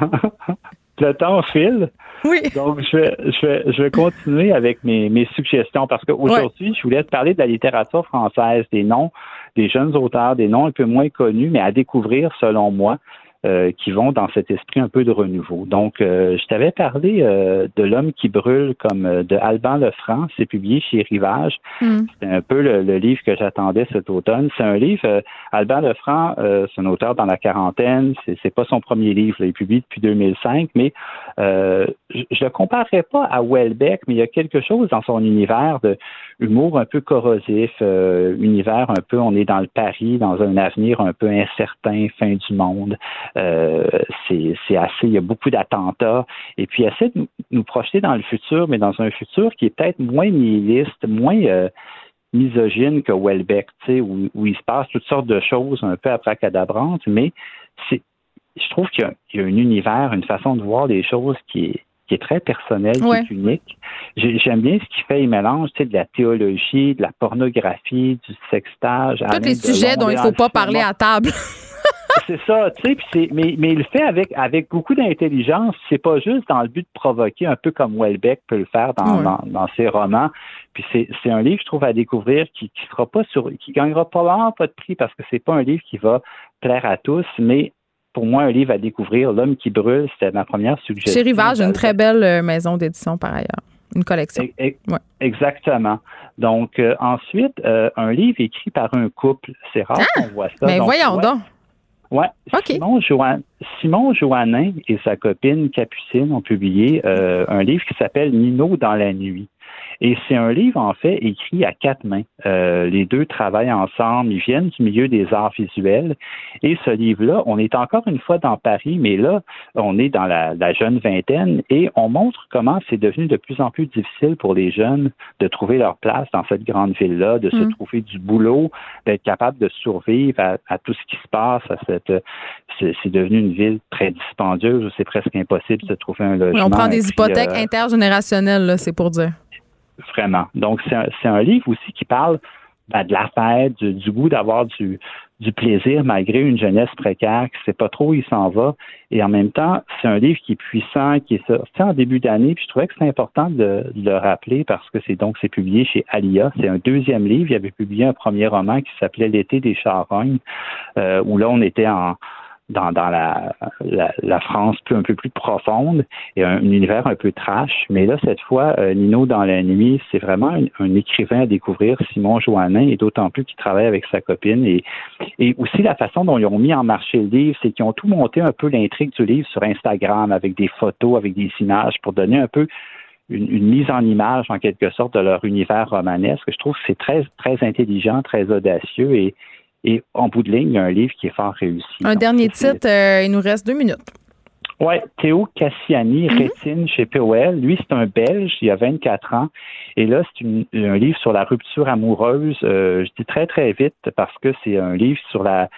<laughs> le temps file. Oui. Donc, je vais, je vais, je vais continuer avec mes, mes suggestions parce qu'aujourd'hui, je voulais te parler de la littérature française, des noms des jeunes auteurs, des noms un peu moins connus, mais à découvrir selon moi. Euh, qui vont dans cet esprit un peu de renouveau. Donc, euh, je t'avais parlé euh, de L'homme qui brûle comme de Alban Lefranc, c'est publié chez Rivage. Mm. C'est un peu le, livre que j'attendais cet automne. C'est un livre, Alban Lefranc, c'est un auteur dans la quarantaine, c'est pas son premier livre, il est publié depuis 2005, mais je ne comparerais pas à Welbeck, mais il y a quelque chose dans son univers de humour un peu corrosif, euh, univers un peu, on est dans le Paris, dans un avenir un peu incertain, fin du monde. Euh, c'est assez, il y a beaucoup d'attentats. Et puis, essaie de nous, projeter dans le futur, mais dans un futur qui est peut-être moins nihiliste, moins euh, misogyne que Welbeck, où, où il se passe toutes sortes de choses un peu abracadabrantes, mais c'est je trouve qu'il y, a un univers, une façon de voir les choses qui est, qui est très personnel, qui est unique. J'aime bien ce qu'il fait. Il mélange tu sais, de la théologie, de la pornographie, du sextage. Tous les sujets dont il ne faut pas parler à table. <laughs> c'est ça, tu sais, mais, mais il le fait avec, avec beaucoup d'intelligence. C'est pas juste dans le but de provoquer, un peu comme Welbeck peut le faire dans, dans, ses romans. Puis c'est un livre, je trouve, à découvrir qui, qui sera pas sur, qui gagnera probablement pas de prix parce que c'est pas un livre qui va plaire à tous, mais pour moi, un livre à découvrir, L'homme qui brûle, c'était ma première suggestion. Chez Rivage, une très belle euh, maison d'édition par ailleurs. Une collection. Exactement. Donc, euh, ensuite, euh, un livre écrit par un couple. C'est rare ah! qu'on voit ça. Mais voyons donc. Oui. Simon, Simon Joannin et sa copine Capucine ont publié un livre qui s'appelle Nino dans la nuit. Et c'est un livre, en fait, écrit à quatre mains. Euh, les deux travaillent ensemble, ils viennent du milieu des arts visuels. Et ce livre-là, on est encore une fois dans Paris, mais là, on est dans la, jeune vingtaine et on montre comment c'est devenu de plus en plus difficile pour les jeunes de trouver leur place dans cette grande ville-là, de se mm. trouver du boulot, d'être capable de survivre à, tout ce qui se passe. À cette, c'est, devenu une ville très dispendieuse c'est presque impossible de trouver un logement. on prend des hypothèques euh, intergénérationnelles, là, c'est pour dire. Vraiment. Donc, c'est un, livre aussi qui parle ben, de la fête, du, goût d'avoir du, du plaisir malgré une jeunesse précaire qui sait pas trop où il s'en va. Et en même temps, c'est un livre qui est puissant, qui est sorti en début d'année. Puis je trouvais que c'est important de, le rappeler parce que c'est donc c'est publié chez Alia. C'est un deuxième livre. Il avait publié un premier roman qui s'appelait L'été des charognes, euh, où là on était en dans, dans la, la, France plus, un peu plus profonde et un, univers un peu trash. Mais là, cette fois, euh, Nino dans la nuit, c'est vraiment un, écrivain à découvrir, Simon Joannin, et d'autant plus qu'il travaille avec sa copine. Et, et aussi la façon dont ils ont mis en marché le livre, c'est qu'ils ont tout monté un peu l'intrigue du livre sur Instagram avec des photos, avec des images pour donner un peu une, une, mise en image en quelque sorte de leur univers romanesque. Je trouve que c'est très, très intelligent, très audacieux et, et en bout de ligne, il y a un livre qui est fort réussi. Un dernier titre, euh, il nous reste deux minutes. Oui, Théo Cassiani, mhm. Rétine chez POL. Lui, c'est un Belge, il a 24 ans. Et là, c'est un livre sur la rupture amoureuse. Euh, je dis très, très vite parce que c'est un livre sur la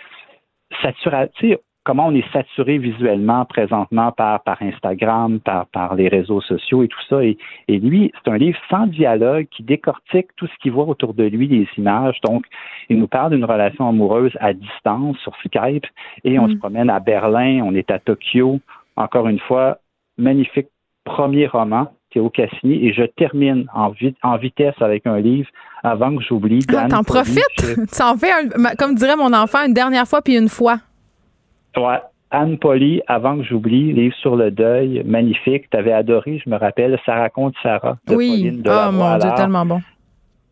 saturation comment on est saturé visuellement présentement par, par Instagram, par, par les réseaux sociaux et tout ça. Et, lui, c'est un livre sans dialogue qui décortique tout ce qu'il voit autour de lui, des images. Donc, il nous parle d'une relation amoureuse à distance sur Skype et on mm. se promène à Berlin, on est à Tokyo. Encore une fois, magnifique premier roman Théo Cassini et je termine en, en vitesse avec un livre avant que j'oublie. Ah, t'en profites? <laughs> Tu en fais, comme dirait mon enfant, une dernière fois puis une fois. Ouais. Anne Polly, avant que j'oublie, livre sur le deuil, magnifique. Tu avais adoré, je me rappelle, Ça raconte Sarah de oui. Pauline de oh mon Dieu, tellement bon.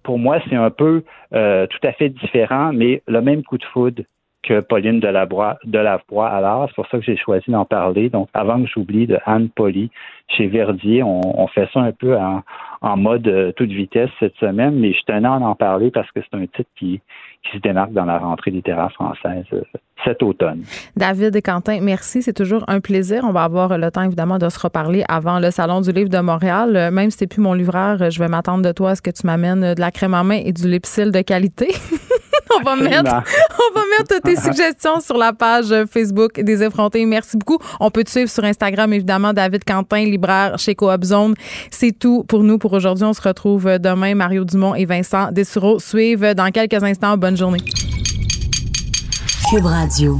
Pour moi, c'est un peu euh, tout à fait différent, mais le même coup de foudre que Pauline de la Alors, c'est pour ça que j'ai choisi d'en parler. Donc, avant que j'oublie, de Anne Polly chez Verdier, on, fait ça un peu en, en mode euh, toute vitesse cette semaine, mais je tenais à en parler parce que c'est un titre qui, qui se démarque dans la rentrée littéraire française euh, cet automne. David et Quentin, merci. C'est toujours un plaisir. On va avoir le temps, évidemment, de se reparler avant le Salon du livre de Montréal. Euh, même si tu plus mon livreur, je vais m'attendre de toi à ce que tu m'amènes de la crème en main et du lipsil de qualité. <laughs> on, va mettre, <laughs> on va mettre tes <laughs> suggestions sur la page Facebook des effrontés. Merci beaucoup. On peut te suivre sur Instagram, évidemment, David Quentin, chez. C'est tout pour nous pour aujourd'hui. On se retrouve demain. Mario Dumont et Vincent Dessureau suivent dans quelques instants. Bonne journée. Cube Radio.